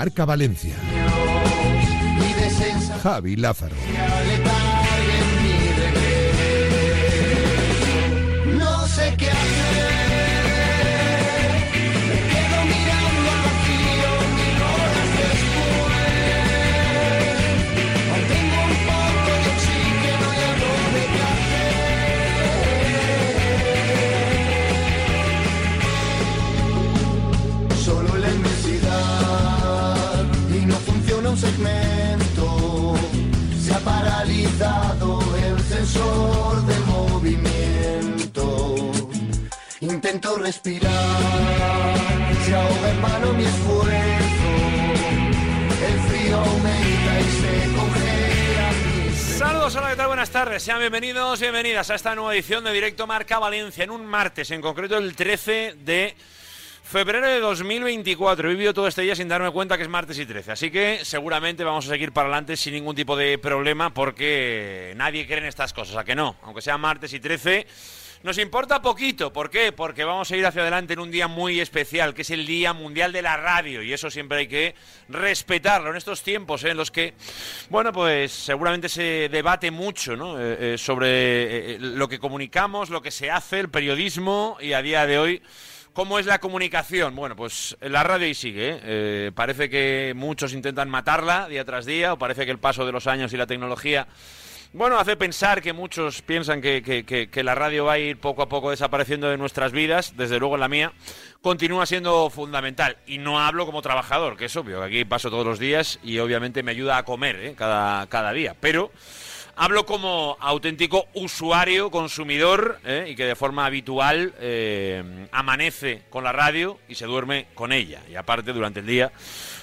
Marca Valencia. Javi Lázaro. Paralizado el sensor del movimiento. Intento respirar, se ahoga en vano mi esfuerzo. El frío aumenta y se congela. Saludos, hola, ¿qué tal? Buenas tardes. Sean bienvenidos bienvenidas a esta nueva edición de Directo Marca Valencia en un martes, en concreto el 13 de febrero de 2024. He vivido todo este día sin darme cuenta que es martes y 13, así que seguramente vamos a seguir para adelante sin ningún tipo de problema porque nadie cree en estas cosas, ¿a que no? Aunque sea martes y 13... Nos importa poquito, ¿por qué? Porque vamos a ir hacia adelante en un día muy especial, que es el Día Mundial de la Radio, y eso siempre hay que respetarlo en estos tiempos ¿eh? en los que, bueno, pues seguramente se debate mucho ¿no? Eh, eh, sobre lo que comunicamos, lo que se hace, el periodismo, y a día de hoy... ¿Cómo es la comunicación? Bueno, pues la radio ahí sigue. ¿eh? Eh, parece que muchos intentan matarla día tras día, o parece que el paso de los años y la tecnología bueno, hace pensar que muchos piensan que, la radio va a ir poco a poco desapareciendo de nuestras vidas, desde luego en la mía, continúa siendo fundamental. Y no hablo como trabajador, que es obvio, aquí paso todos los días y obviamente me ayuda a comer ¿eh? cada, cada día. Pero hablo como auténtico usuario, consumidor, ¿eh? y que de forma habitual eh, amanece con la radio y se duerme con ella. Y aparte, durante el día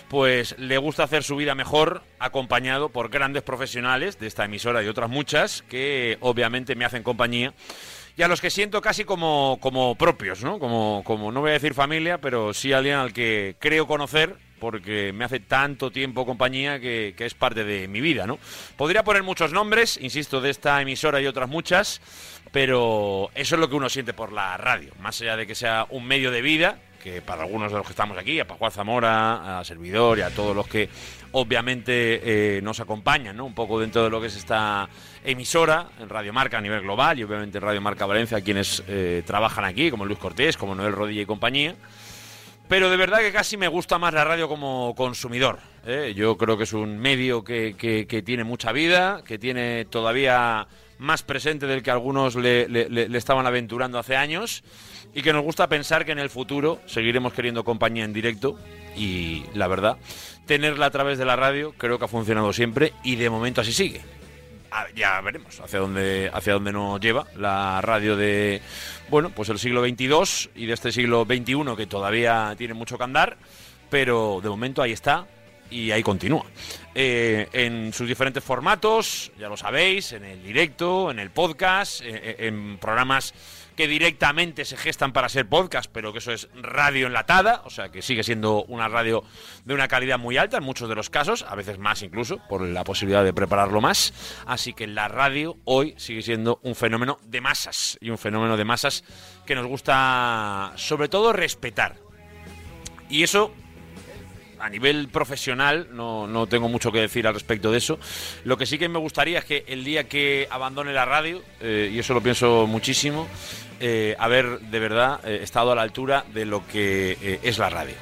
pues le gusta hacer su vida mejor acompañado por grandes profesionales de esta emisora y otras muchas que obviamente me hacen compañía y a los que siento casi como, como propios, ¿no? Como, como, no voy a decir familia, pero sí alguien al que creo conocer porque me hace tanto tiempo compañía que, que es parte de mi vida, ¿no? Podría poner muchos nombres, insisto, de esta emisora y otras muchas, pero eso es lo que uno siente por la radio, más allá de que sea un medio de vida, que para algunos de los que estamos aquí, a Pascual Zamora, a Servidor y a todos los que obviamente eh, nos acompañan, ¿no? Un poco dentro de lo que es esta emisora en Radio Marca a nivel global y obviamente en Radio Marca Valencia, quienes eh, trabajan aquí, como Luis Cortés, como Noel Rodilla y compañía. Pero de verdad que casi me gusta más la radio como consumidor. ¿eh? Yo creo que es un medio que, que- tiene mucha vida, que tiene todavía más presente del que algunos le- le estaban aventurando hace años y que nos gusta pensar que en el futuro seguiremos queriendo compañía en directo y la verdad, tenerla a través de la radio creo que ha funcionado siempre y de momento así sigue. Ah, ya veremos hacia dónde hacia dónde nos lleva la radio de bueno pues el siglo XXII y de este siglo XXI que todavía tiene mucho que andar pero de momento ahí está y ahí continúa. Eh, en sus diferentes formatos ya lo sabéis en el directo en el podcast eh, eh, en programas que directamente se gestan para ser podcast, pero que eso es radio enlatada, o sea que sigue siendo una radio de una calidad muy alta en muchos de los casos, a veces más incluso, por la posibilidad de prepararlo más. Así que la radio hoy sigue siendo un fenómeno de masas, y un fenómeno de masas que nos gusta sobre todo respetar. Y eso a nivel profesional no, no tengo mucho que decir al respecto de eso. Lo que sí que me gustaría es que el día que abandone la radio, eh, y eso lo pienso muchísimo, eh, haber de verdad eh, estado a la altura de lo que es la radio.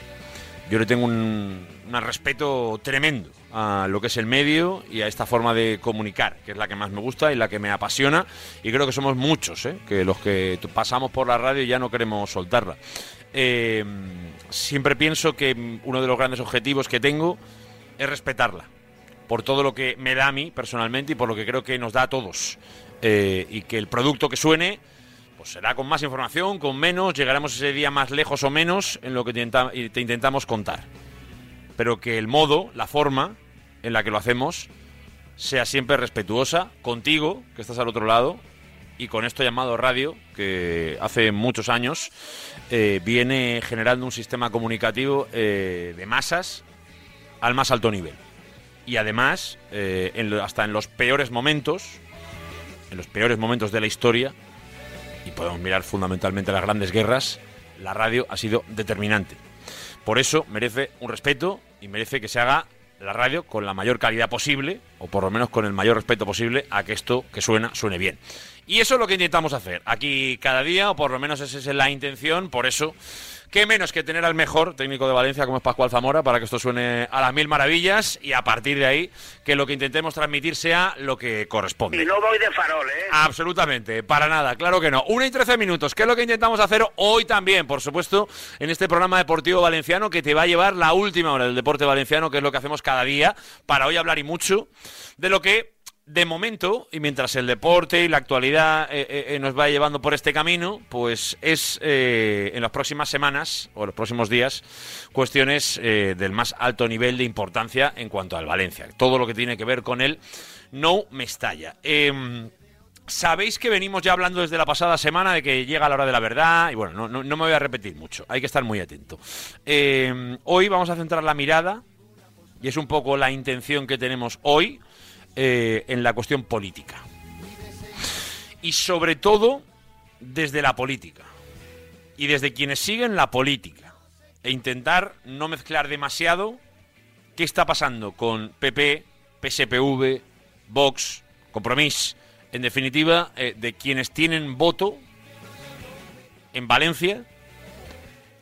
Yo le tengo un, un respeto tremendo a lo que es el medio y a esta forma de comunicar, que es la que más me gusta y la que me apasiona. Y creo que somos muchos, ¿eh? que los que pasamos por la radio ya no queremos soltarla. Siempre pienso que uno de los grandes objetivos que tengo es respetarla, por todo lo que me da a mí personalmente y por lo que creo que nos da a todos. Eh, y que el producto que suene pues será con más información, con menos, llegaremos ese día más lejos o menos en lo que te, te intentamos contar. Pero que el modo, la forma en la que lo hacemos, sea siempre respetuosa contigo, que estás al otro lado, y con esto llamado radio, que hace muchos años eh, viene generando un sistema comunicativo eh, de masas al más alto nivel. Y además, eh, hasta en los peores momentos, en los peores momentos de la historia, y podemos mirar fundamentalmente las grandes guerras, la radio ha sido determinante. Por eso merece un respeto y merece que se haga la radio con la mayor calidad posible, o por lo menos con el mayor respeto posible, a que esto que suena suene bien. Y eso es lo que intentamos hacer aquí cada día, o por lo menos esa es la intención, por eso Qué menos que tener al mejor técnico de Valencia como es Pascual Zamora para que esto suene a las mil maravillas y a partir de ahí que lo que intentemos transmitir sea lo que corresponde. Y no voy de farol, ¿eh? Absolutamente, para nada, claro que no. Una y trece minutos, que es lo que intentamos hacer hoy también, por supuesto, en este programa deportivo valenciano que te va a llevar la última hora del deporte valenciano, que es lo que hacemos cada día, para hoy hablar y mucho de lo que de momento, y mientras el deporte y la actualidad eh, eh, eh, nos va llevando por este camino, pues es en las próximas semanas o los próximos días cuestiones del más alto nivel de importancia en cuanto al Valencia. Todo lo que tiene que ver con él no me estalla. Em, sabéis que venimos ya hablando desde la pasada semana de que llega la hora de la verdad, y bueno, no, me voy a repetir mucho, hay que estar muy atento. Em, hoy vamos a centrar la mirada, y es un poco la intención que tenemos hoy, eh, en la cuestión política. Y sobre todo desde la política. Y desde quienes siguen la política. E intentar no mezclar demasiado qué está pasando con PP, PSPV, Vox, Compromís, en definitiva, eh, de quienes tienen voto en Valencia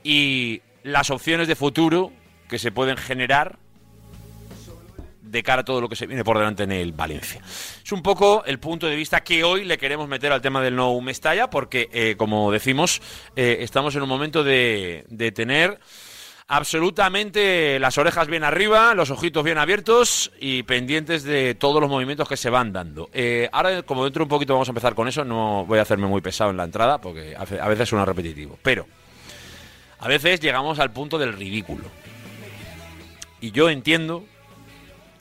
y las opciones de futuro que se pueden generar de cara a todo lo que se viene por delante en el Valencia. Es un poco el punto de vista que hoy le queremos meter al tema del no Mestalla, porque, eh, como decimos, eh, estamos en un momento de, tener absolutamente las orejas bien arriba, los ojitos bien abiertos y pendientes de todos los movimientos que se van dando. Eh, ahora, como dentro de un poquito vamos a empezar con eso, no voy a hacerme muy pesado en la entrada porque a veces suena repetitivo. Pero a veces llegamos al punto del ridículo. Y yo entiendo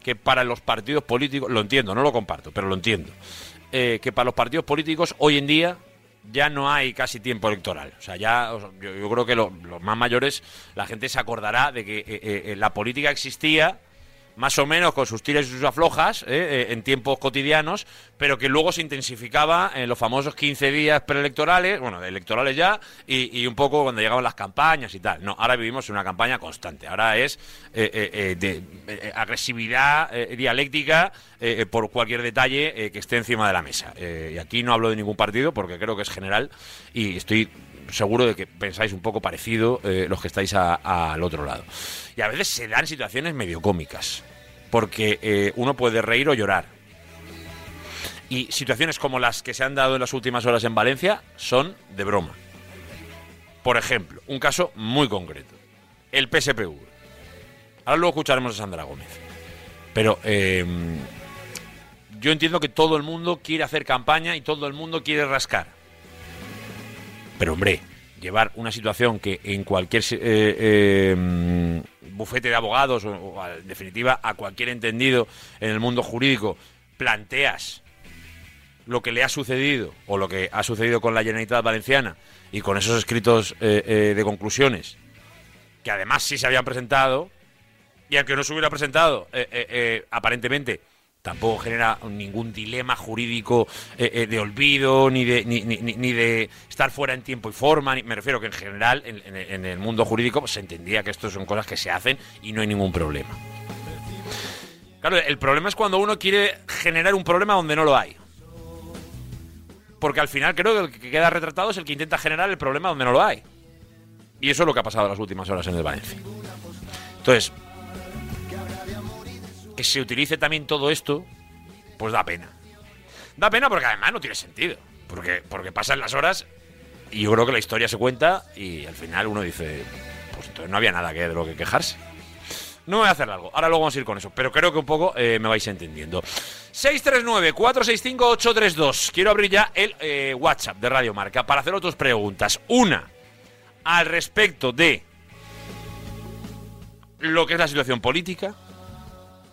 que para los partidos políticos, lo entiendo, no lo comparto, pero lo entiendo, eh, que para los partidos políticos hoy en día ya no hay casi tiempo electoral. O sea, ya yo, creo que los más mayores, la gente se acordará de que eh, eh, la política existía más o menos con sus tiras y sus aflojas ¿eh? Eh, en tiempos cotidianos, pero que luego se intensificaba en los famosos 15 días preelectorales, bueno, electorales ya, y, un poco cuando llegaban las campañas y tal. No, ahora vivimos en una campaña constante. Ahora es eh, de agresividad dialéctica por cualquier detalle que esté encima de la mesa. y aquí no hablo de ningún partido porque creo que es general y estoy seguro de que pensáis un poco parecido eh, los que estáis al otro lado. Y a veces se dan situaciones medio cómicas, porque eh, uno puede reír o llorar. Y situaciones como las que se han dado en las últimas horas en Valencia son de broma. Por ejemplo, un caso muy concreto. El PSPV. Ahora luego escucharemos a Sandra Gómez. Pero em, yo entiendo que todo el mundo quiere hacer campaña y todo el mundo quiere rascar pero hombre, llevar una situación que en cualquier eh, eh, bufete de abogados o, en definitiva a cualquier entendido en el mundo jurídico planteas lo que le ha sucedido o lo que ha sucedido con la Generalitat Valenciana y con esos escritos eh, de conclusiones que además sí se habían presentado y aunque no se hubiera presentado aparentemente tampoco genera ningún dilema jurídico eh, eh, de olvido ni de, ni, de estar fuera en tiempo y forma. me refiero que en general en, el mundo jurídico pues, se entendía que esto son cosas que se hacen y no hay ningún problema. Claro, el problema es cuando uno quiere generar un problema donde no lo hay. Porque al final creo que el que queda retratado es el que intenta generar el problema donde no lo hay. Y eso es lo que ha pasado en las últimas horas en el Valencia. Entonces, que se utilice también todo esto, pues da pena. Da pena porque además no tiene sentido. Porque, porque pasan las horas y yo creo que la historia se cuenta y al final uno dice, pues entonces no había nada que de lo que quejarse. No voy a hacer algo, ahora luego vamos a ir con eso, pero creo que un poco eh, me vais entendiendo. 639-465-832. Quiero abrir ya el eh, WhatsApp de Radio Marca para hacer otras preguntas. Una, al respecto de lo que es la situación política,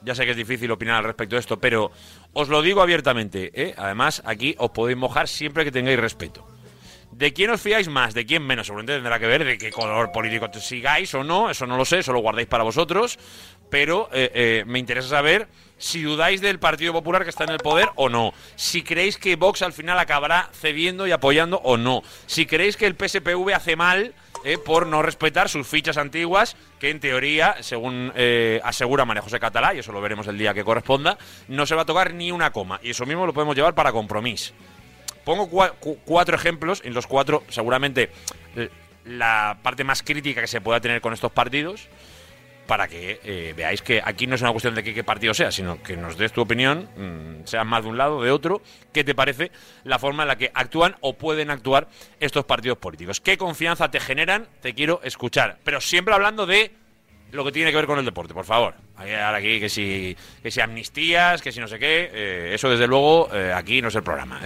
ya sé que es difícil opinar al respecto de esto, pero os lo digo abiertamente. ¿eh? Además, aquí os podéis mojar siempre que tengáis respeto. ¿De quién os fiáis más? ¿De quién menos? Seguramente tendrá que ver de qué color político sigáis o no. Eso no lo sé, eso lo guardáis para vosotros. Pero eh, eh, me interesa saber si dudáis del Partido Popular que está en el poder o no. Si creéis que Vox al final acabará cediendo y apoyando o no. Si creéis que el PSPV hace mal eh, por no respetar sus fichas antiguas, que en teoría, según asegura María José Catalá, y eso lo veremos el día que corresponda, no se va a tocar ni una coma. Y eso mismo lo podemos llevar para compromiso. Pongo cua- cu- cuatro ejemplos, en los cuatro seguramente la parte más crítica que se pueda tener con estos partidos, para que eh, veáis que aquí no es una cuestión de qué partido sea, sino que nos des tu opinión, mm, sea más de un lado o de otro, qué te parece la forma en la que actúan o pueden actuar estos partidos políticos. ¿Qué confianza te generan? Te quiero escuchar, pero siempre hablando de lo que tiene que ver con el deporte, por favor. Ahora aquí que si, que si amnistías, que si no sé qué, eh, eso desde luego eh, aquí no es el programa.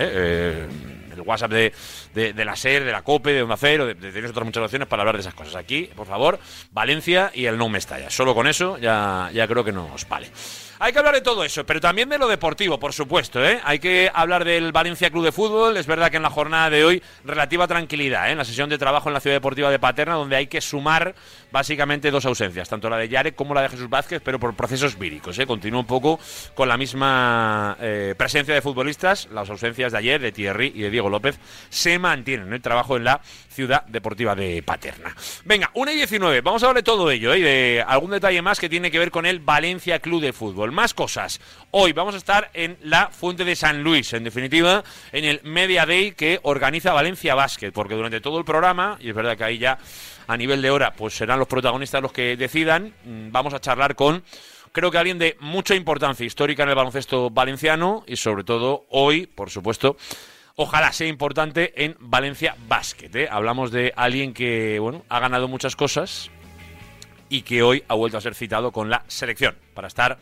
El WhatsApp de, de, la SER, de la COPE, de Onda Cero, de, otras muchas opciones para hablar de esas cosas. Aquí, por favor, Valencia y el no me estalla. Solo con eso ya, ya creo que nos vale. Hay que hablar de todo eso, pero también de lo deportivo, por supuesto. ¿eh? Hay que hablar del Valencia Club de Fútbol. Es verdad que en la jornada de hoy, relativa tranquilidad, ¿eh? en la sesión de trabajo en la Ciudad Deportiva de Paterna, donde hay que sumar básicamente dos ausencias, tanto la de Yarek como la de Jesús Vázquez, pero por procesos víricos. ¿eh? Continúa un poco con la misma eh, presencia de futbolistas. Las ausencias de ayer, de Thierry y de Diego López, se mantienen en el trabajo en la Ciudad Deportiva de Paterna. Venga, 1 y 19. Vamos a hablar de todo ello ¿eh? y de algún detalle más que tiene que ver con el Valencia Club de Fútbol. Más cosas. Hoy vamos a estar en la Fuente de San Luis, en definitiva, en el Media Day que organiza Valencia Basket, porque durante todo el programa, y es verdad que ahí ya a nivel de hora, pues serán los protagonistas los que decidan, mm, vamos a charlar con creo que alguien de mucha importancia histórica en el baloncesto valenciano y sobre todo hoy, por supuesto, ojalá sea importante en Valencia Basket. ¿eh? Hablamos de alguien que bueno ha ganado muchas cosas y que hoy ha vuelto a ser citado con la selección para estar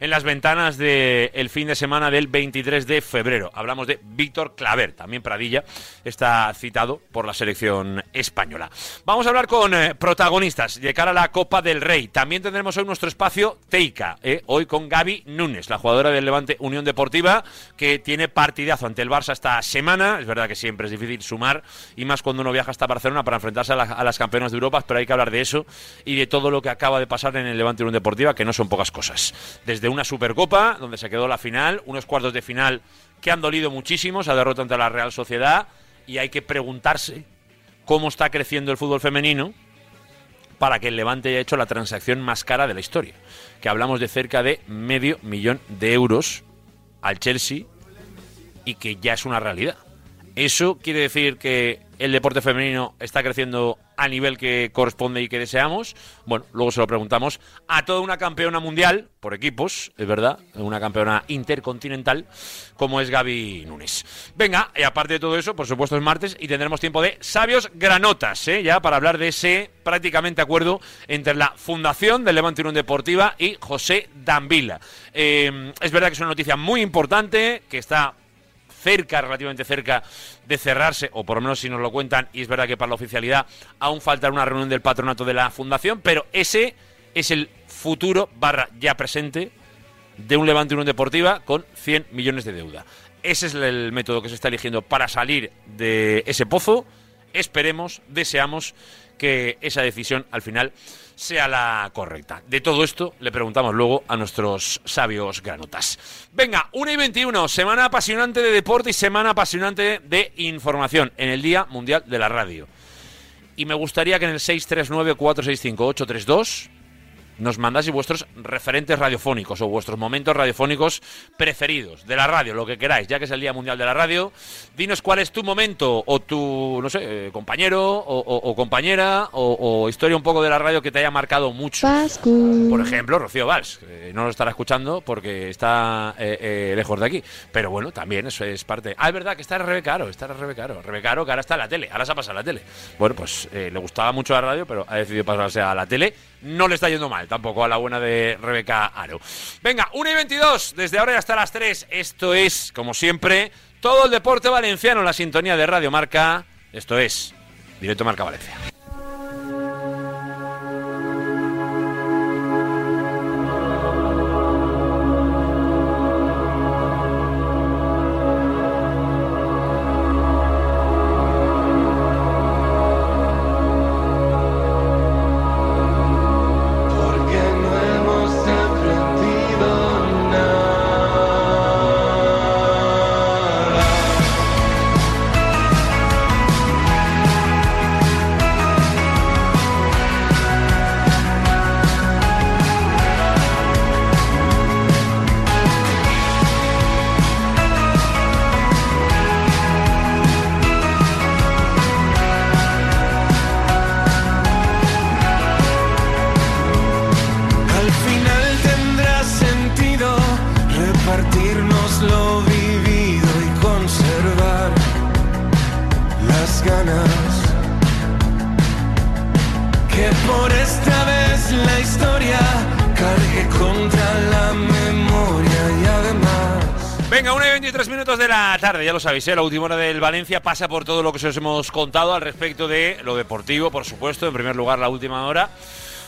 en las ventanas del fin de semana del 23 de febrero. Hablamos de Víctor Claver, también Pradilla está citado por la selección española. Vamos a hablar con eh, protagonistas de cara a la Copa del Rey. También tendremos hoy nuestro espacio Teica, eh, hoy con Gaby Núñez, la jugadora del Levante Unión Deportiva, que tiene partidazo ante el Barça esta semana. Es verdad que siempre es difícil sumar, y más cuando uno viaja hasta Barcelona para enfrentarse a, a las campeonas de Europa, pero hay que hablar de eso y de todo lo que acaba de pasar en el Levante Unión Deportiva, que no son pocas cosas. Desde una Supercopa, donde se quedó la final, unos cuartos de final que han dolido muchísimo, esa derrota ante la Real Sociedad, y hay que preguntarse cómo está creciendo el fútbol femenino para que el Levante haya hecho la transacción más cara de la historia, que hablamos de cerca de medio millón de euros al Chelsea y que ya es una realidad. ¿Eso quiere decir que el deporte femenino está creciendo a nivel que corresponde y que deseamos? Bueno, luego se lo preguntamos a toda una campeona mundial, por equipos, es verdad, una campeona intercontinental, como es Gaby Núñez. Venga, y aparte de todo eso, por supuesto es martes y tendremos tiempo de sabios granotas, ¿eh? ya para hablar de ese prácticamente acuerdo entre la Fundación del Levante Unión Deportiva y José Dambila. Eh, es verdad que es una noticia muy importante, que está cerca, relativamente cerca de cerrarse, o por lo menos si nos lo cuentan, y es verdad que para la oficialidad aún falta una reunión del patronato de la fundación, pero ese es el futuro barra ya presente de un Levante Unión Deportiva con 100 millones de deuda. Ese es el método que se está eligiendo para salir de ese pozo. Esperemos, deseamos que esa decisión al final sea la correcta. De todo esto le preguntamos luego a nuestros sabios granotas. Venga, 1 y 21, semana apasionante de deporte y semana apasionante de información en el Día Mundial de la Radio. Y me gustaría que en el 639-465-832 nos mandaseis vuestros referentes radiofónicos o vuestros momentos radiofónicos preferidos de la radio, lo que queráis, ya que es el Día Mundial de la Radio. Dinos cuál es tu momento o tu, no sé, eh, compañero o, o- o compañera o, o historia un poco de la radio que te haya marcado mucho. Por ejemplo, Rocío Valls, no lo estará escuchando porque está eh, eh, lejos de aquí. Pero bueno, también eso es parte. Ah, es verdad que está Rebecaro, está Rebecaro. Rebecaro que ahora está en la tele, ahora se ha pasado a la tele. Bueno, pues eh, le gustaba mucho la radio, pero ha decidido pasarse a la tele. No le está yendo mal tampoco a la buena de Rebeca Aro. Venga, 1 y 22, desde ahora y hasta las 3. Esto es, como siempre, todo el deporte valenciano en la sintonía de Radio Marca. Esto es Directo Marca Valencia. Sabéis, ¿eh? la última hora del Valencia pasa por todo lo que os hemos contado al respecto de lo deportivo, por supuesto, en primer lugar la última hora.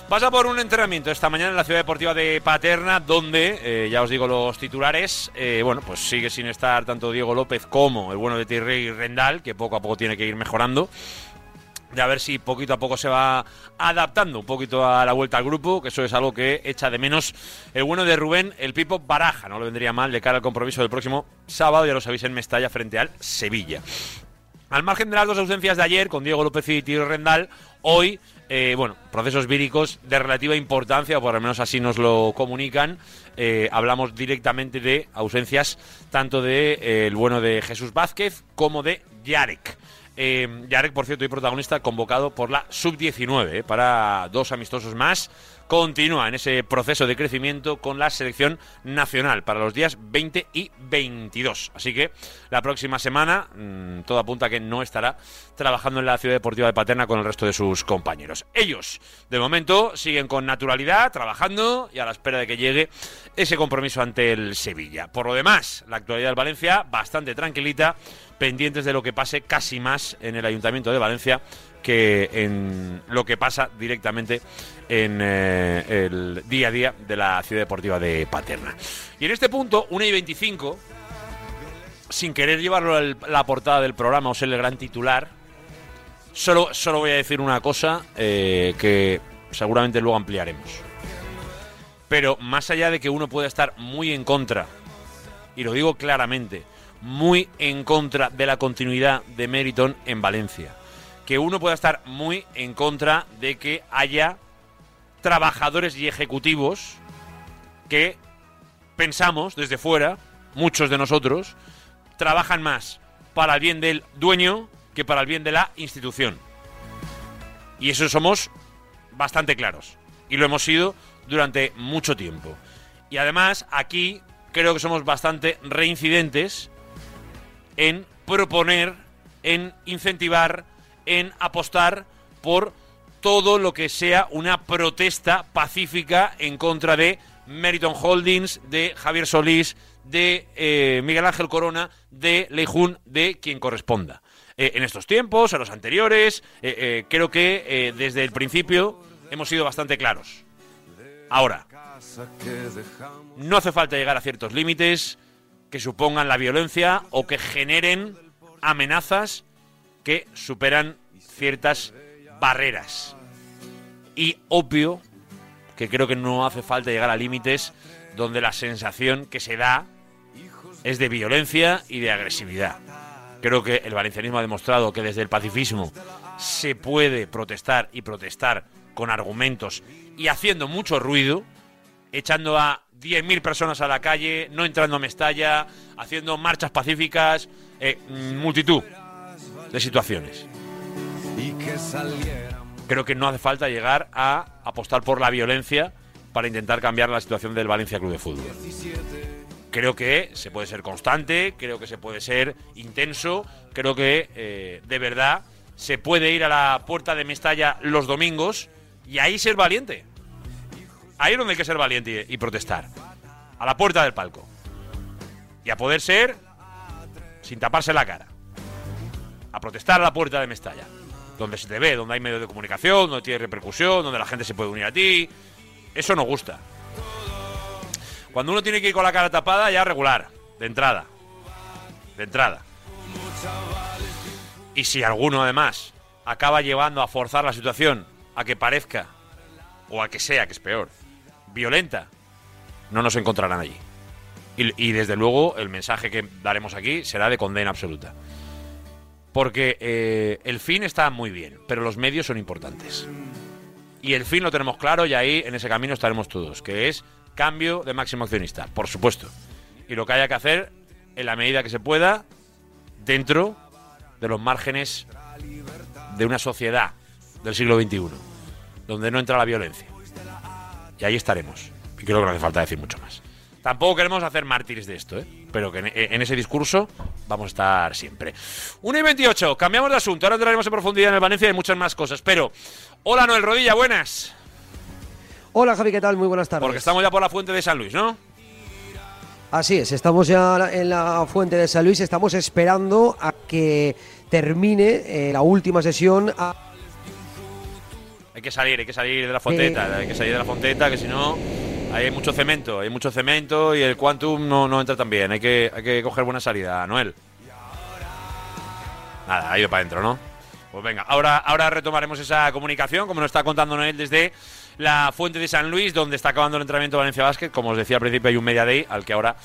Pasa por un entrenamiento esta mañana en la ciudad deportiva de Paterna, donde, eh, ya os digo los titulares, eh, bueno, pues sigue sin estar tanto Diego López como el bueno de Thierry Rendal, que poco a poco tiene que ir mejorando de a ver si poquito a poco se va adaptando un poquito a la vuelta al grupo, que eso es algo que echa de menos el bueno de Rubén, el Pipo Baraja, no le vendría mal de cara al compromiso del próximo sábado, ya lo sabéis, en Mestalla frente al Sevilla. Al margen de las dos ausencias de ayer, con Diego López y Tiro Rendal, hoy, eh, bueno, procesos víricos de relativa importancia, o por lo menos así nos lo comunican. Eh, hablamos directamente de ausencias tanto de eh, el bueno de Jesús Vázquez como de Yarek. Eh, Yarek, por cierto, y protagonista, convocado por la sub-19 eh, para dos amistosos más. Continúa en ese proceso de crecimiento con la selección nacional para los días 20 y 22. Así que la próxima semana, mmm, todo apunta a que no estará trabajando en la ciudad deportiva de Paterna con el resto de sus compañeros. Ellos, de momento, siguen con naturalidad, trabajando y a la espera de que llegue ese compromiso ante el Sevilla. Por lo demás, la actualidad del Valencia bastante tranquilita pendientes de lo que pase casi más en el Ayuntamiento de Valencia que en lo que pasa directamente en eh, el día a día de la ciudad deportiva de Paterna. Y en este punto, 1 y 25, sin querer llevarlo a la portada del programa o ser el gran titular, solo, solo voy a decir una cosa eh, que seguramente luego ampliaremos. Pero más allá de que uno pueda estar muy en contra, y lo digo claramente, muy en contra de la continuidad de Meriton en Valencia. Que uno pueda estar muy en contra de que haya trabajadores y ejecutivos que pensamos desde fuera, muchos de nosotros, trabajan más para el bien del dueño que para el bien de la institución. Y eso somos bastante claros. Y lo hemos sido durante mucho tiempo. Y además aquí creo que somos bastante reincidentes en proponer, en incentivar, en apostar por todo lo que sea una protesta pacífica en contra de Meriton Holdings, de Javier Solís, de eh, Miguel Ángel Corona, de Leijun, de quien corresponda. Eh, en estos tiempos, en los anteriores, eh, creo que desde el principio hemos sido bastante claros. Ahora, no hace falta llegar a ciertos límites que supongan la violencia o que generen amenazas que superan ciertas barreras. Y obvio que creo que no hace falta llegar a límites donde la sensación que se da es de violencia y de agresividad. Creo que el valencianismo ha demostrado que desde el pacifismo se puede protestar y protestar con argumentos y haciendo mucho ruido, echando a 10.000 personas a la calle, no entrando a Mestalla, haciendo marchas pacíficas, eh, multitud de situaciones. Creo que no hace falta llegar a apostar por la violencia para intentar cambiar la situación del Valencia Club de Fútbol. Creo que se puede ser constante, creo que se puede ser intenso, creo que eh, de verdad se puede ir a la puerta de Mestalla los domingos y ahí ser valiente. Ahí es donde hay que ser valiente y, protestar. A la puerta del palco. Y a poder ser sin taparse la cara. A protestar a la puerta de Mestalla. Donde se te ve, donde hay medios de comunicación, donde tiene repercusión, donde la gente se puede unir a ti. Eso nos gusta. Cuando uno tiene que ir con la cara tapada, ya regular. De entrada. De entrada. Y si alguno además acaba llevando a forzar la situación a que parezca, o a que sea, que es peor, violenta, no nos encontrarán allí. Y, desde luego el mensaje que daremos aquí será de condena absoluta. Porque eh, el fin está muy bien, pero los medios son importantes. Y el fin lo tenemos claro y ahí en ese camino estaremos todos, que es cambio de máximo accionista, por supuesto. Y lo que haya que hacer en la medida que se pueda dentro de los márgenes de una sociedad del siglo XXI, donde no entra la violencia. Y ahí estaremos. Y creo que no hace falta decir mucho más. Tampoco queremos hacer mártires de esto, ¿eh? pero que en, en, ese discurso vamos a estar siempre. 1 y 28, cambiamos de asunto. Ahora entraremos en profundidad en el Valencia y muchas más cosas. Pero, hola Noel Rodilla, buenas. Hola Javi, ¿qué tal? Muy buenas tardes. Porque estamos ya por la fuente de San Luis, ¿no? Así es, estamos ya en la fuente de San Luis, estamos esperando a que termine eh, la última sesión. a- Hay que salir, hay que salir de la fonteta, hay que salir de la fonteta, que si no hay mucho cemento, hay mucho cemento y el Quantum no, no entra tan bien. Hay que, hay que coger buena salida, Noel. Nada, ha ido para adentro, ¿no? Pues venga, ahora, ahora retomaremos esa comunicación, como nos está contando Noel desde la fuente de San Luis, donde está acabando el entrenamiento de Valencia Basket. Como os decía al principio, hay un Media Day al que ahora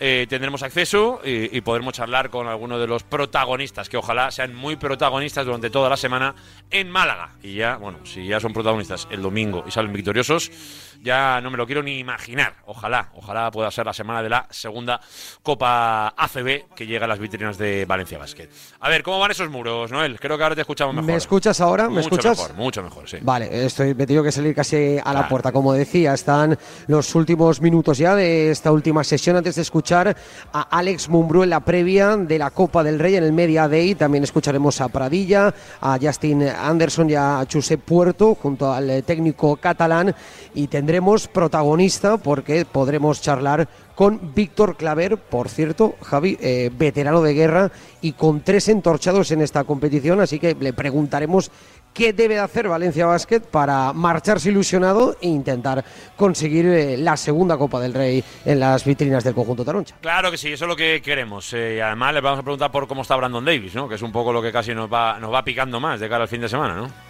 eh, tendremos acceso y, y podremos charlar con algunos de los protagonistas, que ojalá sean muy protagonistas durante toda la semana en Málaga. Y ya, bueno, si ya son protagonistas el domingo y salen victoriosos, ya no me lo quiero ni imaginar. Ojalá, ojalá pueda ser la semana de la segunda Copa ACB que llega a las vitrinas de Valencia Basket. A ver, ¿cómo van esos muros, Noel? Creo que ahora te escuchamos mejor. ¿Me escuchas ahora? ¿Me mucho escuchas? mejor, mucho mejor, sí. Vale, estoy, me he tenido que salir casi a la puerta. Como decía, están los últimos minutos ya de esta última sesión antes de escuchar a Alex Mumbrú en la previa de la Copa del Rey en el Media Day. También escucharemos a Pradilla, a Justin Anderson y a Josep Puerto junto al eh, técnico catalán y tendremos protagonista porque podremos charlar con Víctor Claver, por cierto, Javi, eh, veterano de guerra y con tres entorchados en esta competición, así que le preguntaremos qué debe de hacer Valencia Basket para marcharse ilusionado e intentar conseguir eh, la segunda Copa del Rey en las vitrinas del conjunto Taroncha. Claro que sí, eso es lo que queremos. Eh, y además les vamos a preguntar por cómo está Brandon Davis, ¿no? Que es un poco lo que casi nos va, nos va picando más de cara al fin de semana, ¿no?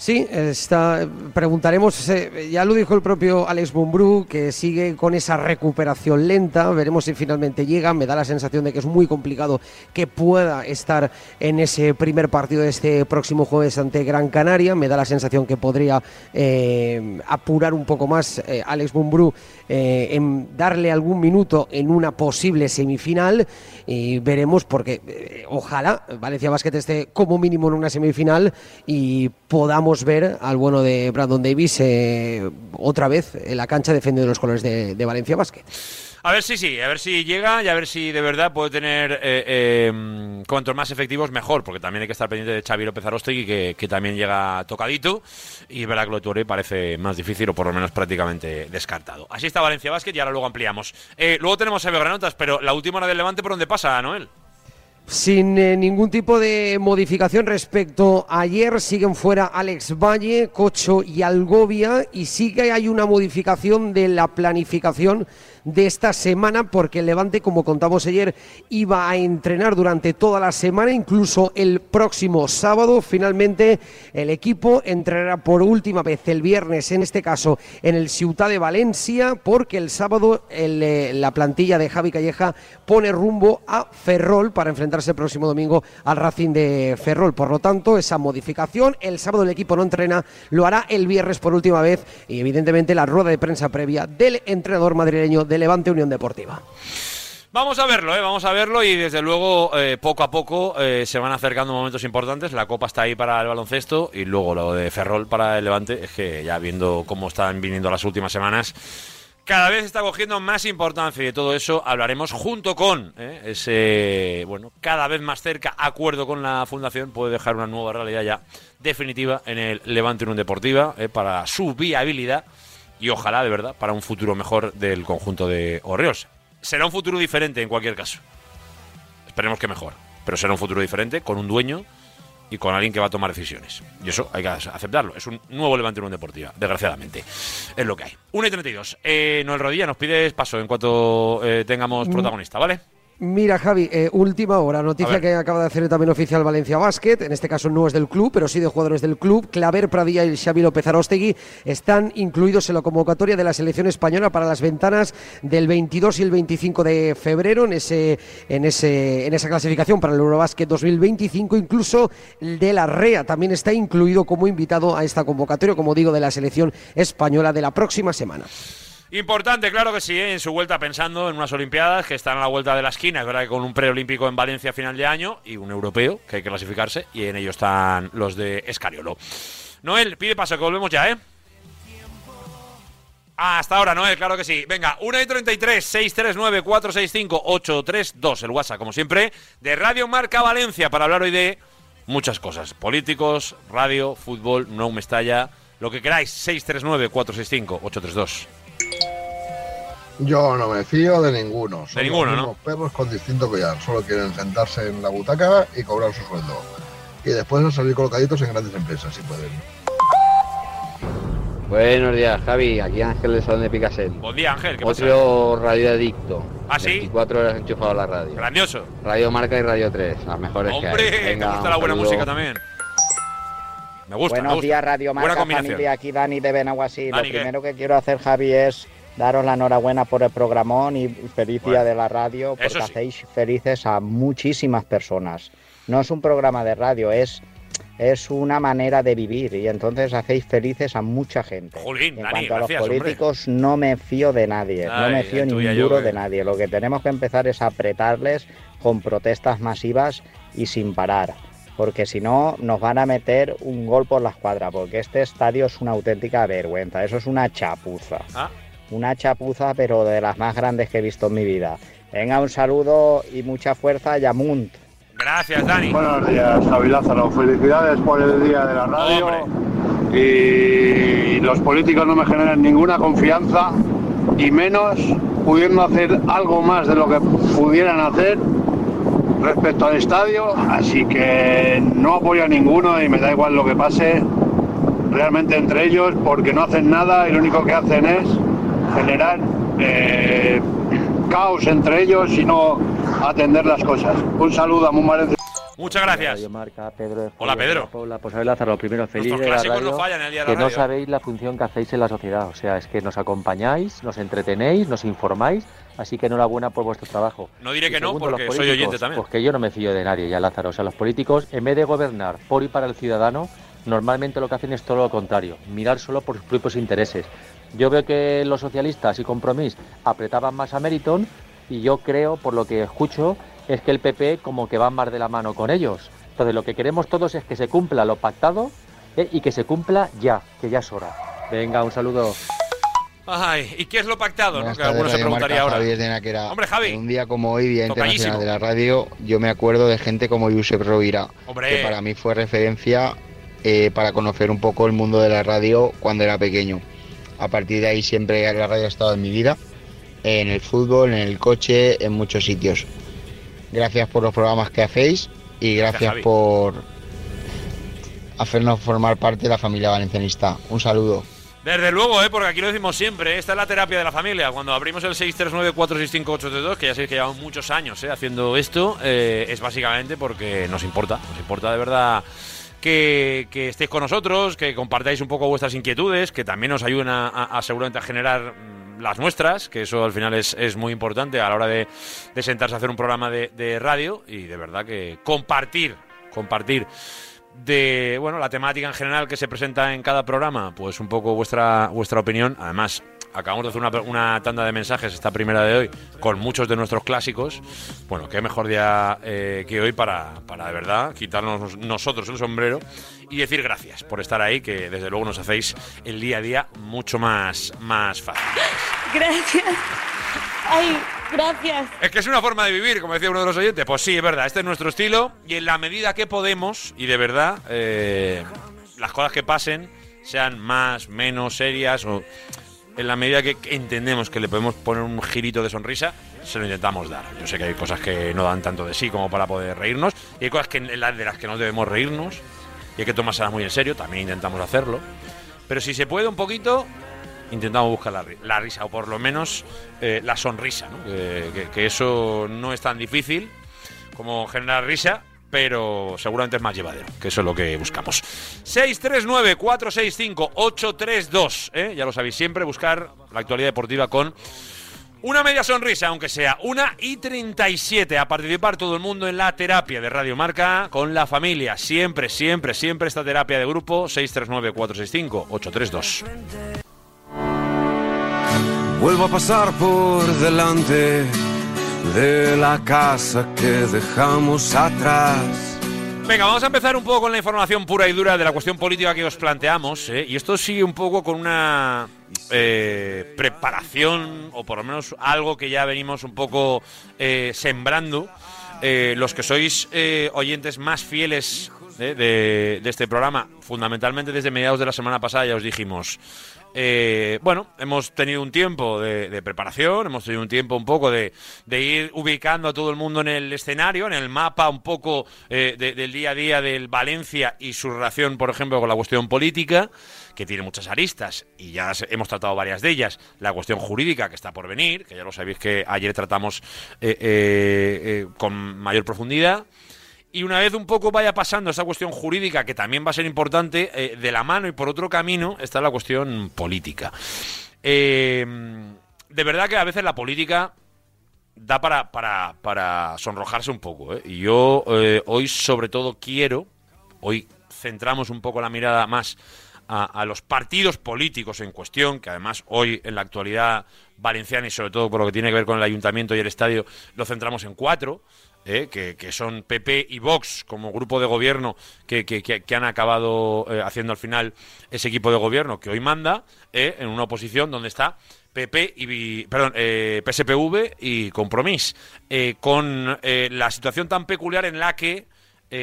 Sí, está, preguntaremos, eh, ya lo dijo el propio Alex Mumbrú, que sigue con esa recuperación lenta, veremos si finalmente llega, me da la sensación de que es muy complicado que pueda estar en ese primer partido de este próximo jueves ante Gran Canaria, me da la sensación que podría eh, apurar un poco más eh, Alex Mumbrú eh, en darle algún minuto en una posible semifinal y veremos porque eh, ojalá Valencia Basket esté como mínimo en una semifinal y podamos ver al bueno de Brandon Davis eh, otra vez en la cancha defendiendo los colores de, de Valencia Basket. A ver si sí, a ver si llega y a ver si de verdad puede tener eh, eh, cuantos más efectivos mejor, porque también hay que estar pendiente de Xavi López Arostegui, que, también llega tocadito, y verdad que lo Touré parece más difícil o por lo menos prácticamente descartado. Así está Valencia Basket y ahora luego ampliamos. Eh, luego tenemos a Granotas, pero la última hora del Levante, ¿por dónde pasa, Noel? Sin eh, ningún tipo de modificación respecto a ayer, siguen fuera Alex Valle, Cocho y Algovia y sí que hay una modificación de la planificación de esta semana porque el Levante, como contamos ayer, iba a entrenar durante toda la semana, incluso el próximo sábado. Finalmente, el equipo entrenará por última vez el viernes, en este caso en el Ciutat de Valencia, porque el sábado eh, la plantilla de Javi Calleja pone rumbo a Ferrol para enfrentarse el próximo domingo al Racing de Ferrol. Por lo tanto, esa modificación, el sábado el equipo no entrena, lo hará el viernes por última vez y evidentemente la rueda de prensa previa del entrenador madrileño Levante Unión Deportiva. Vamos a verlo, ¿eh? vamos a verlo y desde luego eh, poco a poco eh, se van acercando momentos importantes. La Copa está ahí para el baloncesto y luego lo de Ferrol para el Levante. Es que ya viendo cómo están viniendo las últimas semanas, cada vez está cogiendo más importancia y de todo eso hablaremos junto con ¿eh? ese, bueno, cada vez más cerca acuerdo con la Fundación. Puede dejar una nueva realidad ya definitiva en el Levante Unión Deportiva para su viabilidad y ojalá de verdad para un futuro mejor del conjunto de Orreos. Será un futuro diferente en cualquier caso. Esperemos que mejor. Pero será un futuro diferente con un dueño y con alguien que va a tomar decisiones. Y eso hay que aceptarlo. Es un nuevo Levante Unión Deportiva, desgraciadamente. Es lo que hay. 1 y 32. Eh, Noel Rodilla, nos pides paso en cuanto eh, tengamos protagonista, ¿vale? Mira, Javi, eh, última hora, noticia que acaba de hacer también oficial Valencia Basket, en este caso no es del club, pero sí de jugadores del club. Claver Pradilla y Xavi López Arostegui están incluidos en la convocatoria de la selección española para las ventanas del 22 y el 25 de febrero en ese en ese en esa clasificación para el Eurobasket 2025, incluso el de la REA también está incluido como invitado a esta convocatoria, como digo, de la selección española de la próxima semana. Importante, claro que sí, ¿eh? en su vuelta pensando en unas Olimpiadas que están a la vuelta de la esquina. Es verdad que con un preolímpico en Valencia a final de año y un europeo que hay que clasificarse y en ello están los de Escariolo. Noel, pide paso que volvemos ya, ¿eh? Hasta ahora, Noel, claro que sí. Venga, 1 y 33, 639 465 832, el WhatsApp, como siempre, de Radio Marca Valencia para hablar hoy de muchas cosas. Políticos, radio, fútbol, no Mestalla, Lo que queráis, 639-465-832. Yo no me fío de ninguno. Son ninguno, los ¿no? perros con distinto collar. Solo quieren sentarse en la butaca y cobrar su sueldo. Y después salir colocaditos en grandes empresas, si pueden. Buenos días, Javi. Aquí Ángel del Salón de Picasso. Buen día, Ángel. ¿Qué pasa? Otro radioadicto. ¿Ah, sí? 24 horas enchufado a la radio. Grandioso. Radio Marca y Radio 3, las mejores que hay. Hombre, te Venga, gusta un la buena saludo. música también. Me gusta, me Buenos gusta. días, Radio Marca. Familia. Aquí Dani de Benaguasí. Dani, Lo ¿qué? primero que quiero hacer, Javi, es daros la enhorabuena por el programón y feliz Bueno, día de la radio, porque sí. hacéis felices a muchísimas personas. No es un programa de radio, es, es una manera de vivir y entonces hacéis felices a mucha gente. Jolín, en Dani, cuanto a gracias, los hombre. políticos, no me fío de nadie, no Ay, me fío ni duro de nadie. Lo que tenemos que empezar es apretarles con protestas masivas y sin parar porque si no nos van a meter un gol por la escuadra, porque este estadio es una auténtica vergüenza, eso es una chapuza, Ah, una chapuza pero de las más grandes que he visto en mi vida. Venga, un saludo y mucha fuerza, Yamunt. gracias, Dani. Buenos días, Javi Lázaro. Felicidades por el día de la radio. Hombre. Y los políticos no me generan ninguna confianza y menos pudiendo hacer algo más de lo que pudieran hacer respecto al estadio. Así que no apoyo a ninguno y me da igual lo que pase realmente entre ellos porque no hacen nada y lo único que hacen es generar eh, caos entre ellos y no atender las cosas. Un saludo a Mumarense. Muchas gracias. Radio Marca, Pedro Hola, Pedro. de la Puebla. Pues Lázaro, primero, feliz Nuestros de la clásicos radio. no fallan el día de la que no sabéis la función que hacéis en la sociedad. O sea, es que nos acompañáis, nos entretenéis, nos informáis. Así que enhorabuena por vuestro trabajo. No diré Y que no, porque soy oyente también. Pues que yo no me fío de nadie, ya Lázaro. O sea, los políticos, en vez de gobernar por y para el ciudadano, normalmente lo que hacen es todo lo contrario, mirar solo por sus propios intereses. Yo veo que los socialistas y Compromís apretaban más a Meriton y yo creo, por lo que escucho, es que el PP como que va más de la mano con ellos. Entonces lo que queremos todos es que se cumpla lo pactado eh, y que se cumpla ya, que ya es hora. Venga, un saludo. Ay, ¿y qué es lo pactado? ¿no? Que alguno se preguntaría Marca, ahora. Javier. Hombre, Javi. En un día como hoy, Día Tocallísimo. Internacional de la Radio, yo me acuerdo de gente como Josep Rovira, Hombre. que para mí fue referencia eh, para conocer un poco el mundo de la radio cuando era pequeño. A partir de ahí siempre la radio ha estado en mi vida, en el fútbol, en el coche, en muchos sitios. Gracias por los programas que hacéis y Gracias, por hacernos formar parte de la familia valencianista. Un saludo. Desde luego, ¿eh? porque aquí lo decimos siempre, ¿eh? esta es la terapia de la familia. Cuando abrimos el 639-465-832, que ya sabéis que llevamos muchos años ¿eh? haciendo esto, eh, es básicamente porque nos importa, nos importa de verdad que, estéis con nosotros, que compartáis un poco vuestras inquietudes, que también nos ayuden a, a- a seguramente a generar mm, las nuestras, que eso al final es, es muy importante a la hora de, de sentarse a hacer un programa de, de radio y de verdad que compartir, compartir de bueno la temática en general que se presenta en cada programa, pues un poco vuestra vuestra opinión. Además, acabamos de hacer una, una tanda de mensajes esta primera de hoy con muchos de nuestros clásicos. Bueno, qué mejor día eh, que hoy para, para de verdad quitarnos nosotros el sombrero y decir gracias por estar ahí, que desde luego nos hacéis el día a día mucho más, más fácil. Gracias. Ay, gracias. Es que es una forma de vivir, como decía uno de los oyentes. Pues sí, es verdad, este es nuestro estilo y en la medida que podemos, y de verdad, eh, las cosas que pasen sean más, menos serias o en la medida que entendemos que le podemos poner un girito de sonrisa, se lo intentamos dar. Yo sé que hay cosas que no dan tanto de sí como para poder reírnos y hay cosas que, de las que no debemos reírnos y hay que tomárselas muy en serio, también intentamos hacerlo. Pero si se puede un poquito, intentamos buscar la, ri- la risa o por lo menos eh, la sonrisa, ¿no? Que, que- que eso no es tan difícil como generar risa, pero seguramente es más llevadero, que eso es lo que buscamos. 639-465-832, ¿eh? ya lo sabéis siempre, buscar la actualidad deportiva con una media sonrisa, aunque sea una y 37. A participar todo el mundo en la terapia de Radio Marca con la familia. Siempre, siempre, siempre esta terapia de grupo. 639-465-832. Vuelvo a pasar por delante de la casa que dejamos atrás. Venga, vamos a empezar un poco con la información pura y dura de la cuestión política que os planteamos. ¿eh? Y esto sigue un poco con una eh, preparación, o por lo menos algo que ya venimos un poco eh, sembrando. Los que sois oyentes más fieles de, de este programa, fundamentalmente desde mediados de la semana pasada ya os dijimos, eh, bueno, hemos tenido un tiempo de, de preparación, hemos tenido un tiempo un poco de, de ir ubicando a todo el mundo en el escenario, en el mapa un poco eh, de- del día a día del Valencia y su relación, por ejemplo, con la cuestión política, que tiene muchas aristas y ya hemos tratado varias de ellas. La cuestión jurídica que está por venir, que ya lo sabéis que ayer tratamos eh, eh, eh, con mayor profundidad. Y una vez un poco vaya pasando esa cuestión jurídica, que también va a ser importante, eh, de la mano y por otro camino está la cuestión política. Eh, de verdad que a veces la política da para, para, para sonrojarse un poco. ¿eh? Y yo eh, hoy sobre todo quiero, hoy centramos un poco la mirada más a, a los partidos políticos en cuestión, que además hoy en la actualidad valenciana y sobre todo por lo que tiene que ver con el ayuntamiento y el estadio, lo centramos en cuatro. ¿Eh? que, son PP y Vox como grupo de gobierno que, que- han acabado eh, haciendo al final ese equipo de gobierno que hoy manda ¿eh? en una oposición donde está PP y perdón PSPV y Compromís con la situación tan peculiar en la que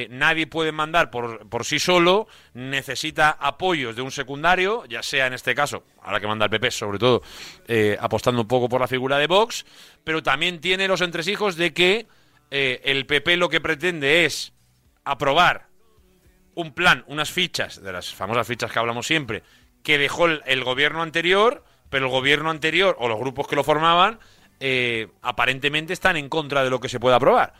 nadie puede mandar por, por sí solo, necesita apoyos de un secundario, ya sea en este caso, ahora que manda el PP sobre todo, apostando un poco por la figura de Vox, pero también tiene los entresijos de que eh, el PP lo que pretende es aprobar un plan, unas fichas, de las famosas fichas que hablamos siempre, que dejó el, gobierno anterior, pero el gobierno anterior o los grupos que lo formaban eh, aparentemente están en contra de lo que se puede aprobar.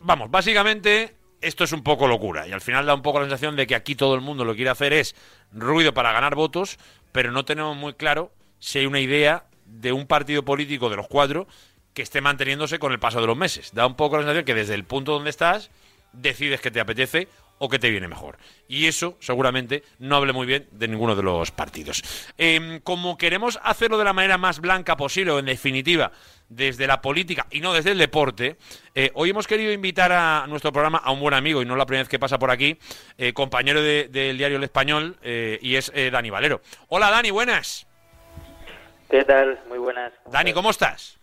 Vamos, básicamente esto es un poco locura y al final da un poco la sensación de que aquí todo el mundo lo que quiere hacer es ruido para ganar votos, pero no tenemos muy claro si hay una idea de un partido político de los cuatro que esté manteniéndose con el paso de los meses. Da un poco la sensación que desde el punto donde estás decides que te apetece o que te viene mejor. Y eso seguramente no hable muy bien de ninguno de los partidos. Em, como queremos hacerlo de la manera más blanca posible, o en definitiva, desde la política y no desde el deporte, eh, hoy hemos querido invitar a nuestro programa a un buen amigo, y no la primera vez que pasa por aquí, eh, compañero de- del diario El Español, eh, y es Dani Valero. Hola Dani, buenas. ¿Qué tal? Muy buenas. Dani, ¿cómo estás?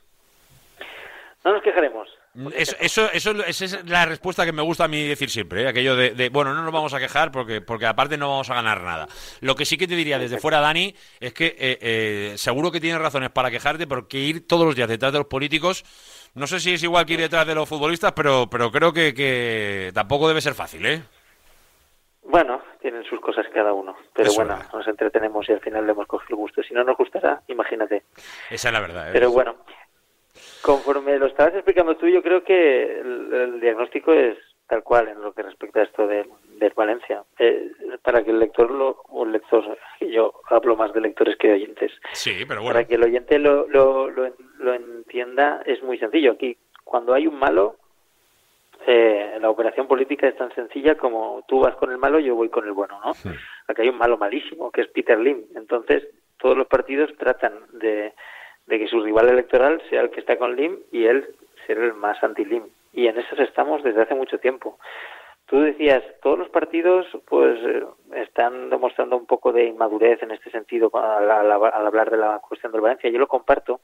No nos quejaremos. Eso, eso, eso- esa es la respuesta que me gusta a mí decir siempre, ¿eh? aquello de, de, bueno, no nos vamos a quejar porque, porque aparte no vamos a ganar nada. Lo que sí que te diría desde fuera, Dani, es que eh, eh, seguro que tienes razones para quejarte porque ir todos los días detrás de los políticos, no sé si es igual que ir detrás de los futbolistas, pero, pero creo que, que tampoco debe ser fácil, ¿eh? Bueno, tienen sus cosas cada uno. Pero es bueno, nos entretenemos y al final le hemos cogido el gusto. Si no nos gustará, imagínate. Esa es la verdad. ¿eh? Pero bueno, conforme lo estabas explicando tú, yo creo que el, el diagnóstico es tal cual en lo que respecta a esto del Valencia. Eh, para que el lector, lo, o el lector, yo hablo más de lectores que de oyentes, Sí, pero bueno. para que el oyente lo, lo, lo, lo entienda es muy sencillo. Aquí, cuando hay un malo, eh, la operación política es tan sencilla como tú vas con el malo, yo voy con el bueno, ¿no? Aquí hay un malo malísimo, que es Peter Lim. Entonces, todos los partidos tratan de, de que su rival electoral sea el que está con Lim y él ser el más anti-Lim. Y en eso estamos desde hace mucho tiempo. Tú decías, todos los partidos pues eh, están demostrando un poco de inmadurez en este sentido al, al- al hablar de la cuestión del Valencia. Yo lo comparto.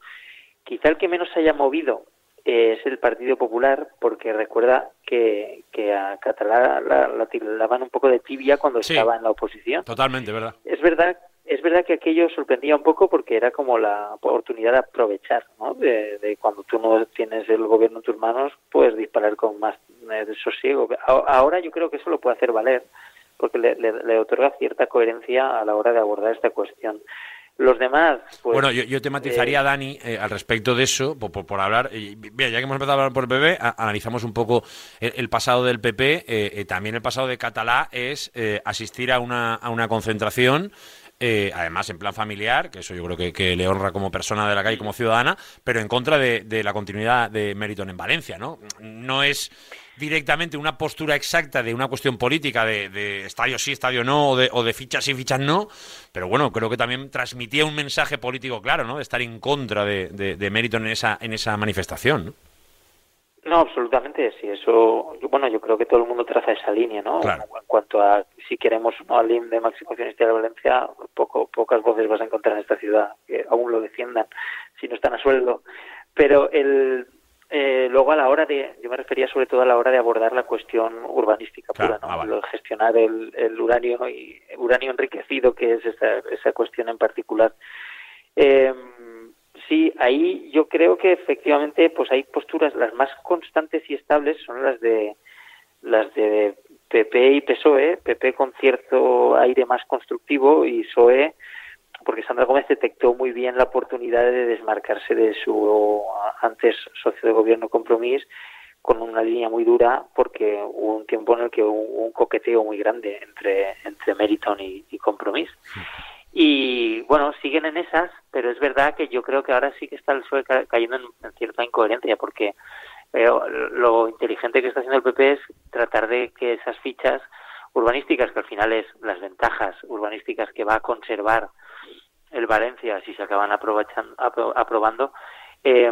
Quizá el que menos se haya movido eh, es el Partido Popular, porque recuerda que, que a Catalá la, la un poco de tibia cuando Sí. estaba en la oposición. Totalmente, ¿verdad? Es verdad, es verdad que aquello sorprendía un poco porque era como la oportunidad de aprovechar, ¿no? De, de cuando tú no tienes el gobierno en tus manos, puedes disparar con más eh, sosiego. Ahora yo creo que eso lo puede hacer valer, porque le, le- le otorga cierta coherencia a la hora de abordar esta cuestión. Los demás, pues... bueno, yo, yo te matizaría, eh, Dani, eh, al respecto de eso, por, por- por hablar. mira, ya que hemos empezado a hablar por el PP, a- analizamos un poco el, el pasado del PP. eh, eh, también el pasado de Catalá es eh, asistir a una, a una concentración. Eh, además, en plan familiar, que eso yo creo que, le honra como persona de la calle, como ciudadana, pero en contra de, la continuidad de Meriton en Valencia, ¿no? No es directamente una postura exacta de una cuestión política de, estadio sí, estadio no, o de, o de fichas sí, fichas no, pero bueno, creo que también transmitía un mensaje político claro, ¿no? De estar en contra de, de, en esa, en esa manifestación, ¿no? No, absolutamente, sí, eso, yo- bueno, yo creo que todo el mundo traza esa línea, ¿no? Claro. En cuanto a si queremos o no al IM de accionista de Valencia, poco, pocas voces vas a encontrar en esta ciudad que aún lo defiendan, si no están a sueldo. Pero el, eh, luego a la hora de, yo me refería sobre todo a la hora de abordar la cuestión urbanística Claro, pura, ¿no? ah, vale. Lo de gestionar el, el uranio y uranio enriquecido, que es esa, esa cuestión en particular. Eh, sí, ahí yo creo que efectivamente pues hay posturas, las más constantes y estables son las de las de PP y PSOE, PP con cierto aire más constructivo y PSOE porque Sandra Gómez detectó muy bien la oportunidad de desmarcarse de su antes socio de gobierno Compromís con una línea muy dura porque hubo un tiempo en el que hubo un coqueteo muy grande entre entre Meriton y, y Compromís y bueno siguen en esas pero es verdad que yo creo que ahora sí que está el PSOE ca- cayendo en, en cierta incoherencia porque eh, lo inteligente que está haciendo el PP es tratar de que esas fichas urbanísticas que al final es las ventajas urbanísticas que va a conservar el Valencia si se acaban apro- aprobando eh,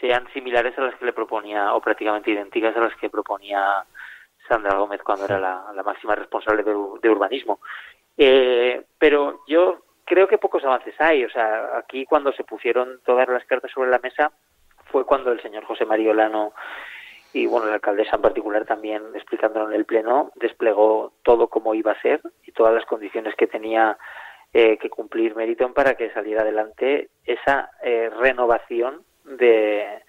sean similares a las que le proponía o prácticamente idénticas a las que proponía Sandra Gómez cuando era la, la máxima responsable de urbanismo Eh, pero yo creo que pocos avances hay. O sea aquí cuando se pusieron todas las cartas sobre la mesa fue cuando el señor José María Olano y bueno la alcaldesa en particular también explicándolo en el pleno desplegó todo como iba a ser y todas las condiciones que tenía eh, que cumplir Meriton para que saliera adelante esa eh, renovación de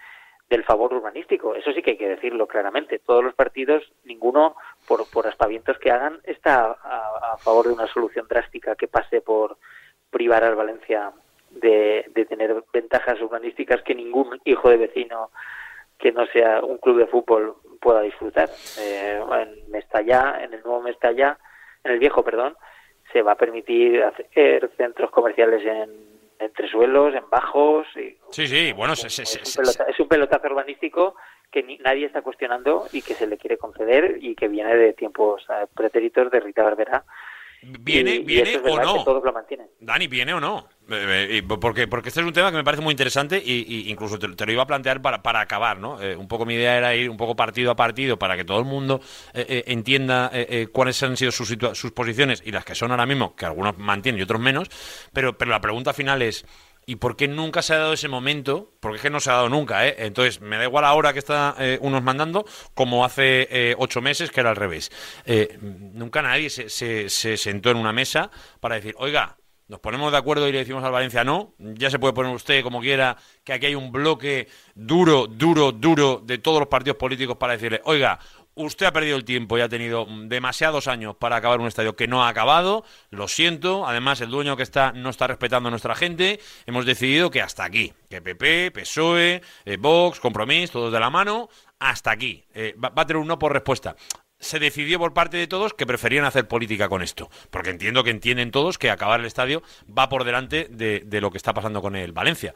del favor urbanístico. Eso sí que hay que decirlo claramente. Todos los partidos, ninguno, por, por aspavientos que hagan, está a, a favor de una solución drástica que pase por privar al Valencia de, de tener ventajas urbanísticas que ningún hijo de vecino que no sea un club de fútbol pueda disfrutar. Eh, en Mestallá, en el nuevo Mestallá, en el viejo, perdón, se va a permitir hacer centros comerciales en entresuelos, en bajos. Y Sí, sí, bueno, es, un pelota- es un pelotazo urbanístico que ni- nadie está cuestionando y que se le quiere conceder y que viene de tiempos eh, pretéritos de Rita Barberá. ¿Viene, Y- viene es o no? que todos lo mantienen. Dani, ¿viene o no? Eh, eh, porque, porque este es un tema que me parece muy interesante y, y incluso te, te lo iba a plantear para, para acabar, ¿no? Eh, un poco mi idea era ir un poco partido a partido para que todo el mundo entienda cuáles han sido sus, sus posiciones y las que son ahora mismo, que algunos mantienen y otros menos, pero, pero la pregunta final es... ¿Y por qué nunca se ha dado ese momento? Porque es que no se ha dado nunca, ¿eh? Entonces, me da igual ahora que está eh, unos mandando, como hace eh, ocho meses, que era al revés. Eh, nunca nadie se, se- se sentó en una mesa para decir, oiga, nos ponemos de acuerdo y le decimos al Valencia no, ya se puede poner usted como quiera, que aquí hay un bloque duro, duro, duro de todos los partidos políticos para decirle, oiga, usted ha perdido el tiempo y ha tenido demasiados años para acabar un estadio que no ha acabado, lo siento, además el dueño que está no está respetando a nuestra gente, hemos decidido que hasta aquí, que PP, PSOE, eh, Vox, Compromís, todos de la mano, hasta aquí, Eh, va a tener un no por respuesta se decidió por parte de todos que preferían hacer política con esto. Porque entiendo que entienden todos que acabar el estadio va por delante de, de lo que está pasando con el Valencia.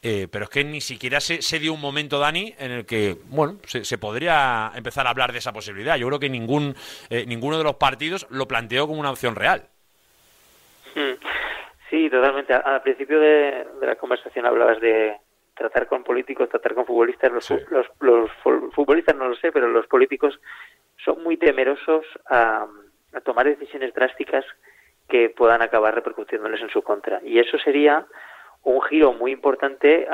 Eh, pero es que ni siquiera se, se dio un momento, Dani, en el que, bueno, se, se podría empezar a hablar de esa posibilidad. Yo creo que ningún, eh, ninguno de los partidos lo planteó como una opción real. Mm. Sí, totalmente. Al, principio de, de la conversación hablabas de tratar con políticos, tratar con futbolistas. Los, los, los fu- futbolistas no lo sé, pero los políticos son muy temerosos a, tomar decisiones drásticas que puedan acabar repercutiéndoles en su contra. Y eso sería un giro muy importante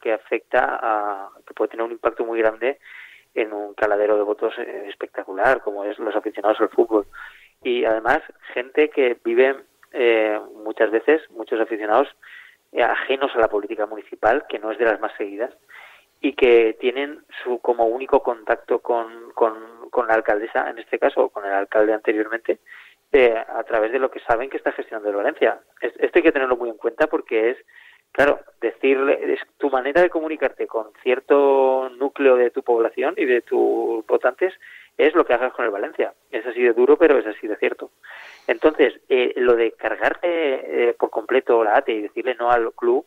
que afecta a, que puede tener un impacto muy grande en un caladero de votos eh, espectacular, como es los aficionados al fútbol. Y además, gente que vive eh, muchas veces, muchos aficionados, eh, ajenos a la política municipal, que no es de las más seguidas, y que tienen su como único contacto con, con, con la alcaldesa, en este caso, o con el alcalde anteriormente, eh, a través de lo que saben que está gestionando el Valencia. Es- Esto hay que tenerlo muy en cuenta porque es, claro, decirle, es tu manera de comunicarte con cierto núcleo de tu población y de tus votantes es lo que hagas con el Valencia. Es así de duro, pero es así de cierto. Entonces, eh, lo de cargarte eh, por completo la ATE y decirle no al club,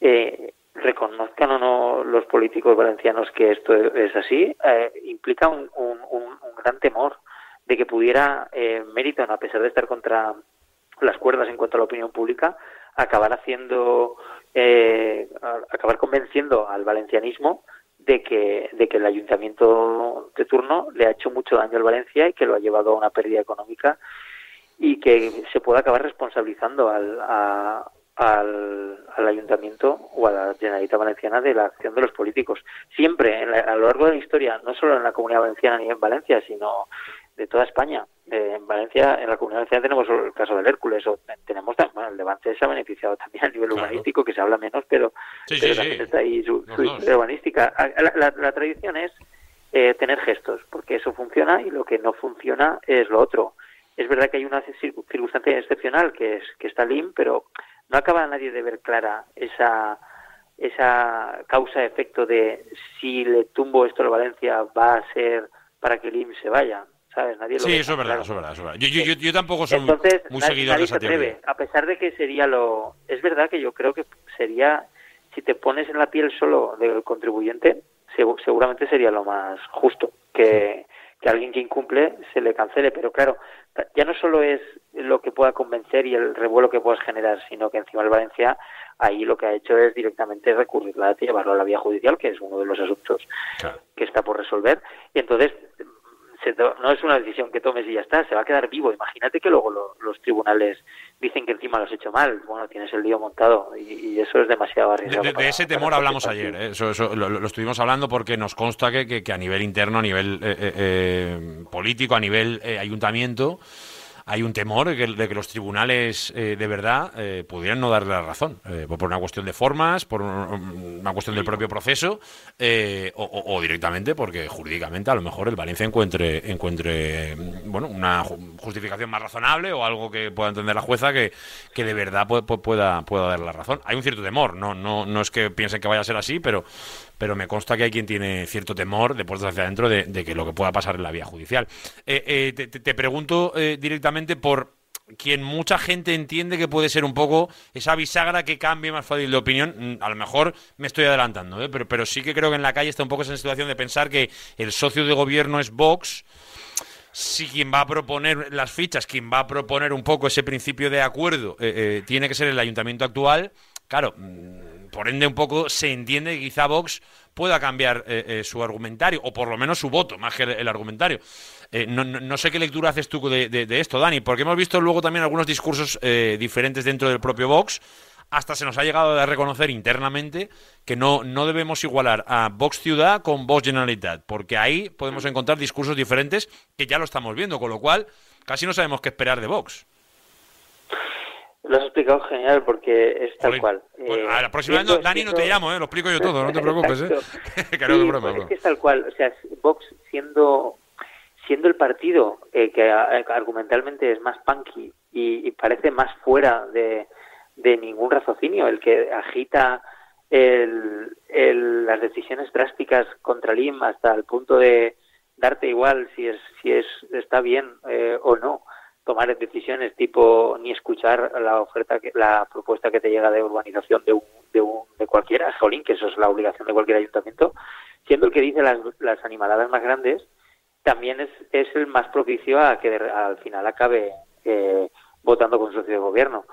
eh, reconozcan o no los políticos valencianos que esto es así, eh, implica un, un- un- gran temor de que pudiera eh, Meriton, a pesar de estar contra las cuerdas en cuanto a la opinión pública, acabar haciendo, eh, acabar convenciendo al valencianismo de que, de que el ayuntamiento de turno le ha hecho mucho daño al Valencia y que lo ha llevado a una pérdida económica y que se pueda acabar responsabilizando al, al, al ayuntamiento o a la Generalitat Valenciana de la acción de los políticos. Siempre, en la- a lo largo de la historia, no solo en la Comunidad Valenciana ni en Valencia, sino de toda España. Eh, en Valencia, en la Comunidad Valenciana tenemos el caso del Hércules, o tenemos, tam- bueno, el Levante se ha beneficiado también a nivel urbanístico, que se habla menos, pero, Sí, pero sí, también sí. está ahí su, historia urbanística. La, la- la tradición es eh, tener gestos, porque eso funciona y lo que no funciona es lo otro. Es verdad que hay una cir- circunstancia excepcional que es que está LIM, pero no acaba nadie de ver clara esa esa causa-efecto de si le tumbo esto al Valencia va a ser para que LIM se vaya, ¿sabes? Nadie lo Sí, ve eso es verdad, claro. eso es verdad, eso es verdad. Yo, yo, yo, yo tampoco soy Entonces, muy nadie, seguidor de esa se atreve, a pesar de que sería lo... Es verdad que yo creo que sería, si te pones en la piel solo del contribuyente, segu- seguramente sería lo más justo, que, que alguien que incumple se le cancele, pero claro, ya no solo es lo que pueda convencer y el revuelo que puedas generar, sino que encima el Valencia ahí lo que ha hecho es directamente recurrirla, llevarlo a la vía judicial, que es uno de los asuntos que está por resolver, y entonces se to- no es una decisión que tomes y ya está, se va a quedar vivo. Imagínate que luego lo- los tribunales dicen que encima lo has hecho mal. Bueno, tienes el lío montado y, y eso es demasiado De, arriesgado. de- de para- ese temor hablamos ayer, ¿eh? eso, eso lo, lo estuvimos hablando porque nos consta que, que- que a nivel interno, a nivel eh, eh, eh, político, a nivel eh, ayuntamiento, hay un temor de que, los tribunales eh, de verdad eh, pudieran no darle la razón, eh, por una cuestión de formas, por un- una cuestión del propio proceso, eh, o, o- directamente porque jurídicamente a lo mejor el Valencia encuentre, encuentre mm, bueno, una ju- justificación más razonable o algo que pueda entender la jueza que, que de verdad pu- pu- pueda, pueda dar la razón. Hay un cierto temor, no, no, no es que piensen que vaya a ser así, pero, pero me consta que hay quien tiene cierto temor de puertas hacia adentro de, que lo que pueda pasar en la vía judicial. Eh, eh, te, pregunto eh, directamente por quien mucha gente entiende que puede ser un poco esa bisagra que cambie más fácil de opinión. Mm, A lo mejor me estoy adelantando, ¿eh? pero, pero sí que creo que en la calle está un poco esa situación de pensar que el socio de gobierno es Vox si quien va a proponer las fichas, quien va a proponer un poco ese principio de acuerdo, eh, tiene que ser el ayuntamiento actual, claro, mm, por ende un poco se entiende que quizá Vox pueda cambiar eh, eh, su argumentario, o por lo menos su voto, más que el, el argumentario. Eh, no, no- no sé qué lectura haces tú de, de- de esto, Dani, porque hemos visto luego también algunos discursos eh, diferentes dentro del propio Vox. Hasta se nos ha llegado a reconocer internamente que no, no debemos igualar a Vox Ciudad con Vox Generalitat, porque ahí podemos encontrar discursos diferentes que ya lo estamos viendo, con lo cual casi no sabemos qué esperar de Vox. Lo has explicado genial porque es tal cual. Bueno, Eh, a la próxima vez, no- siendo- Dani, no te llamo, ¿eh? lo explico yo todo, no te preocupes. ¿eh? Que no, Sí, broma, pues es que es tal cual. O sea, Vox siendo siendo el partido eh, que eh, argumentalmente es más punky y, y parece más fuera de, de ningún raciocinio, el que agita el, el- las decisiones drásticas contra Lim hasta el punto de darte igual si es si es está bien eh, o no tomar decisiones tipo ni escuchar la oferta que, la propuesta que te llega de urbanización de un, de, un, de cualquiera jolín que eso es la obligación de cualquier ayuntamiento siendo el que dice las, las animaladas más grandes también es, es el más propicio a que al final acabe eh, votando con socio de gobierno.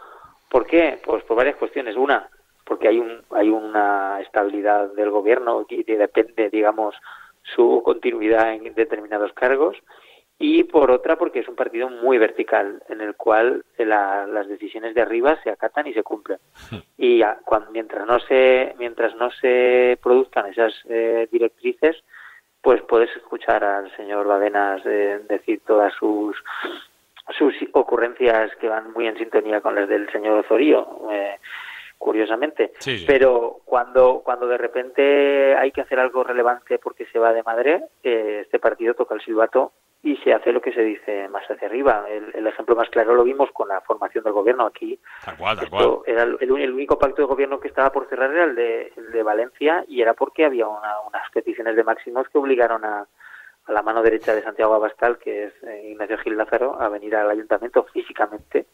¿Por qué? Pues por varias cuestiones. Una, porque hay un hay una estabilidad del gobierno y de- depende, digamos, su continuidad en determinados cargos. Y por otra, porque es un partido muy vertical, en el cual la- las decisiones de arriba se acatan y se cumplen. Y a- cuan- mientras no se mientras no se produzcan esas eh, directrices, pues puedes escuchar al señor Badenas eh, decir todas sus sus ocurrencias que van muy en sintonía con las del señor Osorio, eh, curiosamente. Sí, sí. Pero cuando cuando de repente hay que hacer algo relevante porque se va de madre, eh, este partido toca el silbato y se hace lo que se dice más hacia arriba. El, el ejemplo más claro lo vimos con la formación del gobierno aquí. Tal cual, tal cual. Esto era el, único pacto de gobierno que estaba por cerrar era el de, el de Valencia y era porque había una- unas peticiones de máximos que obligaron a, a la mano derecha de Santiago Abascal, que es eh, Ignacio Gil Lázaro, a venir al ayuntamiento físicamente,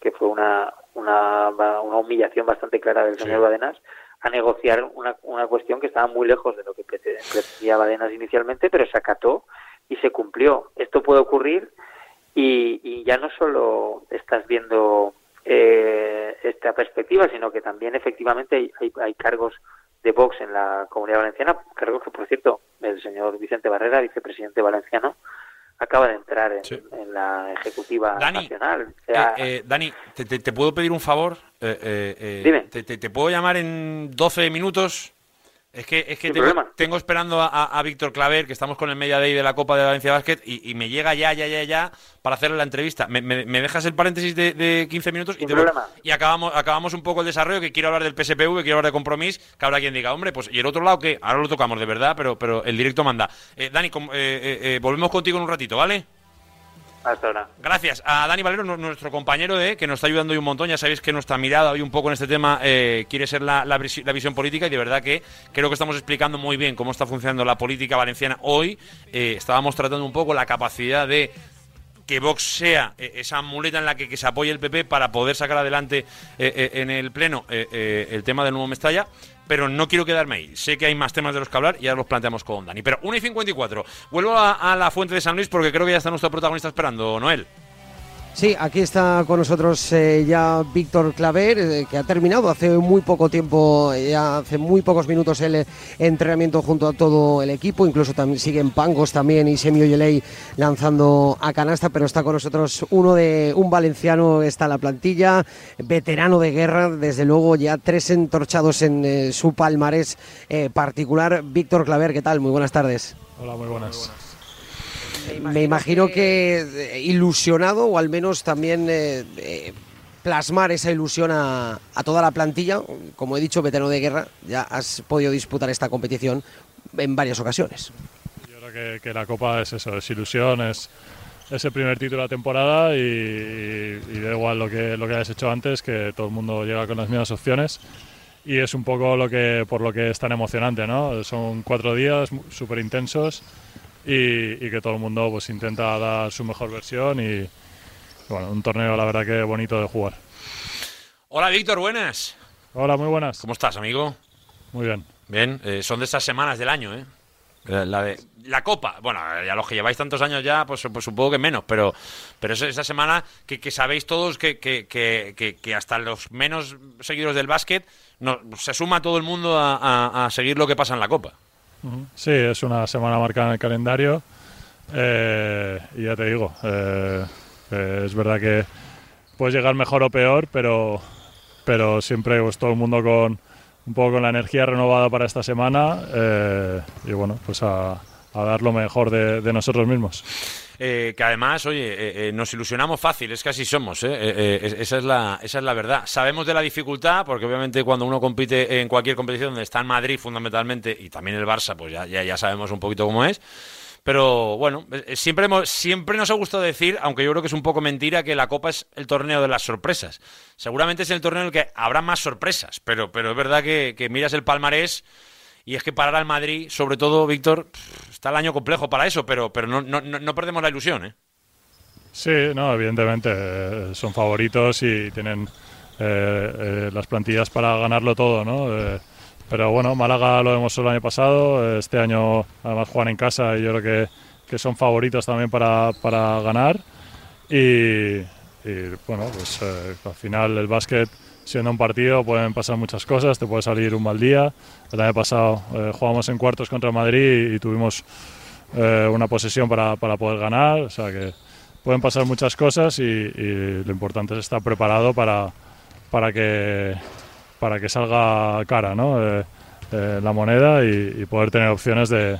que fue una, una, una humillación bastante clara del señor Badenas, a negociar una, una cuestión que estaba muy lejos de lo que prete- pretendía Badenas inicialmente, pero se acató y se cumplió. Esto puede ocurrir y, y ya no solo estás viendo eh, esta perspectiva, sino que también efectivamente hay, hay, hay cargos de Vox en la Comunidad Valenciana, cargos que, por cierto, el señor Vicente Barrera, vicepresidente valenciano, acaba de entrar en, en la ejecutiva nacional. O sea, Eh, eh, Dani, ¿te, te- te puedo pedir un favor? Eh, eh, Dime. Te, te- te puedo llamar en 12 minutos? Es que, es que tengo, esperando a, a- Víctor Claver, que estamos con el Media Day de la Copa de Valencia Basket, y, y me llega ya, ya, ya, ya para hacerle la entrevista. ¿Me, me- me dejas el paréntesis de, de 15 minutos? Y, te voy- y acabamos, acabamos un poco el desarrollo, que quiero hablar del PSPV, quiero hablar de compromiso, que habrá quien diga, hombre, pues, ¿y el otro lado qué? Ahora lo tocamos de verdad, pero, pero el directo manda. Eh, Dani, eh, eh, eh, volvemos contigo en un ratito, ¿vale? Gracias a Dani Valero, nu- nuestro compañero, que nos está ayudando hoy un montón. Ya sabéis que nuestra mirada hoy un poco en este tema eh, quiere ser la, la visi- la visión política y de verdad que creo que estamos explicando muy bien cómo está funcionando la política valenciana hoy. Eh, estábamos tratando un poco la capacidad de que Vox sea eh, esa muleta en la que, que se apoye el PP para poder sacar adelante eh, en el Pleno el tema del nuevo Mestalla. Pero no quiero quedarme ahí. Sé que hay más temas de los que hablar y ahora los planteamos con Dani. Pero 1 y 54. Vuelvo a, a la fuente de San Luis porque creo que ya está nuestro protagonista esperando, Noel. Sí, aquí está con nosotros eh, ya Víctor Claver, eh, que ha terminado hace muy poco tiempo, eh, ya hace muy pocos minutos el entrenamiento junto a todo el equipo, incluso también siguen Pangos también y Semio Yeley lanzando a canasta, pero está con nosotros uno de un valenciano, está la plantilla, veterano de guerra, desde luego ya tres entorchados en su palmarés particular. Víctor Claver, ¿qué tal? Muy buenas tardes. Hola, muy buenas. Me imagino que eh, ilusionado o al menos también eh, eh, plasmar esa ilusión a, a toda la plantilla. Como he dicho, veterano de guerra, ya has podido disputar esta competición en varias ocasiones. Yo creo que, que la Copa es eso, es ilusión, es, es el primer título de la temporada y, y da igual lo que, lo que hayas hecho antes, que todo el mundo llega con las mismas opciones. Y es un poco lo que, por lo que es tan emocionante, ¿no? Son cuatro días súper intensos y, y que todo el mundo pues intenta dar su mejor versión y bueno, un torneo la verdad que bonito de jugar. Hola, Víctor, buenas. Hola, muy buenas. ¿Cómo estás, amigo? Muy bien. Bien, eh, son de esas semanas del año, ¿eh? La, de, la Copa, bueno, ya los que lleváis tantos años ya, pues, pues supongo que menos, pero, pero es esa semana que, que sabéis todos que, que, que, que- que hasta los menos seguidores del básquet no, se suma todo el mundo a, a- a seguir lo que pasa en la Copa. Sí, es una semana marcada en el calendario eh, y ya te digo, eh, eh, es verdad que puedes llegar mejor o peor, pero, pero siempre pues, todo el mundo con un poco con la energía renovada para esta semana y bueno, pues a, dar lo mejor de nosotros mismos. Eh, que además, oye, eh, eh, nos ilusionamos fácil, es que así somos, ¿eh? Es- esa, es la, esa es la verdad. Sabemos de la dificultad, porque obviamente cuando uno compite en cualquier competición donde está en Madrid fundamentalmente, y también el Barça, pues ya, ya, ya sabemos un poquito cómo es. Pero bueno, siempre, hemos- siempre nos ha gustado decir, aunque yo creo que es un poco mentira, que la Copa es el torneo de las sorpresas. Seguramente es el torneo en el que habrá más sorpresas, pero, pero es verdad que miras el palmarés y es que parar al Madrid, sobre todo, Víctor, está el año complejo para eso, pero, pero no, no, no perdemos la ilusión, ¿eh? Sí, no, evidentemente eh, son favoritos y tienen eh, eh, las plantillas para ganarlo todo, ¿no? Pero bueno, Málaga lo demostró el año pasado, este año además juegan en casa y yo creo que, que son favoritos también para, para ganar y, y, bueno, pues al final el básquet siendo un partido pueden pasar muchas cosas, te puede salir un mal día. El año pasado eh, jugamos en cuartos contra Madrid y tuvimos eh, una posesión para, para poder ganar, o sea que pueden pasar muchas cosas y, y lo importante es estar preparado para, para, que, para que salga cara ¿no? Eh, eh, la moneda y, y poder tener opciones de,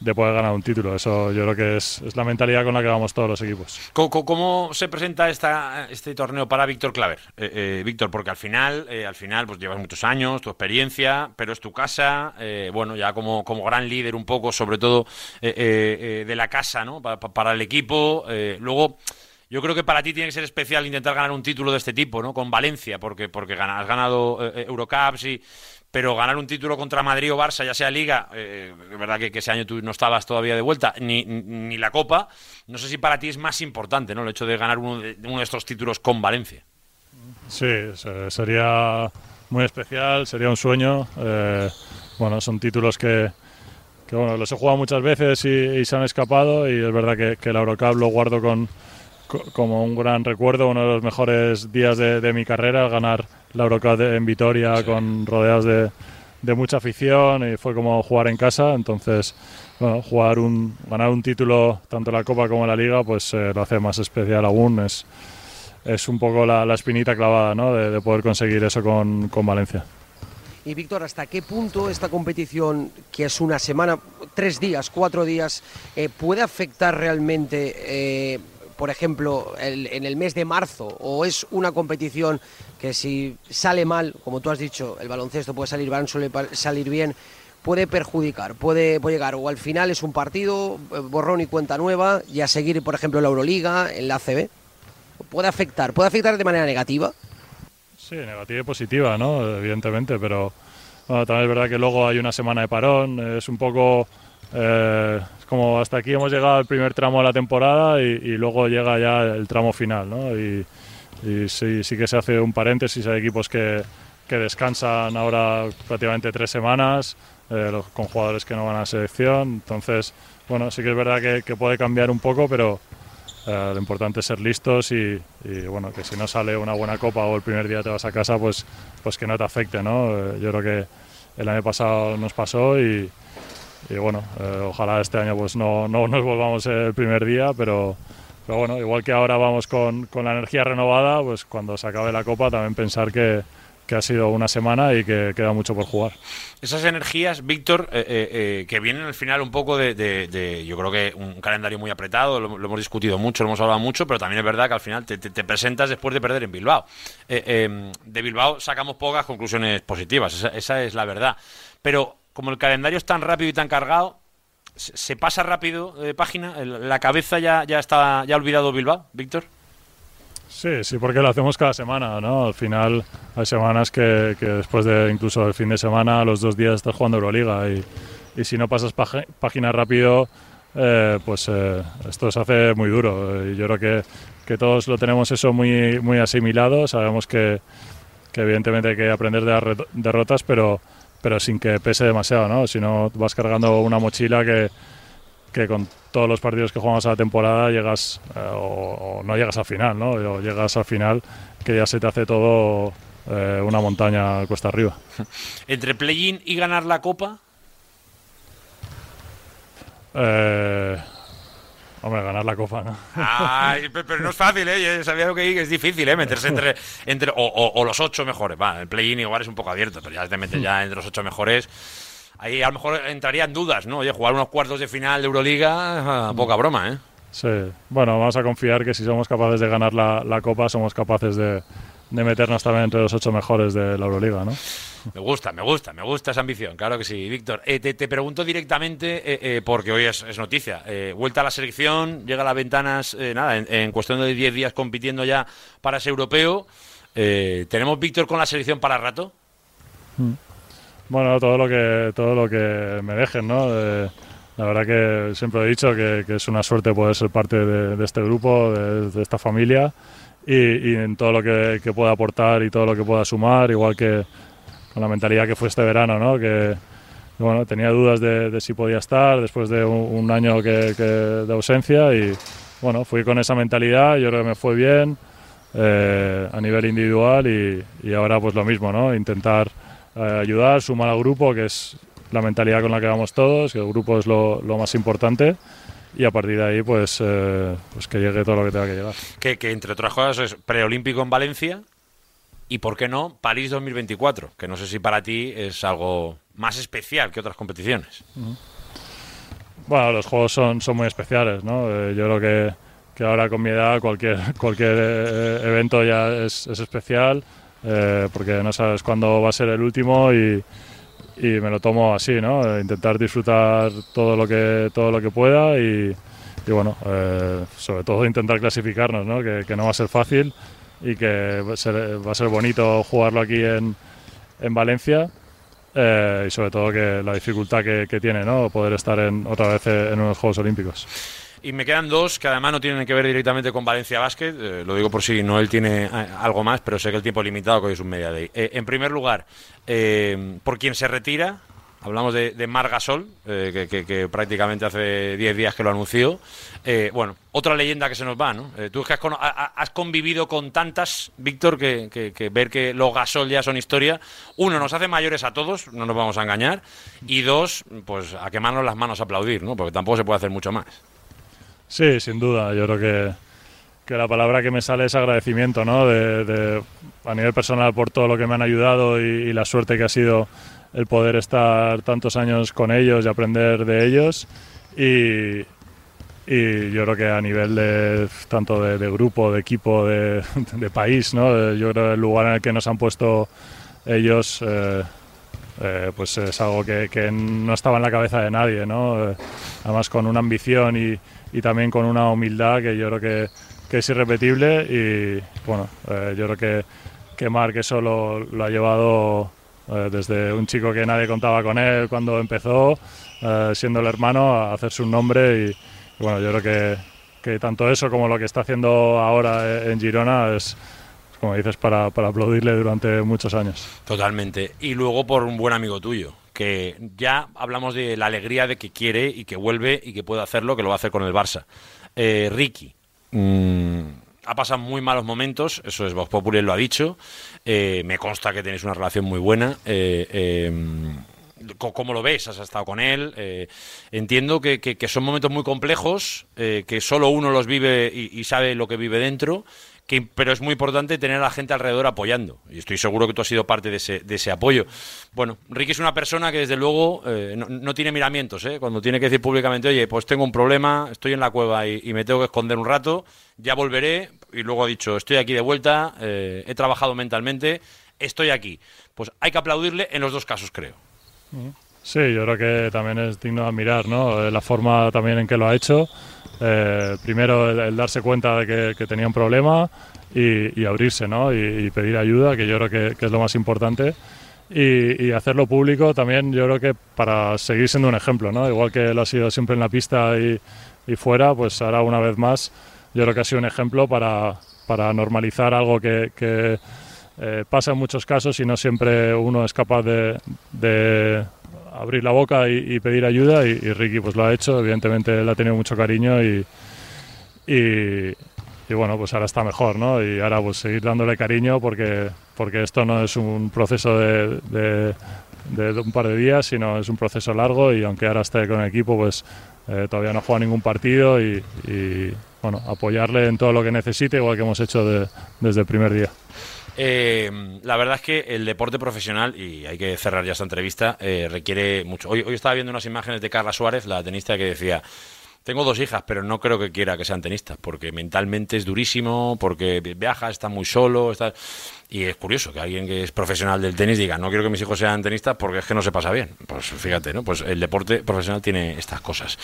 de poder ganar un título. Eso yo creo que es, es la mentalidad con la que vamos todos los equipos. ¿Cómo, se presenta esta, este torneo para Víctor Claver? Eh, eh, Víctor, porque al final, eh, al final, pues llevas muchos años, tu experiencia, pero es tu casa, eh, bueno, ya como, como gran líder un poco, sobre todo de la casa, ¿no? Pa- pa- para el equipo. luego, yo creo que para ti tiene que ser especial intentar ganar un título de este tipo, ¿no? Con Valencia, porque, porque has ganado Eurocups y... Pero ganar un título contra Madrid o Barça, ya sea Liga, eh, es verdad que, ese año tú no estabas todavía de vuelta, ni, ni la Copa, no sé si para ti es más importante, ¿no? El hecho de ganar uno de, uno de estos títulos con Valencia. Sí, se- sería muy especial, sería un sueño. eh, bueno, son títulos que, que, bueno, los he jugado muchas veces y, se han escapado y es verdad que, que el Eurocup lo guardo con, co- como un gran recuerdo, uno de los mejores días de, de mi carrera, ganar la Eurocup en Vitoria con rodeados de, de mucha afición y fue como jugar en casa, entonces bueno, jugar un, ganar un título tanto la Copa como la Liga, pues eh, lo hace más especial aún. Es, es un poco la, la espinita clavada ¿no? de, de poder conseguir eso con, con Valencia. Y Víctor, ¿hasta qué punto esta competición, que es una semana, tres días, cuatro días, eh, puede afectar realmente, eh, por ejemplo, el- en el mes de marzo? ¿O es una competición que si sale mal, como tú has dicho, el baloncesto puede salir mal, suele salir bien, puede perjudicar, puede, llegar? O al final es un partido, eh, borrón y cuenta nueva, y a seguir, por ejemplo, la Euroliga, en la ACB. ¿Puede afectar? ¿Puede afectar de manera negativa? Sí, negativa y positiva, ¿no? Evidentemente, pero también es verdad que luego hay una semana de parón, es un poco eh, como hasta aquí hemos llegado al primer tramo de la temporada y, y luego llega ya el tramo final, ¿no? Y, y sí, sí que se hace un paréntesis, hay equipos que, que descansan ahora prácticamente tres semanas, eh, con jugadores que no van a la selección, entonces, bueno, sí que es verdad que, que puede cambiar un poco, pero eh, lo importante es ser listos y, y, bueno, que si no sale una buena copa o el primer día te vas a casa, pues, pues que no te afecte, ¿no? Eh, yo creo que el año pasado nos pasó y, y bueno, eh, ojalá este año pues no, no nos volvamos el primer día, pero, pero bueno, igual que ahora vamos con, con la energía renovada, pues cuando se acabe la copa también pensar que, que ha sido una semana y que queda mucho por jugar. Esas energías, Víctor, eh, eh, que vienen al final un poco de, de- yo creo que un calendario muy apretado, lo, hemos discutido mucho, lo hemos hablado mucho, pero también es verdad que al final te, presentas después de perder en Bilbao. De Bilbao sacamos pocas conclusiones positivas, esa, esa es la verdad. Pero como el calendario es tan rápido y tan cargado, se, pasa rápido de página, la cabeza ya, ya está ya ha olvidado Bilbao, Víctor. Sí, sí, porque lo hacemos cada semana, ¿no? Al final hay semanas que, que después de incluso el fin de semana, los dos días estás jugando Euroliga y, y si no pasas página rápido, eh, pues eh, esto se hace muy duro. Yo creo que, que todos lo tenemos eso muy, muy asimilado, sabemos que, que evidentemente hay que aprender de las derrotas, pero, pero sin que pese demasiado, ¿no? Si no vas cargando una mochila que, que con todos los partidos que jugamos a la temporada llegas eh, o, o no llegas al final, ¿no? O llegas al final que ya se te hace todo eh, una montaña cuesta arriba. Entre play-in y ganar la Copa, Eh, hombre, ganar la copa, ¿no? Ay, pe- pero no es fácil, ¿eh? Yo sabía lo que es difícil, ¿eh? Meterse entre, entre o, o- o los ocho mejores. Va, el play-in igual es un poco abierto, pero ya te metes ya entre los ocho mejores. Ahí a lo mejor entrarían dudas, ¿no? Oye, jugar unos cuartos de final de Euroliga, ah, poca broma, ¿eh? Sí, bueno, vamos a confiar que si somos capaces de ganar la, la copa, somos capaces de, de meternos también entre los ocho mejores de la Euroliga, ¿no? Me gusta, me gusta, me gusta esa ambición, claro que sí. Víctor, eh, te, te pregunto directamente, eh, eh, porque hoy es, es noticia, eh, vuelta a la selección, llega a las ventanas, eh, nada, en, en cuestión de 10 días compitiendo ya para ese europeo. Eh, ¿Tenemos Víctor con la selección para rato? Bueno, todo lo que todo lo que me dejen, ¿no? La verdad que siempre he dicho que, que es una suerte poder ser parte de, de este grupo, de, de esta familia y, y en todo lo que, que pueda aportar y todo lo que pueda sumar, igual que con la mentalidad que fue este verano, ¿no? Que bueno, tenía dudas de, de si podía estar después de un, un año que, que de ausencia y bueno, fui con esa mentalidad, yo creo que me fue bien eh, a nivel individual y, y ahora pues lo mismo, ¿no? Intentar eh, ayudar, sumar al grupo, que es la mentalidad con la que vamos todos, que el grupo es lo, lo más importante y a partir de ahí pues, eh, pues que llegue todo lo que tenga que llegar. Que, que entre otras cosas es preolímpico en Valencia y, ¿por qué no, París 2024? Que no sé si para ti es algo más especial que otras competiciones. Bueno, los juegos son, son muy especiales, ¿no? Eh, yo creo que, que ahora con mi edad cualquier, cualquier eh, evento ya es, es especial eh, porque no sabes cuándo va a ser el último y, y me lo tomo así, ¿no? Eh, intentar disfrutar todo lo que, todo lo que pueda y, y bueno, eh, sobre todo intentar clasificarnos, ¿no? Que, que no va a ser fácil y que va a ser, va a ser bonito jugarlo aquí en, en Valencia eh, y sobre todo que la dificultad que, que tiene no poder estar en, otra vez en unos Juegos Olímpicos. Y me quedan dos que además no tienen que ver directamente con Valencia Basket. eh, lo digo por si Noel tiene eh, algo más, pero sé que el tiempo es limitado, que hoy es un media day. Eh, en primer lugar, eh, por quien se retira, hablamos de, de Margasol, eh, que, prácticamente hace 10 días que lo anunció. Bueno, otra leyenda que se nos va, ¿no? Tú es que has, has convivido con tantas, Víctor, que- que ver que los Gasol ya son historia. Uno, nos hace mayores a todos, no nos vamos a engañar. Y dos, pues a quemarnos las manos a aplaudir, ¿no? Porque tampoco se puede hacer mucho más. Sí, sin duda. Yo creo que, que la palabra que me sale es agradecimiento, ¿no? De, de- a nivel personal por todo lo que me han ayudado y, y la suerte que ha sido el poder estar tantos años con ellos y aprender de ellos. Y, y yo creo que a nivel de tanto de, de grupo, de equipo, de, de país, ¿no? Yo creo que el lugar en el que nos han puesto ellos eh, eh, pues es algo que, que no estaba en la cabeza de nadie, ¿no? Eh, además con una ambición y, y también con una humildad que yo creo que, que es irrepetible y bueno, eh, yo creo que, que Marc eso lo, lo ha llevado eh, desde un chico que nadie contaba con él cuando empezó, eh, siendo el hermano, a hacerse un nombre y, y bueno, yo creo que, que tanto eso como lo que está haciendo ahora en Girona es, como dices, para, para aplaudirle durante muchos años. Totalmente. Y luego por un buen amigo tuyo, que ya hablamos de la alegría de que quiere y que vuelve y que puede hacerlo, que lo va a hacer con el Barça. Eh, Ricky. mm, ha pasado muy malos momentos, eso es Vox Populi lo ha dicho. Eh, me consta que tenéis una relación muy buena. Eh, eh, ¿Cómo lo ves? ¿Has estado con él? Eh, entiendo que, son momentos muy complejos, eh, que solo uno los vive y sabe lo que vive dentro, pero es muy importante tener a la gente alrededor apoyando. Y estoy seguro que tú has sido parte de ese, de ese apoyo. Bueno, Ricky es una persona que desde luego eh, no, tiene miramientos. ¿eh? Cuando tiene que decir públicamente, oye, pues tengo un problema, estoy en la cueva y, y me tengo que esconder un rato, ya volveré. Y luego ha dicho, estoy aquí de vuelta, eh, he trabajado mentalmente, estoy aquí. Pues hay que aplaudirle en los dos casos, creo. Sí, yo creo que también es digno de admirar, ¿no? Eh, La forma también en que lo ha hecho. Eh, primero el, el darse cuenta de que, que tenía un problema y, y abrirse, ¿no? Y, y pedir ayuda, que yo creo que, que es lo más importante. Y, y hacerlo público también yo creo que para seguir siendo un ejemplo, ¿no? Igual que lo ha sido siempre en la pista y, fuera, pues ahora una vez más yo creo que ha sido un ejemplo para, para normalizar algo que, que, eh, pasa en muchos casos y no siempre uno es capaz de, de abrir la boca y, y pedir ayuda y, y Ricky pues lo ha hecho, evidentemente él ha tenido mucho cariño y, y, y bueno, pues ahora está mejor, ¿no? Y ahora pues seguir dándole cariño porque, porque esto no es un proceso de, de- de un par de días, sino es un proceso largo y aunque ahora esté con el equipo, pues eh, todavía no juega ningún partido y, y, bueno, apoyarle en todo lo que necesite, igual que hemos hecho de- desde el primer día. Eh, la verdad es que el deporte profesional, y hay que cerrar ya esta entrevista, eh, requiere mucho. Hoy, hoy estaba viendo unas imágenes de Carla Suárez, la tenista, que decía, tengo dos hijas, pero no creo que quiera que sean tenistas, porque mentalmente es durísimo, porque viaja, está muy solo, está... Y es curioso que alguien que es profesional del tenis diga, no quiero que mis hijos sean tenistas porque es que no se pasa bien. Pues fíjate, ¿no? Pues el deporte profesional tiene estas cosas.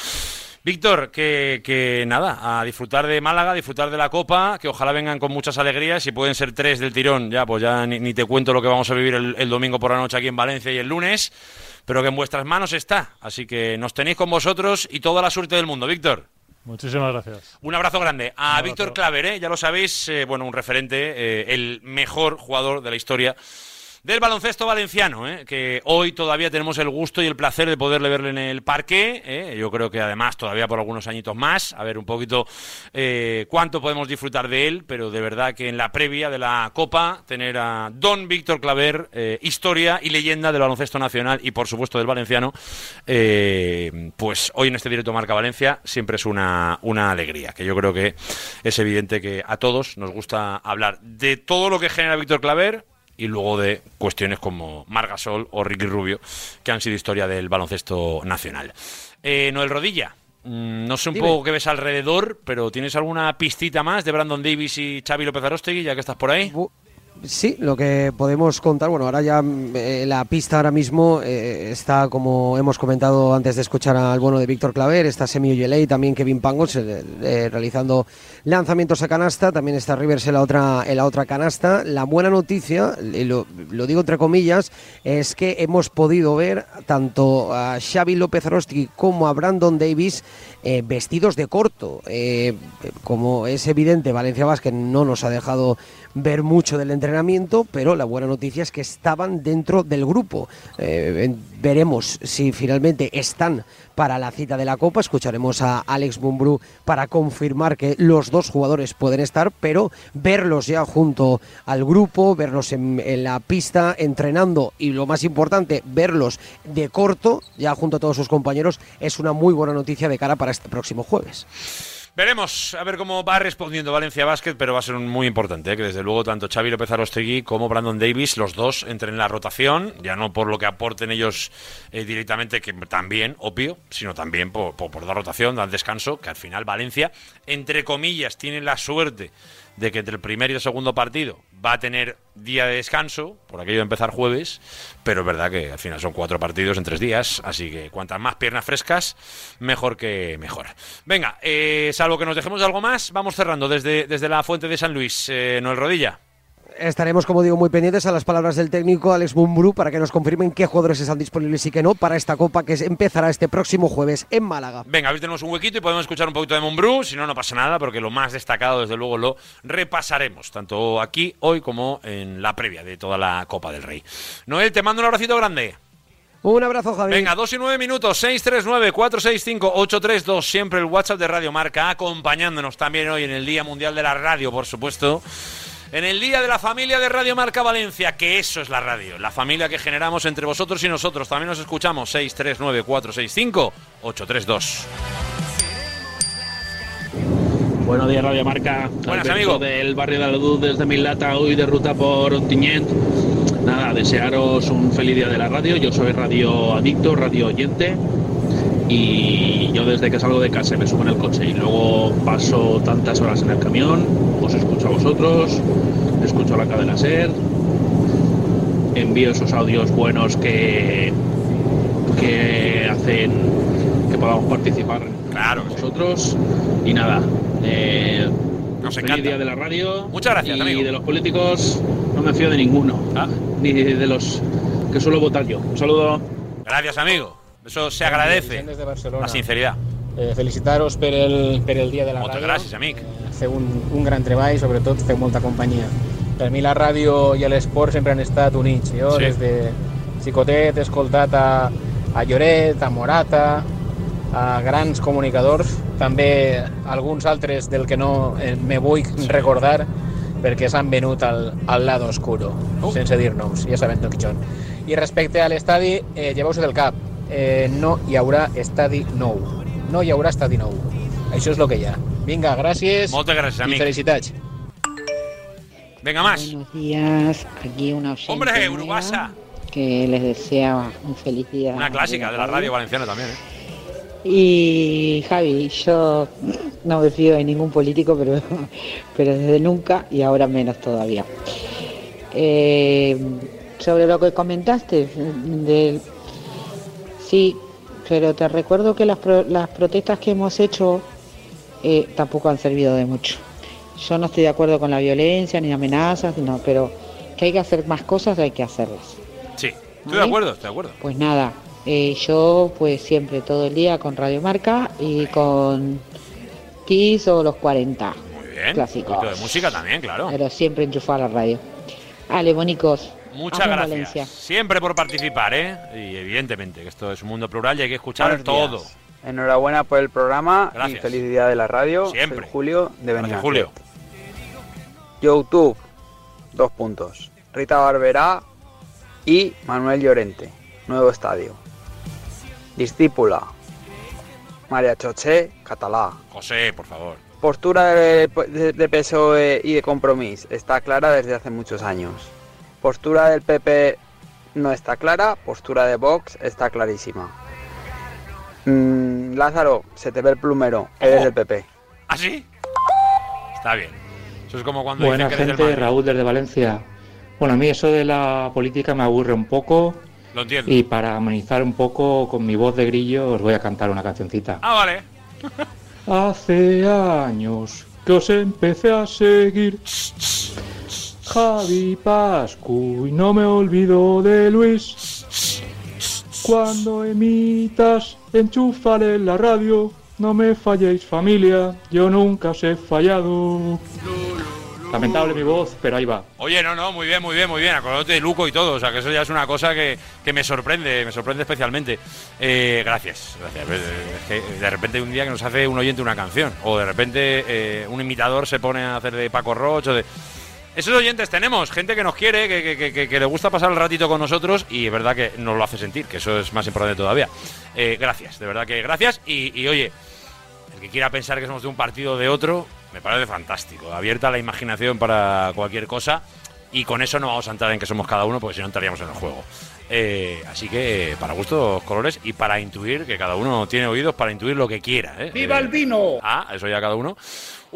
Víctor, que, que nada, a disfrutar de Málaga, a disfrutar de la Copa, que ojalá vengan con muchas alegrías y pueden ser tres del tirón, ya pues ya ni, ni te cuento lo que vamos a vivir el, el domingo por la noche aquí en Valencia y el lunes, pero que en vuestras manos está, así que nos tenéis con vosotros y toda la suerte del mundo, Víctor. Muchísimas gracias. Un abrazo grande a abrazo. Víctor Claver, ¿eh? ya lo sabéis, eh, bueno, un referente, eh, el mejor jugador de la historia del baloncesto valenciano, ¿eh? que hoy todavía tenemos el gusto y el placer de poderle verle en el parque. ¿eh? Yo creo que además todavía por algunos añitos más, a ver un poquito eh, cuánto podemos disfrutar de él, pero de verdad que en la previa de la Copa, tener a Don Víctor Claver, historia y leyenda del baloncesto nacional y por supuesto del valenciano, pues hoy en este directo Marca Valencia siempre es una, una alegría, que yo creo que es evidente que a todos nos gusta hablar de todo lo que genera Víctor Claver y luego de cuestiones como Margasol o Ricky Rubio, que han sido historia del baloncesto nacional. Eh, Noel Rodilla, mm, no sé un Dime. poco qué ves alrededor, pero ¿tienes alguna pistita más de Brandon Davis y Xavi López Arostegui, ya que estás por ahí? Sí, lo que podemos contar, bueno, ahora ya eh, la pista ahora mismo eh, está, como hemos comentado antes de escuchar al bueno de Víctor Claver, está Semi Oyelei, también Kevin Pangos eh, realizando lanzamientos a canasta, también está Rivers en la otra, en la otra canasta. La buena noticia, lo, digo entre comillas, es que hemos podido ver tanto a Xavi López Arostegui como a Brandon Davis vestidos de corto. Como es evidente, Valencia Vázquez no nos ha dejado ver mucho del entrenamiento pero la buena noticia es que estaban dentro del grupo. Eh, veremos si finalmente están para la cita de la Copa. Escucharemos a Alex Mumbrú para confirmar que los dos jugadores pueden estar, pero verlos ya junto al grupo, verlos en, en la pista entrenando y lo más importante, verlos de corto, ya junto a todos sus compañeros, es una muy buena noticia de cara para este próximo jueves. Veremos a ver cómo va respondiendo Valencia Basket, pero va a ser un- muy importante, ¿eh? que desde luego tanto Xavi López Arostegui como Brandon Davis, los dos entren en la rotación, ya no por lo que aporten ellos eh, directamente, que también, obvio, sino también por, por, por dar rotación, dar descanso, que al final Valencia, entre comillas, tiene la suerte de que entre el primer y el segundo partido va a tener día de descanso, por aquello de empezar jueves, pero es verdad que al final son cuatro partidos en tres días, así que cuantas más piernas frescas, mejor que mejor. Venga, eh, salvo que nos dejemos de algo más, vamos cerrando desde, desde la fuente de San Luis, eh, Noel Rodilla. Estaremos, como digo, muy pendientes a las palabras del técnico Alex Mumbrú para que nos confirmen qué jugadores están disponibles y qué no para esta Copa que empezará este próximo jueves en Málaga. Venga, a ver tenemos un huequito y podemos escuchar un poquito de Mumbrú, si no, no pasa nada, porque lo más destacado, desde luego, lo repasaremos, tanto aquí, hoy, como en la previa de toda la Copa del Rey. Noel, te mando un abracito grande. Un abrazo, Javi. Venga, 2 y 9 minutos, 639-465-832, siempre el WhatsApp de Radio Marca, acompañándonos también hoy en el Día Mundial de la Radio, por supuesto. En el Día de la Familia de Radio Marca Valencia, que eso es la radio, la familia que generamos entre vosotros y nosotros. También nos escuchamos, 639-465-832. Buenos días, Radio Marca. Buenas, Alberto amigo. Del barrio de la Luz desde Milata, hoy de ruta por Ontinyent. Nada, desearos un feliz día de la radio. Yo soy radio adicto, radio oyente. Y yo desde que salgo de casa me subo en el coche y luego paso tantas horas en el camión, os escucho a vosotros, escucho la cadena SER, envío esos audios buenos que, que hacen que podamos participar claro, vosotros. Y nada, eh, Nos feliz encanta. día de la radio. Muchas gracias, y amigo. de los políticos no me fío de ninguno, Ah. ni de los que suelo votar yo. Un saludo. Gracias, amigo. Eso se agradece. Desde Barcelona. La sinceridad. Eh, felicitaros per el, per el dia de la Moltes ràdio. gràcies, amic. Feu un, un gran treball i sobretot feu molta companyia. Per mi la ràdio i l'esport sempre han estat units. Jo Sí. des de xicotet he escoltat a, a Lloret, a Morata, a grans comunicadors, també alguns altres del que no eh, me vull recordar perquè s'han venut al, al lado oscuro, sense dir noms, ja sabem qui són. I respecte a l'estadi, eh, lleveu-se del cap, eh, no hi haurà estadi nou. No hi haurà estadi nou. Això és el que hi ha. Vinga, gràcies Moltes gràcies, i amic. felicitats. Venga, más. Buenos días, aquí una oyente Hombre, Uruguasa. que les desea un feliz día. Una clásica de la radio valenciana también, ¿eh? Y Javi, yo no me fío de ningún político, pero, pero desde nunca y ahora menos todavía. Eh, sobre lo que comentaste, del- sí, pero te recuerdo que las, pro- las protestas que hemos hecho eh, tampoco han servido de mucho. Yo no estoy de acuerdo con la violencia ni amenazas, no, pero que hay que hacer más cosas, hay que hacerlas. Sí, estoy de ¿Vale? acuerdo, estoy de acuerdo. Pues nada, eh, yo pues siempre todo el día con Radio Marca y con Kiss o los 40. Muy bien. Clásicos. Un poquito de música también, claro. Pero siempre enchufar la radio. Ale, bonicos. Muchas gracias. Valencia. Siempre por participar, ¿eh? Y evidentemente que esto es un mundo plural y hay que escuchar Buenos todo. días. Enhorabuena por el programa Gracias. y feliz día de la radio. Siempre. Soy Julio de Beniarre. Julio. YouTube, dos puntos. Rita Barberá y Manuel Llorente, nuevo estadio. Discípula, María Choché, catalá. José, por favor. Postura de, de- de PSOE E y de Compromís está clara desde hace muchos años. Postura del PP no está clara, postura de Vox está clarísima. Mm, Lázaro, se te ve el plumero, eres del PP. ¿Ah, sí? Está bien. Eso es como cuando Buena dicen que eres del gente, Madrid. Raúl desde Valencia. Bueno, a mí eso de la política me aburre un poco Lo entiendo. y para amenizar un poco con mi voz de grillo os voy a cantar una cancioncita. Ah, vale. Hace años que os empecé a seguir Javi Pascu y no me olvido de Luis Cuando emitas, enchúfale la radio No me falléis familia, yo nunca os he fallado Lamentable mi voz, pero ahí va. Oye, no, no, muy bien, muy bien, muy bien. Acordate de Luco y todo. O sea, que eso ya es una cosa que, que me sorprende, me sorprende especialmente. Eh, gracias, gracias. Es que de repente un día que nos hace un oyente una canción. O de repente eh, un imitador se pone a hacer de Paco Roche o de. Esos oyentes tenemos, gente que nos quiere, que, que- que- que le gusta pasar el ratito con nosotros y es verdad que nos lo hace sentir, que eso es más importante todavía. Eh, gracias, de verdad que gracias. Y, y, oye, el que quiera pensar que somos de un partido o de otro, me parece fantástico. Abierta la imaginación para cualquier cosa y con eso no vamos a entrar en que somos cada uno porque si no entraríamos en el juego. Eh, así que para gustos colores y para intuir que cada uno tiene oídos para intuir lo que quiera. ¿eh? ¡Viva Eh, el vino! Ah, eso ya cada uno.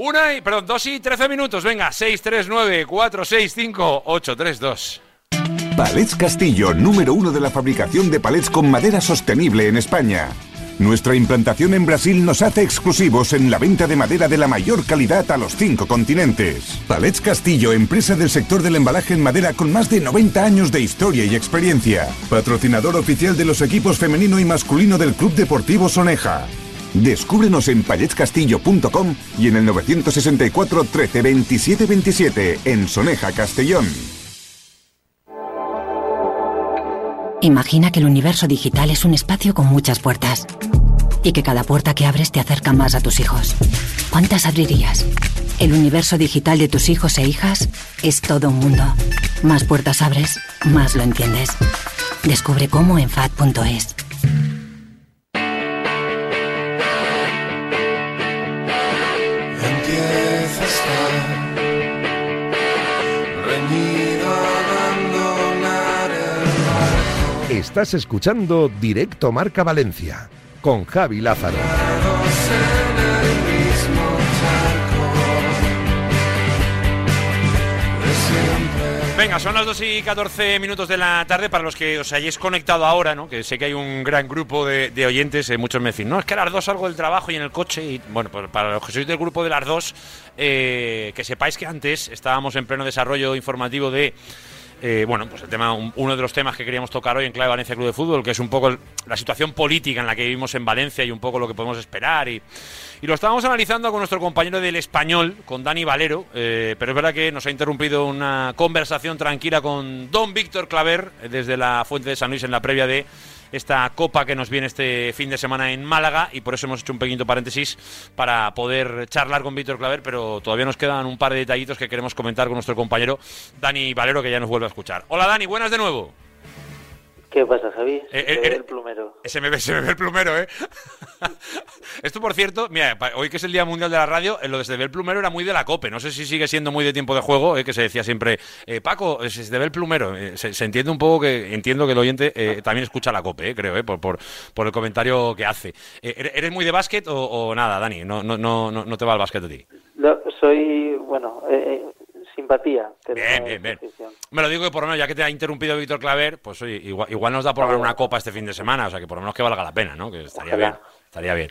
Una y, perdón, dos y trece minutos. Venga, seis, tres, nueve, cuatro, seis, cinco, ocho, tres, dos. Palets Castillo, número uno de la fabricación de palets con madera sostenible en España. Nuestra implantación en Brasil nos hace exclusivos en la venta de madera de la mayor calidad a los cinco continentes. Palets Castillo, empresa del sector del embalaje en madera con más de 90 años de historia y experiencia. Patrocinador oficial de los equipos femenino y masculino del Club Deportivo Soneja. Descúbrenos en paletscastillo.com y en el 964 13 27 27 en Soneja, Castellón. Imagina que el universo digital es un espacio con muchas puertas y que cada puerta que abres te acerca más a tus hijos. ¿Cuántas abrirías? El universo digital de tus hijos e hijas es todo un mundo. Más puertas abres, más lo entiendes. Descubre cómo en FAD.es. Estás escuchando Directo Marca Valencia con Javi Lázaro. Venga, son las 2 y 14 minutos de la tarde para los que os hayáis conectado ahora, ¿no? Que sé que hay un gran grupo de, de oyentes, eh, muchos me dicen, no, es que a las 2 salgo del trabajo y en el coche. Y bueno, pues para los que sois del grupo de las 2, eh, que sepáis que antes estábamos en pleno desarrollo informativo de eh, bueno, pues el tema, un- uno de los temas que queríamos tocar hoy en Clave Valencia Club de Fútbol, que es un poco la situación política en la que vivimos en Valencia y un poco lo que podemos esperar. Y, y lo estábamos analizando con nuestro compañero del español, con Dani Valero, eh, pero es verdad que nos ha interrumpido una conversación tranquila con don Víctor Claver eh, desde la Fuente de San Luis en la previa de esta copa que nos viene este fin de semana en Málaga y por eso hemos hecho un pequeño paréntesis para poder charlar con Víctor Claver, pero todavía nos quedan un par de detallitos que queremos comentar con nuestro compañero Dani Valero que ya nos vuelve a escuchar. Hola Dani, buenas de nuevo. ¿Qué pasa, Javi? Eh, Se eh, ve eh, el plumero. Se me ve, se me ve el plumero, ¿eh? Esto, por cierto, mira, hoy que es el Día Mundial de la Radio, eh, lo de se ve el plumero era muy de la COPE. No sé si sigue siendo muy de tiempo de juego, eh, que se decía siempre, eh, Paco, eh, se se ve el plumero. Eh, se, se entiende un poco que entiendo que el oyente eh, también escucha la COPE, eh, creo, eh, por, por, por el comentario que hace. Eh, ¿eres- ¿Eres muy de básquet o, o nada, Dani? No, no, no, no, te va el básquet a ti. No, soy, bueno, eh, eh, simpatía. Bien, bien, bien. Me lo digo que por lo menos, ya que te ha interrumpido Víctor Claver, pues oye, igual, igual nos da por ganar una copa este fin de semana, o sea que por lo menos que valga la pena, ¿no? Que estaría Ojalá. bien, estaría bien.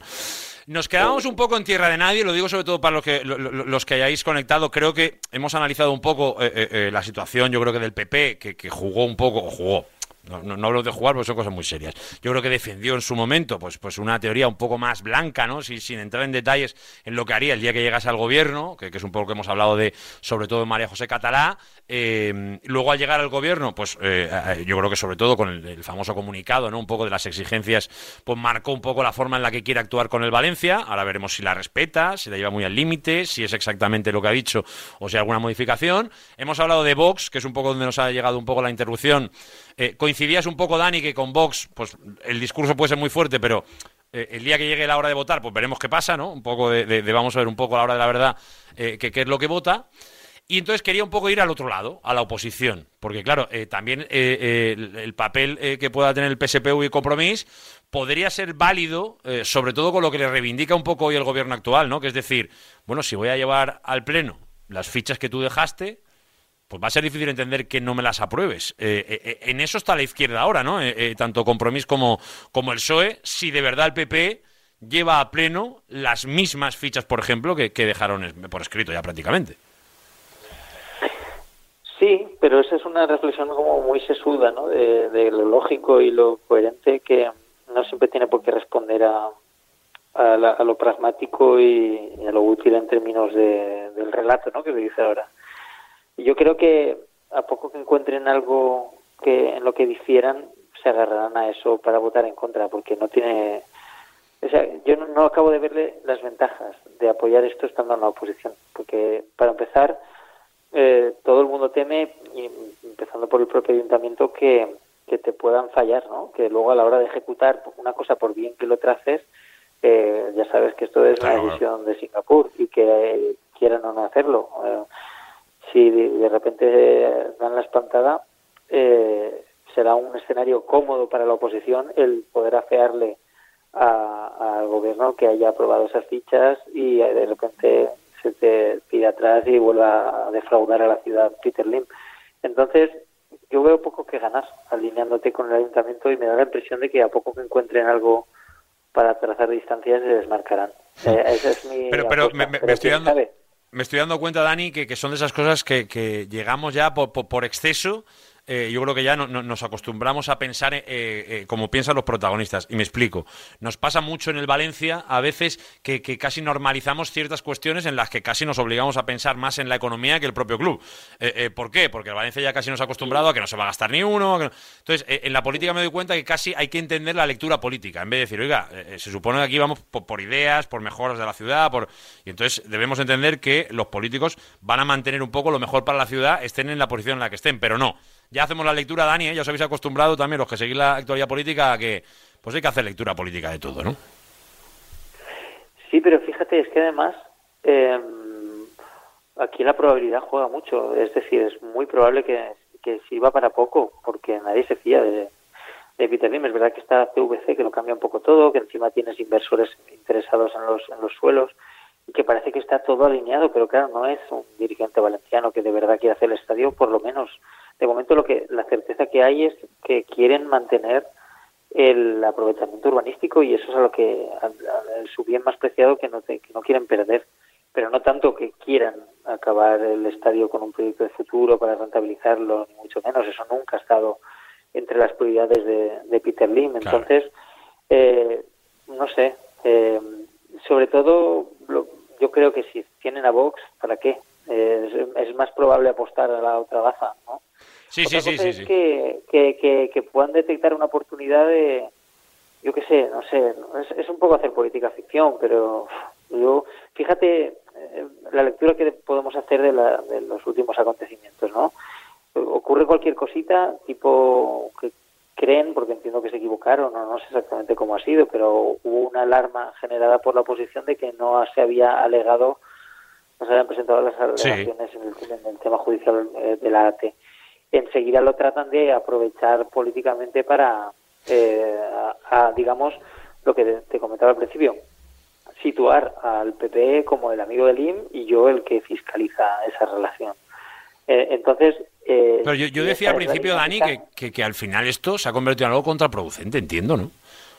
Nos quedamos un poco en tierra de nadie, lo digo sobre todo para los que, lo- lo- los que hayáis conectado. Creo que hemos analizado un poco eh, eh, eh, la situación, yo creo que del PP, que, que jugó un poco, o jugó. No, no, hablo de jugar porque son cosas muy serias. Yo creo que defendió en su momento pues, pues una teoría un poco más blanca, ¿no? Sin, sin entrar en detalles en lo que haría el día que llegase al gobierno, que, es un poco lo que hemos hablado de, sobre todo María José Catalá. Eh, luego al llegar al gobierno, pues eh, eh, yo creo que sobre todo con el, el famoso comunicado, ¿no? Un poco de las exigencias, pues marcó un poco la forma en la que quiere actuar con el Valencia. Ahora veremos si la respeta, si la lleva muy al límite, si es exactamente lo que ha dicho o si hay alguna modificación. Hemos hablado de Vox, que es un poco donde nos ha llegado un poco la interrupción. Eh, coincidías un poco, Dani, que con Vox, pues el discurso puede ser muy fuerte, pero eh, el día que llegue la hora de votar, pues veremos qué pasa, ¿no? Un poco de, vamos a ver un poco la hora de la verdad eh, qué es lo que vota. Y entonces quería un poco ir al otro lado, a la oposición. Porque, claro, eh, también el, el papel que pueda tener el PSPV y Compromís podría ser válido, sobre todo con lo que le reivindica un poco hoy el gobierno actual, ¿no? Que es decir, bueno, si voy a llevar al Pleno las fichas que tú dejaste, pues va a ser difícil entender que no me las apruebes. Eh, eh, eh, en eso está la izquierda ahora, ¿no? Eh, eh, tanto Compromís como, como el PSOE, si de verdad el PP lleva a pleno las mismas fichas, por ejemplo, que, dejaron por escrito ya prácticamente. Sí, pero esa es una reflexión como muy sesuda, ¿no? De, lo lógico y lo coherente que no siempre tiene por qué responder a, a, la- a lo pragmático y, y a lo útil en términos de- del relato, ¿no? Que se dice ahora. Y yo creo que a poco que encuentren algo que en lo que difieran, se agarrarán a eso para votar en contra, porque no tiene... O sea, yo no, no acabo de verle las ventajas de apoyar esto estando en la oposición, porque para empezar, eh, todo el mundo teme, y empezando por el propio ayuntamiento, que, que te puedan fallar, ¿no? Que luego a la hora de ejecutar una cosa, por bien que lo traces, eh, ya sabes que esto es Claro, una decisión de Singapur y que eh, quieran o no hacerlo. Si de, repente eh, dan la espantada, eh, será un escenario cómodo para la oposición el poder afearle a- al gobierno que haya aprobado esas fichas y de repente se te tira atrás y vuelva a defraudar a la ciudad Peter Lim. Entonces, yo veo poco que ganar alineándote con el ayuntamiento y me da la impresión de que a poco que encuentren algo para trazar distancias se desmarcarán. Eh, esa es mi Pero, pero me, estoy dando, sabe. Me estoy dando cuenta, Dani, que, que son de esas cosas que, que llegamos ya por, por- por exceso. Eh, yo creo que ya no- no- nos acostumbramos a pensar eh, eh, como piensan los protagonistas. Y me explico. Nos pasa mucho en el Valencia a veces que, casi normalizamos ciertas cuestiones en las que casi nos obligamos a pensar más en la economía que el propio club. Eh, eh, ¿Por qué? Porque el Valencia ya casi nos ha acostumbrado a que no se va a gastar ni uno. no- Entonces, en la política me doy cuenta que casi hay que entender la lectura política. En vez de decir, oiga, se supone que aquí vamos por, por ideas, por mejoras de la ciudad, por y entonces debemos entender que los políticos van a mantener un poco lo mejor para la ciudad, estén en la posición en la que estén, pero no. Ya hacemos la lectura, Dani, ¿eh? ya os habéis acostumbrado también los que seguís la actualidad política a que pues hay que hacer lectura política de todo, ¿no? Sí, pero fíjate, es que además eh, aquí la probabilidad juega mucho. Es decir, es muy probable que, que sirva para poco, porque nadie se fía de, de Peter Lim. Es verdad que está PVC, que lo cambia un poco todo, que encima tienes inversores interesados en los, en los suelos, y que parece que está todo alineado, pero claro, no es un dirigente valenciano que de verdad quiere hacer el estadio, por lo menos. De momento lo que la certeza que hay es que quieren mantener el aprovechamiento urbanístico y eso es a lo que al- su bien más preciado que no te- que no quieren perder. Pero no tanto que quieran acabar el estadio con un proyecto de futuro para rentabilizarlo ni mucho menos. Eso nunca ha estado entre las prioridades de, de Peter Lim. Entonces eh, no sé eh, sobre todo lo- yo creo que si tienen a Vox para qué Eh, es, es más probable apostar a la otra baza ¿no? Sí, Otra sí, sí, cosa sí, es sí. Que, que, que, que puedan detectar una oportunidad de, yo qué sé, no sé, es, es un poco hacer política ficción, pero yo, fíjate eh, la lectura que podemos hacer de, la, de los últimos acontecimientos, ¿no? Ocurre cualquier cosita, tipo que creen, porque entiendo que se equivocaron, o no sé exactamente cómo ha sido, pero hubo una alarma generada por la oposición de que no se había alegado, no se habían presentado las Sí. alegaciones en, el, en el tema judicial eh, de la AT enseguida lo tratan de aprovechar políticamente para, eh, a, a, digamos, lo que te- te comentaba al principio, situar al PPE como el amigo del IM y yo el que fiscaliza esa relación. Eh, entonces... eh, Pero yo, yo decía al principio, Dani, que, que al final esto se ha convertido en algo contraproducente, entiendo, ¿no?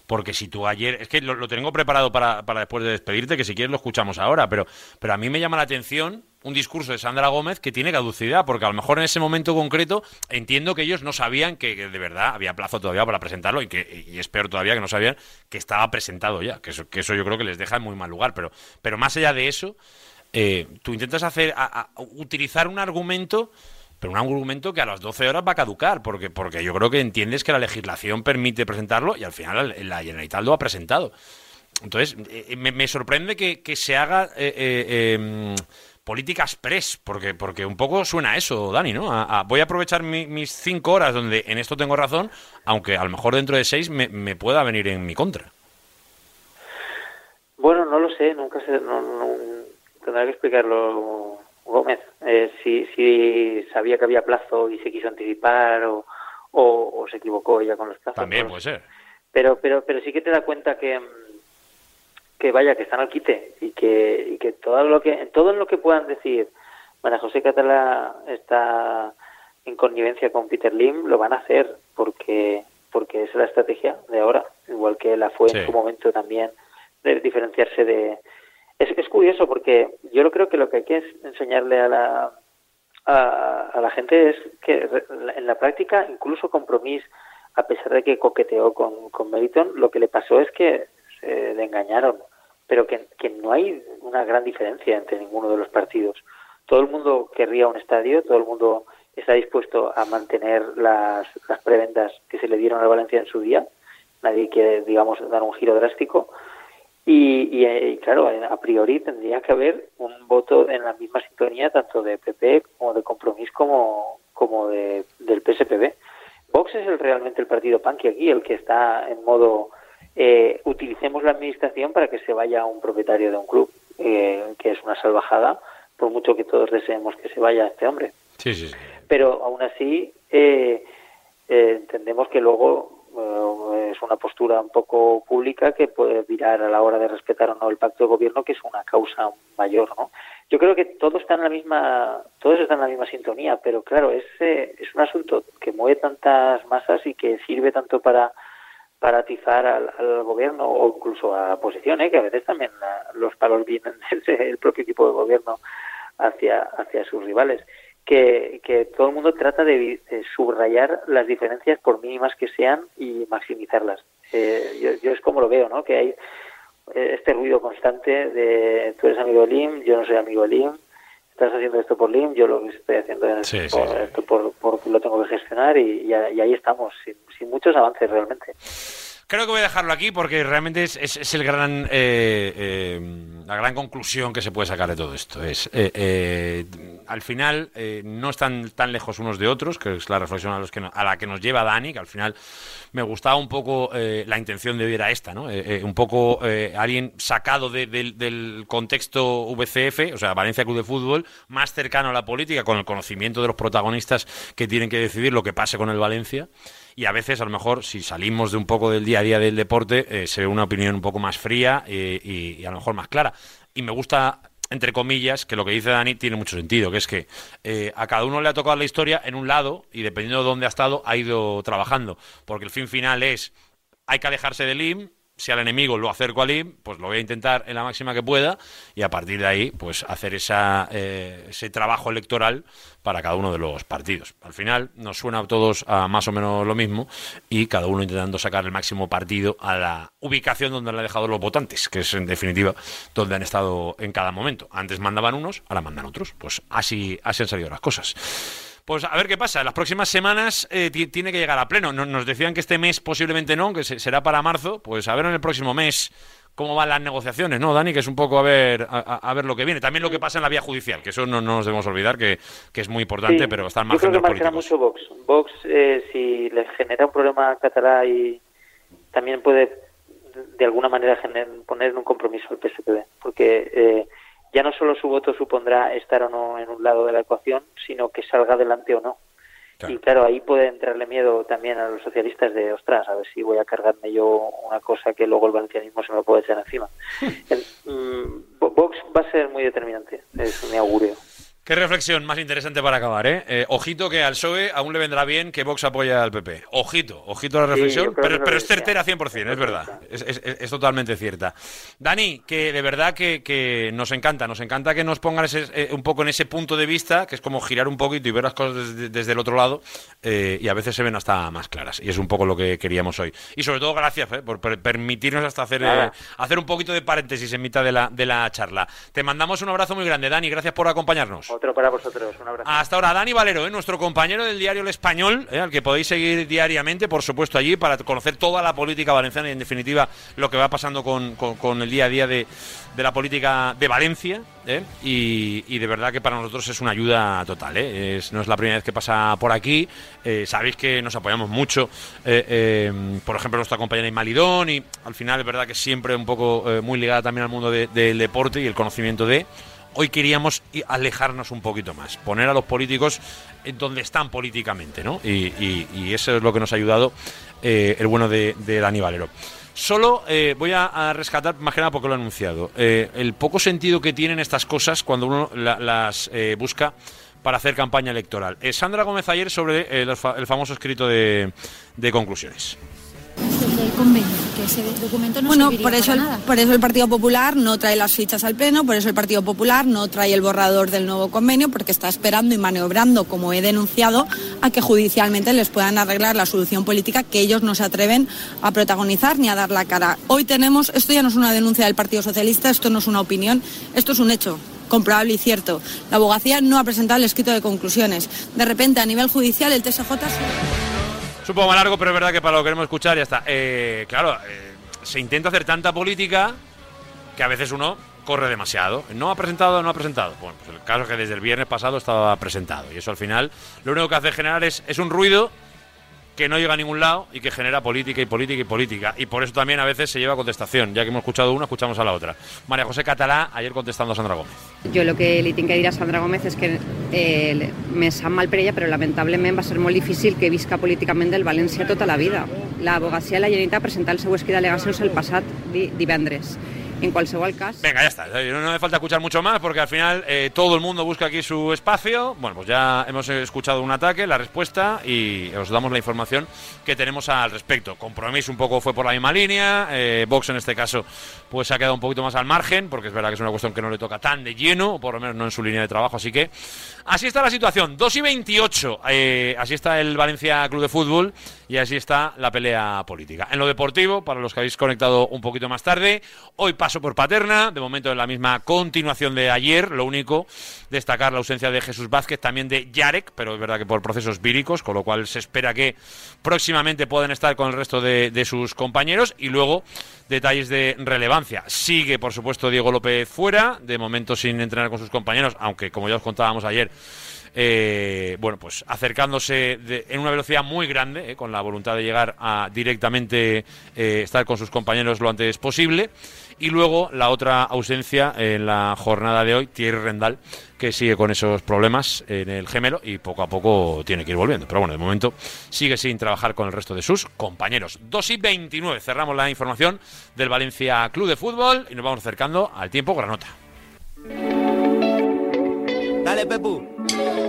Porque si tú ayer, es que lo, lo tengo preparado para, para después de despedirte, que si quieres lo escuchamos ahora, pero, pero a mí me llama la atención un discurso de Sandra Gómez que tiene caducidad, porque a lo mejor en ese momento concreto entiendo que ellos no sabían que, de verdad había plazo todavía para presentarlo y que y es peor todavía que no sabían que estaba presentado ya, que eso, yo creo que les deja en muy mal lugar, pero, pero más allá de eso, eh, tú intentas hacer utilizar un argumento pero un argumento que a las 12 horas va a caducar, porque, porque yo creo que entiendes que la legislación permite presentarlo y al final la Generalitat lo ha presentado. Entonces, eh, me, me sorprende que, se haga eh, eh, em, políticas press, porque, porque un poco suena a eso, Dani, ¿no? A- a- voy a aprovechar mi- mis cinco horas donde en esto tengo razón, aunque a lo mejor dentro de seis me, me pueda venir en mi contra. Bueno, no lo sé, nunca sé, no, no- tendrá que explicarlo Gómez. Eh, si, si sabía que había plazo y se quiso anticipar o, o, o se equivocó ella con los plazos. También lo puede ser. Pero, pero, pero sí que te da cuenta que, mm, que vaya, que están al quite y que, y que todo lo que, todo en lo que puedan decir, María José Catalá está en connivencia con Peter Lim, lo van a hacer porque, porque es la estrategia de ahora, igual que la fue Sí. en su momento también de diferenciarse de... Es, es curioso porque yo lo creo que lo que hay que enseñarle a la, a, a la gente es que en la práctica incluso Compromís, a pesar de que coqueteó con, con Meriton, lo que le pasó es que se le engañaron, pero que, que no hay una gran diferencia entre ninguno de los partidos. todo el mundo querría un estadio, todo el mundo está dispuesto a mantener las, las preventas que se le dieron a Valencia en su día. Nadie quiere, digamos, dar un giro drástico. Y, y, eh, claro, a priori tendría que haber un voto en la misma sintonía tanto de PP como de Compromís como, como de, del PSPB. Vox es el, realmente el partido punky aquí, el que está en modo eh, utilicemos la administración para que se vaya un propietario de un club, eh, que es una salvajada, por mucho que todos deseemos que se vaya este hombre. Sí, sí, sí. Pero aún así eh, eh, entendemos que luego eh, es una postura un poco pública que puede virar a la hora de respetar o no el pacto de gobierno, que es una causa mayor, ¿no? Yo creo que todos están en la misma, todos están en la misma sintonía, pero claro, es, eh, es un asunto que mueve tantas masas y que sirve tanto para para atizar al, al gobierno o incluso a oposición, ¿eh? que a veces también la- los palos vienen desde el propio equipo de gobierno hacia, hacia sus rivales, que, que todo el mundo trata de subrayar las diferencias por mínimas que sean y maximizarlas. Eh, yo, yo es como lo veo, ¿no? que hay eh, este ruido constante de tú eres amigo de Lim, yo no soy amigo de Lim, estás haciendo esto por Lim, yo lo que estoy haciendo es Sí, sí, por, sí. esto por, lo tengo que gestionar y, y ahí estamos, sin, sin muchos avances realmente. Creo que voy a dejarlo aquí porque realmente es, es- el gran, eh, eh, la gran conclusión que se puede sacar de todo esto. Es, eh, eh, al final, no están tan lejos unos de otros, que es la reflexión a, los que no- a la que nos lleva Dani, que al final me gustaba un poco la intención de hoy era esta, ¿no? Un poco alguien sacado de- del- del contexto VCF, o sea, Valencia Club de Fútbol, más cercano a la política, con el conocimiento de los protagonistas que tienen que decidir lo que pase con el Valencia. Y a veces, a lo mejor, si salimos de un poco del día a día del deporte, eh, se ve una opinión un poco más fría eh, y, a lo mejor más clara. Y me gusta, entre comillas, que lo que dice Dani tiene mucho sentido, que es que eh, a cada uno le ha tocado la historia en un lado y dependiendo de dónde ha estado, ha ido trabajando. Porque el fin final es, hay que alejarse del IM, si al enemigo lo acerco al IM, pues lo voy a intentar en la máxima que pueda y a partir de ahí, pues hacer esa, eh, ese trabajo electoral para cada uno de los partidos. Al final nos suena a todos a más o menos lo mismo y cada uno intentando sacar el máximo partido a la ubicación donde le han dejado los votantes, que es en definitiva donde han estado en cada momento. Antes mandaban unos, ahora mandan otros. Pues así, así han salido las cosas. Pues a ver qué pasa. Las próximas semanas eh, ti- tiene que llegar a pleno. No- Nos decían que este mes posiblemente no, que se- será para marzo. Pues a ver en el próximo mes cómo van las negociaciones, ¿no, Dani? Que es un poco a ver a, ver lo que viene. También lo que pasa en la vía judicial, que eso no, no nos debemos olvidar, que, que es muy importante, Sí, pero está al Yo margen creo de que los marcará políticos. mucho Vox. Vox, eh, si le genera un problema a Catalá y también puede de- de alguna manera poner un compromiso al PSPB, porque eh, ya no solo su voto supondrá estar o no en un lado de la ecuación, sino que salga adelante o no. Y claro, ahí puede entrarle miedo también a los socialistas de, ostras, a ver si voy a cargarme yo una cosa que luego el valencianismo se me lo puede echar encima. El, mm, Vo- Vox va a ser muy determinante, es mi augurio. Qué reflexión más interesante para acabar, ¿eh? Eh, ojito que al PSOE aún le vendrá bien que Vox apoya al PP. Ojito, ojito a la reflexión, pero, es certera 100%, es verdad. Es, es- es- es totalmente cierta. Dani, que de verdad que, que nos encanta, nos encanta que nos pongan ese- eh, un poco en ese punto de vista, que es como girar un poquito y ver las cosas desde, desde el otro lado, eh, y a veces se ven hasta más claras. Y es un poco lo que queríamos hoy. Y sobre todo, gracias eh, por per- permitirnos hasta hacer, hacer un poquito de paréntesis en mitad de la, de la charla. Te mandamos un abrazo muy grande, Dani, gracias por acompañarnos. Otro para vosotros, un abrazo. Hasta ahora, Dani Valero, ¿eh? nuestro compañero del diario El Español, ¿eh? al que podéis seguir diariamente, por supuesto, allí, para conocer toda la política valenciana y, en definitiva, lo que va pasando con, el día a día de, la política de Valencia. ¿eh? Y, de verdad que para nosotros es una ayuda total. Es- no es la primera vez que pasa por aquí. Sabéis que nos apoyamos mucho, por ejemplo, nuestra compañera Imalidón, y al final es verdad que siempre un poco muy ligada también al mundo de- del deporte y el conocimiento de hoy queríamos alejarnos un poquito más, poner a los políticos donde están políticamente, ¿no? Y, y- eso es lo que nos ha ayudado eh, el bueno de, Dani Valero. Solo eh, voy a, rescatar, más que nada porque lo he anunciado, eh, el poco sentido que tienen estas cosas cuando uno la- las busca para hacer campaña electoral. Sandra Gómez ayer sobre el, fa- el famoso escrito de, de conclusiones. Del convenio, que ese documento no Bueno, por eso, para el, nada. por eso el Partido Popular no trae las fichas al Pleno, por eso el Partido Popular no trae el borrador del nuevo convenio, porque está esperando y maniobrando, como he denunciado, a que judicialmente les puedan arreglar la solución política que ellos no se atreven a protagonizar ni a dar la cara. Hoy tenemos, esto ya no es una denuncia del Partido Socialista, esto no es una opinión, esto es un hecho. comprobable y cierto. La abogacía no ha presentado el escrito de conclusiones. De repente, a nivel judicial, el TSJ... Es un poco más largo, pero es verdad que para lo que queremos escuchar ya está. Eh, claro, eh, se intenta hacer tanta política que a veces uno corre demasiado. No ha presentado, no ha presentado. Bueno, pues el caso es que desde el viernes pasado estaba presentado. Y eso al final lo único que hace generar es, es un ruido que no llega a ningún lado y que genera política y política y política. Y por eso también a veces se lleva contestación. Ya que hemos escuchado una, escuchamos a la otra. María José Catalá, ayer contestando a Sandra Gómez. Jo el que li tinc que dir a Sandra Gómez és que eh, me sap mal per ella, però lamentablement va ser molt difícil que visca políticament del València tota la vida. L'advocacia de la Generalitat ha presentat el seu escrit d'al·legacions el passat di divendres. En qualsevol cas... Venga, ya está. No, no me falta escuchar mucho más porque al final eh, todo el mundo busca aquí su espacio. Bueno, pues ya hemos escuchado un ataque, la respuesta y os damos la información que tenemos al respecto. Compromiso un poco fue por la misma línea. eh, Vox en este caso pues se ha quedado un poquito más al margen porque es verdad que es una cuestión que no le toca tan de lleno, o por lo menos no en su línea de trabajo. Así que así está la situación. 2 y 28. eh, así está el Valencia Club de Fútbol y así está la pelea política. En lo deportivo, para los que habéis conectado un poquito más tarde, hoy paso por Paterna, de momento en la misma continuación de ayer, lo único, destacar la ausencia de Jesús Vázquez, también de Yarek, pero es verdad que por procesos víricos, con lo cual se espera que próximamente puedan estar con el resto de, de sus compañeros y luego detalles de relevancia. Sigue, por supuesto, Diego López fuera, de momento sin entrenar con sus compañeros, aunque como ya os contábamos ayer, eh, bueno, pues acercándose de- en una velocidad muy grande, eh, con la voluntad de llegar a directamente eh, estar con sus compañeros lo antes posible. Y luego la otra ausencia en la jornada de hoy, Thierry Rendal, que sigue con esos problemas en el gemelo y poco a poco tiene que ir volviendo. Pero bueno, de momento sigue sin trabajar con el resto de sus compañeros. 2 y 29, cerramos la información del Valencia Club de Fútbol y nos vamos acercando al tiempo granota. Dale, Pepu.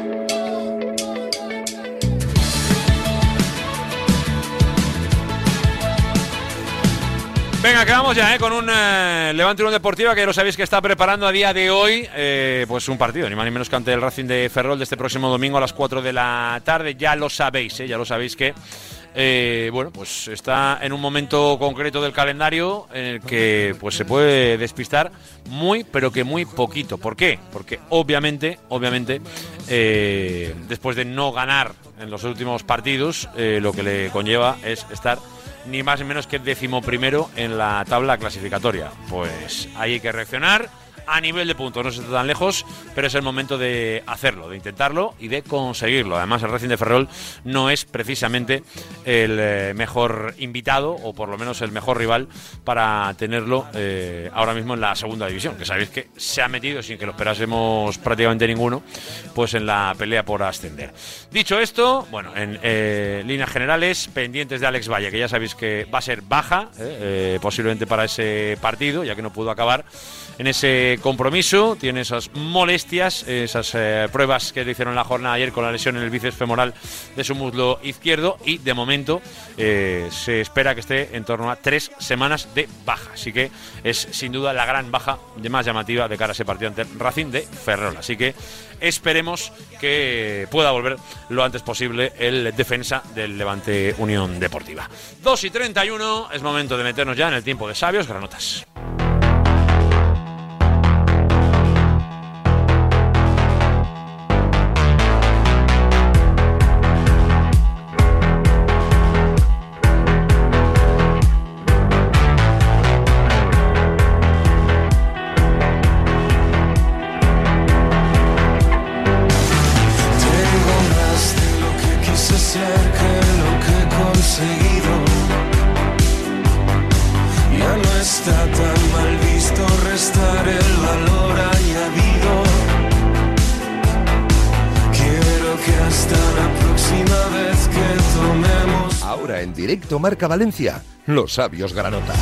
Venga, quedamos ya ¿eh? con un eh, Levante Unión Deportiva que ya lo sabéis que está preparando a día de hoy eh, pues un partido, ni más ni menos que ante el Racing de Ferrol de este próximo domingo a las 4 de la tarde. Ya lo sabéis, ¿eh? ya lo sabéis que eh, bueno, pues está en un momento concreto del calendario en el que pues se puede despistar muy, pero que muy poquito. ¿Por qué? Porque obviamente, obviamente, después de no ganar en los últimos partidos, lo que le conlleva es estar ni más ni menos que decimoprimero en la tabla clasificatoria. Pues ahí hay que reaccionar a nivel de puntos, no se está tan lejos, pero es el momento de hacerlo, de intentarlo y de conseguirlo. Además, el Racing de Ferrol no es precisamente el eh, mejor invitado, o por lo menos el mejor rival, para tenerlo eh, ahora mismo en la segunda división, que sabéis que se ha metido sin que lo esperásemos prácticamente ninguno, pues en la pelea por ascender. Dicho esto, bueno, en eh, líneas generales, pendientes de Alex Valle, que ya sabéis que va a ser baja, posiblemente para ese partido, ya que no pudo acabar en ese compromiso. Tiene esas molestias, esas eh, pruebas que le hicieron la jornada ayer con la lesión en el bíceps femoral de su muslo izquierdo y de momento eh, se espera que esté en torno a tres semanas de baja. Así que es sin duda la gran baja de más llamativa de cara a ese partido ante Racing de Ferrol. Así que esperemos que pueda volver lo antes posible el defensa del Levante Unión Deportiva. 2 y 31, es momento de meternos ya en el tiempo de sabios granotas. Directo Marca Valencia, los sabios granotas.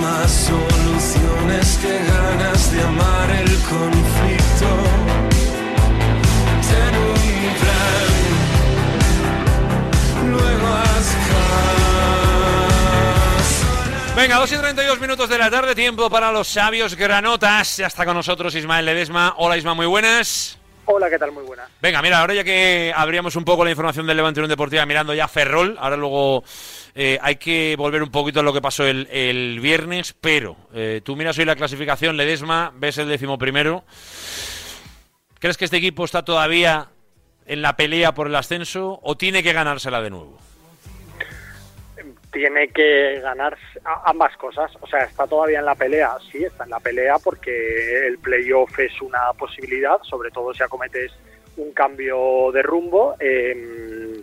más soluciones que ganas de amar el conflicto. Ten un plan, luego haz caso. Venga, 2 y 32 minutos de la tarde, tiempo para los sabios granotas. Ya está con nosotros Ismael Ledesma. Hola Isma, muy buenas. Hola, ¿qué tal? Muy buena. Venga, mira, ahora ya que abríamos un poco la información del Levante Unión Deportiva mirando ya Ferrol, ahora luego eh, hay que volver un poquito a lo que pasó el, el viernes, pero eh, tú miras hoy la clasificación, Ledesma, ves el décimo primero. ¿Crees que este equipo está todavía en la pelea por el ascenso o tiene que ganársela de nuevo? Tiene que ganar ambas cosas. O sea, está todavía en la pelea. Sí, está en la pelea porque el playoff es una posibilidad, sobre todo si acometes un cambio de rumbo. eh,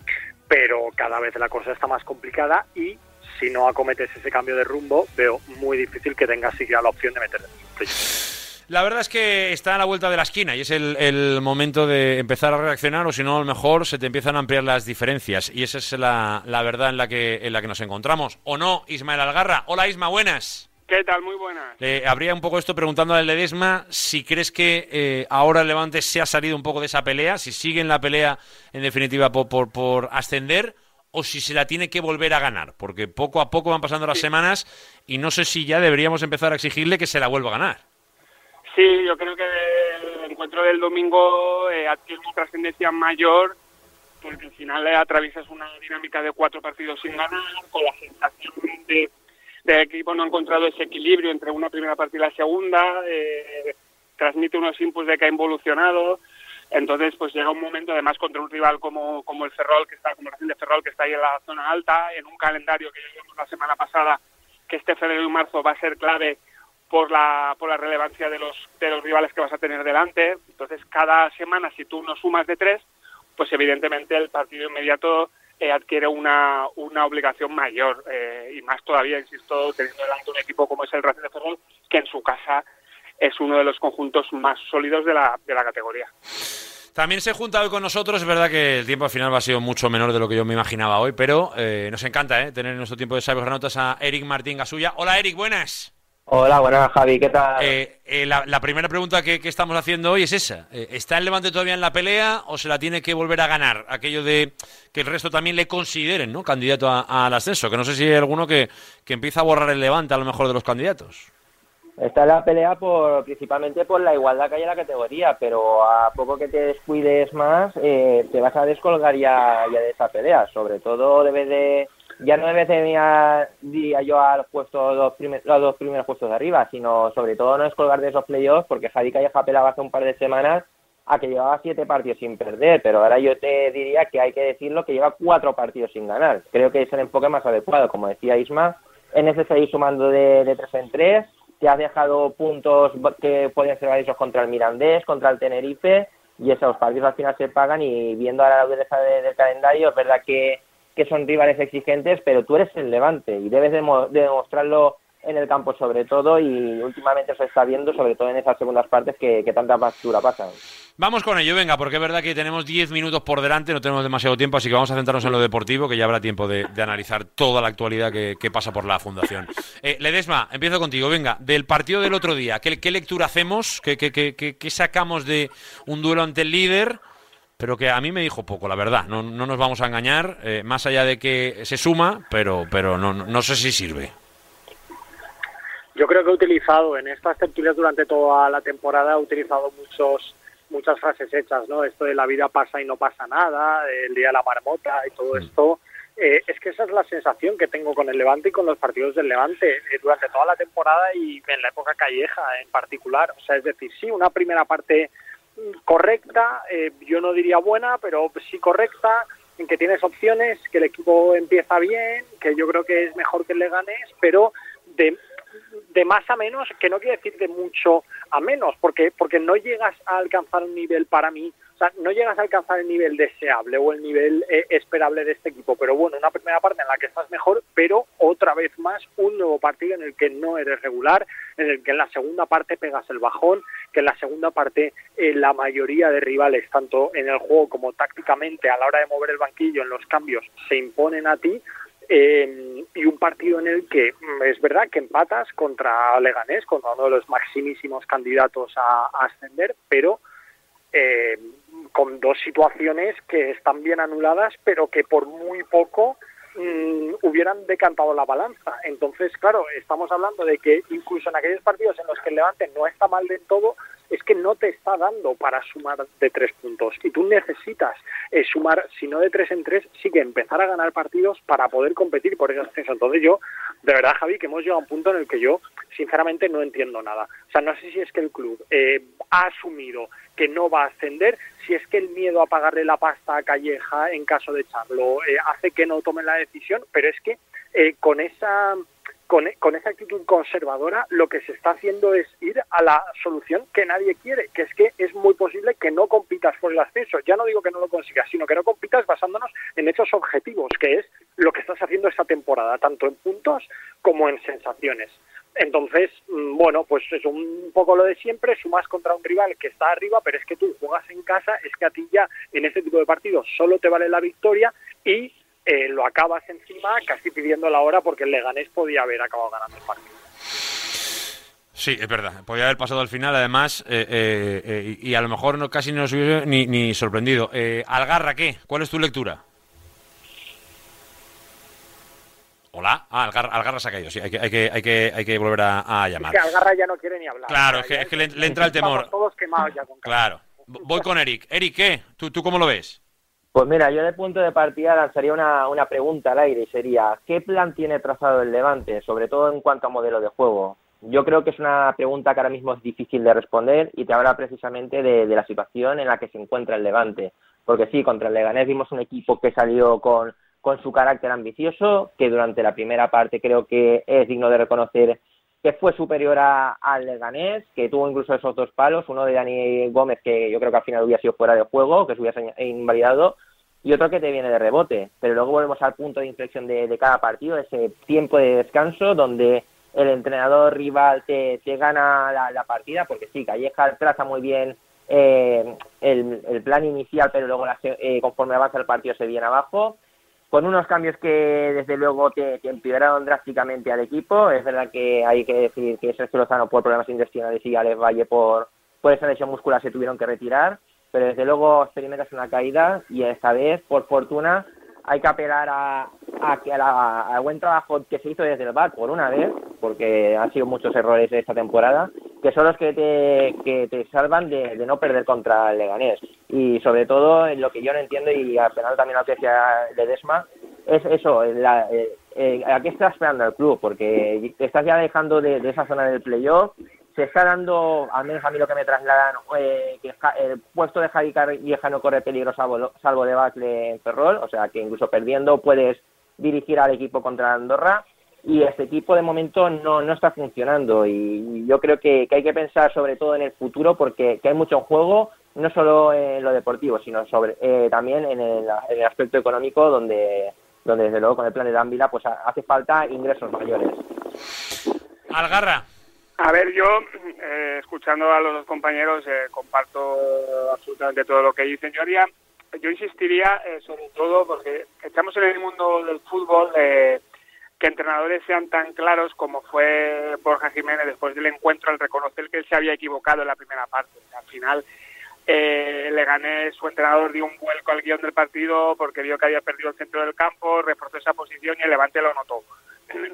pero cada vez la cosa está más complicada y si no acometes ese cambio de rumbo, veo muy difícil que tengas siquiera la opción de meterte en el playoff. La verdad es que está a la vuelta de la esquina y es el, el momento de empezar a reaccionar o si no, a lo mejor se te empiezan a ampliar las diferencias y esa es la, la verdad en la, que, en la que nos encontramos. ¿O no, Ismael Algarra? Hola Isma, buenas. ¿Qué tal? Muy buenas. Eh, habría un poco esto preguntando al Ledesma si crees que eh, ahora el Levante se ha salido un poco de esa pelea, si sigue en la pelea en definitiva por, por, por ascender o si se la tiene que volver a ganar, porque poco a poco van pasando las semanas y no sé si ya deberíamos empezar a exigirle que se la vuelva a ganar. Sí, yo creo que el encuentro del domingo eh, adquiere una trascendencia mayor porque al final eh, atraviesas una dinámica de cuatro partidos sin ganar, con la sensación de, de el equipo no ha encontrado ese equilibrio entre una primera parte y la segunda, eh, transmite unos inputs de que ha involucionado, entonces pues llega un momento además contra un rival como, como el Ferrol, que está como Racing de Ferrol, que está ahí en la zona alta, en un calendario que ya vimos la semana pasada, que este febrero y marzo va a ser clave por la, por la relevancia de los, de los rivales que vas a tener delante. Entonces, cada semana, si tú no sumas de tres, pues evidentemente el partido inmediato eh, adquiere una, una obligación mayor. eh, y más todavía, insisto, teniendo delante un equipo como es el Racing de Ferrol, que en su casa es uno de los conjuntos más sólidos de la, de la categoría. También se junta hoy con nosotros, es verdad que el tiempo al final va a sido mucho menor de lo que yo me imaginaba hoy, pero eh, nos encanta tener en nuestro tiempo de sabios granotas a Eric Martín Gasulla. Hola Eric, buenas. Hola, buenas Javi, ¿qué tal? Eh, eh, la, la primera pregunta que, que estamos haciendo hoy es esa. Eh, ¿Está el Levante todavía en la pelea o se la tiene que volver a ganar? Aquello de que el resto también le consideren ¿no? candidato a- al ascenso. Que no sé si hay alguno que, que empieza a borrar el Levante a lo mejor de los candidatos. Está en la pelea por, principalmente por la igualdad que hay en la categoría, pero a poco que te descuides más, eh, te vas a descolgar ya, ya de esa pelea. Sobre todo debes de, ya no mirar, diría yo, al puesto, los, primer- los dos primeros puestos de arriba, sino sobre todo no descolgar de esos playoffs, porque Javi Calleja pelaba hace un par de semanas a que llevaba siete partidos sin perder, pero ahora yo te diría que hay que decirlo que lleva cuatro partidos sin ganar. Creo que es el enfoque más adecuado, como decía Isma, es necesario ir sumando de, tres en tres, te has dejado puntos que podían ser valiosos contra el Mirandés, contra el Tenerife, y esos partidos al final se pagan y viendo ahora la dureza de- del calendario, es verdad que, que son rivales exigentes, pero tú eres el Levante y debes de demostrarlo en el campo sobre todo y últimamente se está viendo sobre todo en esas segundas partes que, que tanta factura pasan. Vamos con ello, venga, porque es verdad que tenemos 10 minutos por delante, no tenemos demasiado tiempo, así que vamos a centrarnos en lo deportivo, que ya habrá tiempo de, analizar toda la actualidad que, pasa por la Fundación. Eh, Ledesma, empiezo contigo, venga, del partido del otro día, ¿qué, lectura hacemos? ¿Qué, qué- qué- qué- qué sacamos de un duelo ante el líder? Pero que a mí me dijo poco, la verdad, no, no nos vamos a engañar, eh, más allá de que se suma, pero, pero no, no, sé si sirve. Yo creo que he utilizado en estas tertulias durante toda la temporada, he utilizado muchos muchas frases hechas, ¿no? Esto de la vida pasa y no pasa nada, el día de la marmota y todo esto. Eh, es que esa es la sensación que tengo con el Levante y con los partidos del Levante eh, durante toda la temporada y en la época calleja en particular. O sea, es decir, sí, una primera parte mm, correcta, eh, yo no diría buena, pero sí correcta, en que tienes opciones, que el equipo empieza bien, que yo creo que es mejor que le ganes, pero de de más a menos, que no quiere decir de mucho a menos, porque porque no llegas a alcanzar un nivel para mí, no llegas a alcanzar el nivel deseable o el nivel eh, esperable de este equipo, pero bueno, una primera parte en la que estás mejor, pero otra vez más un nuevo partido en el que no eres regular, en el que en la segunda parte pegas el bajón, que en la segunda parte eh, la mayoría de rivales, tanto en el juego como tácticamente a la hora de mover el banquillo, en los cambios, se imponen a ti, eh, y un partido en el que mm, es verdad que empatas contra Leganés, contra uno de los maximísimos candidatos a, ascender, pero eh, con dos situaciones que están bien anuladas, pero que por muy poco mm, hubieran decantado la balanza. Entonces, claro, estamos hablando de que incluso en aquellos partidos en los que el Levante no está mal del todo, es que no te está dando para sumar de tres puntos y tú necesitas eh, sumar, si no de tres en tres, sí que empezar a ganar partidos para poder competir por ese ascenso. Entonces yo, de verdad, Javi, que hemos llegado a un punto en el que yo, sinceramente, no entiendo nada. O sea, no sé si es que el club eh, ha asumido que no va a ascender, si es que el miedo a pagarle la pasta a Calleja en caso de echarlo eh, hace que no tomen la decisión, pero es que eh, con esa con, con, esa actitud conservadora lo que se está haciendo es ir a la solución que nadie quiere, que es que es muy posible que no compitas por el ascenso. Ya no digo que no lo consigas, sino que no compitas basándonos en hechos objetivos, que es lo que estás haciendo esta temporada, tanto en puntos como en sensaciones. Entonces, mm, bueno, pues es un poco lo de siempre, sumas contra un rival que está arriba, pero es que tú juegas en casa, es que a ti ya en este tipo de partidos solo te vale la victoria y eh, lo acabas encima casi pidiendo la hora porque el Leganés podía haber acabado ganando el partido. Sí, es verdad. Podía haber pasado al final, además, eh, eh, y a lo mejor no, casi no nos hubiese ni, ni sorprendido. Algarra, ¿qué? ¿Cuál es tu lectura? Hola. Ah, Algarra, Algarra se ha caído. Sí, hay que, hay que, hay que, hay que volver a, a Es llamar. que Algarra ya no quiere ni hablar. Claro, es que, es le, le entra el temor. Todos quemados ya con Claro. Voy con Eric. Eric, ¿qué? ¿Tú, ¿Tú cómo lo ves? Pues mira, yo de punto de partida lanzaría una, una pregunta al aire y sería, ¿qué plan tiene trazado el Levante, sobre todo en cuanto a modelo de juego? Yo creo que es una pregunta que ahora mismo es difícil de responder y te habla precisamente de, de la situación en la que se encuentra el Levante. Porque sí, contra el Leganés vimos un equipo que salió con, con su carácter ambicioso, que durante la primera parte creo que es digno de reconocer que fue superior a- al Leganés, que tuvo incluso esos dos palos, uno de Dani Gómez que yo creo que al final hubiera sido fuera de juego, que se hubiera invalidado, y otro que te viene de rebote. Pero luego volvemos al punto de inflexión de, de cada partido, ese tiempo de descanso donde el entrenador rival te, te gana la, partida, porque sí, Calleja traza muy bien eh, el, plan inicial, pero luego la eh, conforme avanza el partido se viene abajo con unos cambios que desde luego te, empeoraron drásticamente al equipo. Es verdad que hay que decir que Sergio Lozano por problemas intestinales y Alex Valle por, por esa lesión muscular se tuvieron que retirar, pero desde luego experimentas una caída y esta vez, por fortuna, hay que apelar a, a a la- buen trabajo que se hizo desde el BAC por una vez, porque han sido muchos errores de esta temporada, que son los que te, que te salvan de, de no perder contra el Leganés. Y sobre todo, en lo que yo no entiendo, y final también lo que decía Ledesma, es eso, la, eh, eh, ¿a qué está esperando el club? Porque te estás ya dejando de, de esa zona del playoff, se está dando, al menos a mí lo que me trasladan, eh, que el puesto de Javi Vieja no corre peligro salvo, salvo de Bacle en Ferrol, o sea que incluso perdiendo puedes dirigir al equipo contra Andorra y este equipo de momento no, no está funcionando y yo creo que, que hay que pensar sobre todo en el futuro porque que hay mucho en juego, no solo en lo deportivo, sino sobre eh, también en el, en el aspecto económico donde, donde desde luego con el plan de Dávila pues ha- hace falta ingresos mayores. Algarra. A ver, yo, eh, escuchando a los dos compañeros, eh, comparto absolutamente todo lo que dicen. Yo yo insistiría eh, sobre todo porque estamos en el mundo del fútbol, eh, que entrenadores sean tan claros como fue Borja Jiménez después del encuentro al reconocer que él se había equivocado en la primera parte. Al final, eh, le gané, su entrenador dio un vuelco al guion del partido porque vio que había perdido el centro del campo, reforzó esa posición y el Levante lo notó.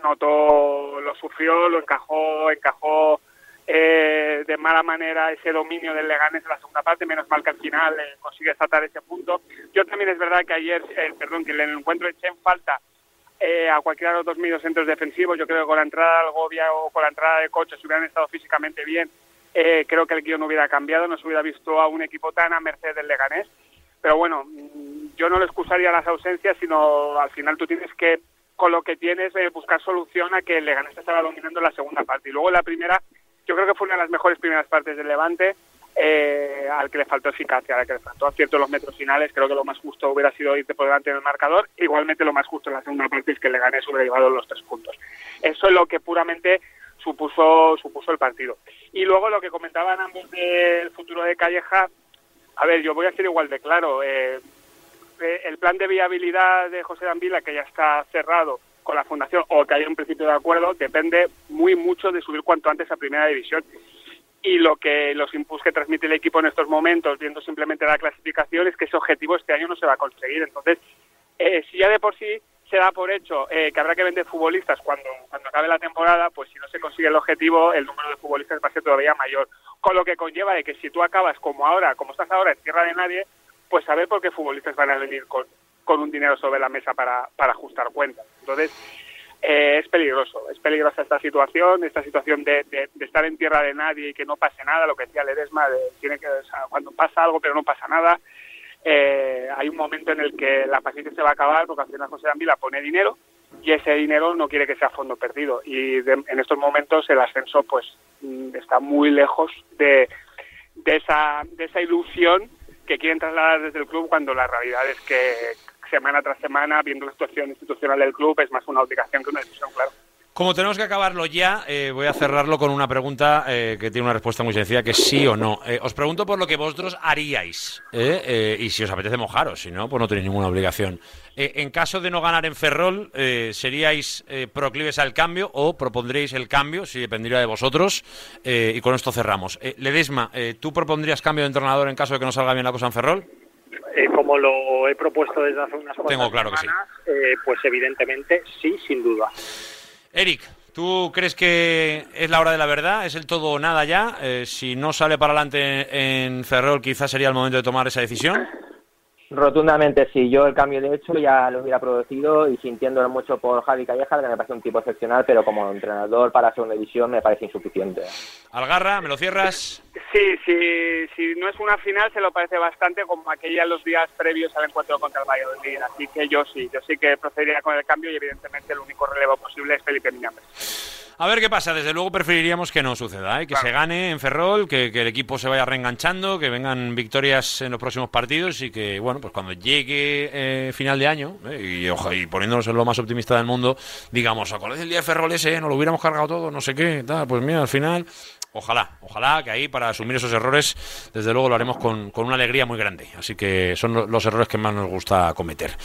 Notó, lo sufrió, lo encajó, encajó eh, de mala manera ese dominio del Leganés en la segunda parte, menos mal que al final eh, consigue saltar ese punto. Yo también es verdad que ayer, eh, perdón, que en el encuentro eché en falta eh, a cualquiera de los dos medios centros defensivos. Yo creo que con la entrada de Algovia o con la entrada de Coche, si hubieran estado físicamente bien, eh, creo que el guion no hubiera cambiado, no se hubiera visto a un equipo tan a merced del Leganés. Pero bueno, mm, yo no le excusaría las ausencias, sino al final tú tienes que, con lo que tienes, eh, buscar solución a que el Leganés estaba dominando la segunda parte. Y luego la primera, yo creo que fue una de las mejores primeras partes del Levante, eh, al que le faltó eficacia, al que le faltó acierto en los metros finales. Creo que lo más justo hubiera sido irte por delante en el marcador. Igualmente lo más justo en la segunda parte es que el Leganés hubiera llevado los tres puntos. Eso es lo que puramente supuso, supuso el partido. Y luego lo que comentaban ambos del futuro de Calleja, a ver, yo voy a ser igual de claro. eh, eh, el plan de viabilidad de José Danvila, que ya está cerrado con la Fundación, o que haya un principio de acuerdo, depende muy mucho de subir cuanto antes a Primera División. Y lo que los impulsos que transmite el equipo en estos momentos, viendo simplemente la clasificación, es que ese objetivo este año no se va a conseguir. Entonces, eh, si ya de por sí se da por hecho eh, que habrá que vender futbolistas cuando, cuando acabe la temporada, pues si no se consigue el objetivo, el número de futbolistas va a ser todavía mayor. Con lo que conlleva de que si tú acabas como ahora, como estás ahora en tierra de nadie, pues saber por qué futbolistas van a venir con, con un dinero sobre la mesa para, para ajustar cuentas. Entonces, eh, es peligroso, es peligrosa esta situación, esta situación de, de, de, estar en tierra de nadie y que no pase nada, lo que decía Ledesma, de, tiene que, cuando pasa algo pero no pasa nada, eh, hay un momento en el que la paciencia se va a acabar porque al final José Vila pone dinero y ese dinero no quiere que sea fondo perdido y de, en estos momentos el ascenso pues mm, está muy lejos de, de, esa, de esa ilusión que quieren trasladar desde el club cuando la realidad es que semana tras semana, viendo la situación institucional del club, es más una obligación que una decisión, claro. Como tenemos que acabarlo ya, eh, voy a cerrarlo con una pregunta eh, que tiene una respuesta muy sencilla, que es sí o no. Eh, os pregunto por lo que vosotros haríais, y si os apetece mojaros, si no, pues no tenéis ninguna obligación. en caso de no ganar en Ferrol, ¿seríais proclives al cambio o propondríais el cambio, si dependería de vosotros? y con esto cerramos. Ledesma, ¿tú propondrías cambio de entrenador en caso de que no salga bien la cosa en Ferrol? Eh, como lo he propuesto desde hace unas cuantas Tengo claro semanas, que sí. eh, pues evidentemente sí, sin duda. Eric, ¿tú crees que es la hora de la verdad? ¿Es el todo o nada ya? Eh, si no sale para adelante en Ferrol, quizás sería el momento de tomar esa decisión. Rotundamente sí, yo el cambio de hecho ya lo hubiera producido y sintiéndolo mucho por Javi Calleja, que me parece un tipo excepcional, pero como entrenador para segunda división me parece insuficiente. Algarra, ¿me lo cierras? Sí, sí, si no es una final se lo parece bastante como aquella los días previos al encuentro contra el Valladolid, así que yo sí, yo sí que procedería con el cambio y evidentemente el único relevo posible es Felipe Miñambres. A ver qué pasa. Desde luego preferiríamos que no suceda, ¿eh? que claro. se gane en Ferrol, que, que, el equipo se vaya reenganchando, que vengan victorias en los próximos partidos y que, bueno, pues cuando llegue eh, final de año, eh, y, ojo, y poniéndonos en lo más optimista del mundo, digamos, acordáis el día de Ferrol ese, no lo hubiéramos cargado todo, no sé qué, tal. Pues mira, al final, ojalá, ojalá que ahí para asumir esos errores, desde luego lo haremos con, con una alegría muy grande. Así que son los errores que más nos gusta cometer.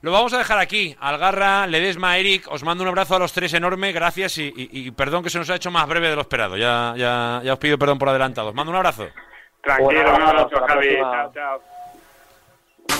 Lo vamos a dejar aquí. Algarra, Ledesma, Eric, os mando un abrazo a los tres enorme, gracias y, y, y, perdón que se nos ha hecho más breve de lo esperado. Ya, ya, ya os pido perdón por adelantado. Os mando un abrazo. Tranquilo, un abrazo, Javi. Chao, chao.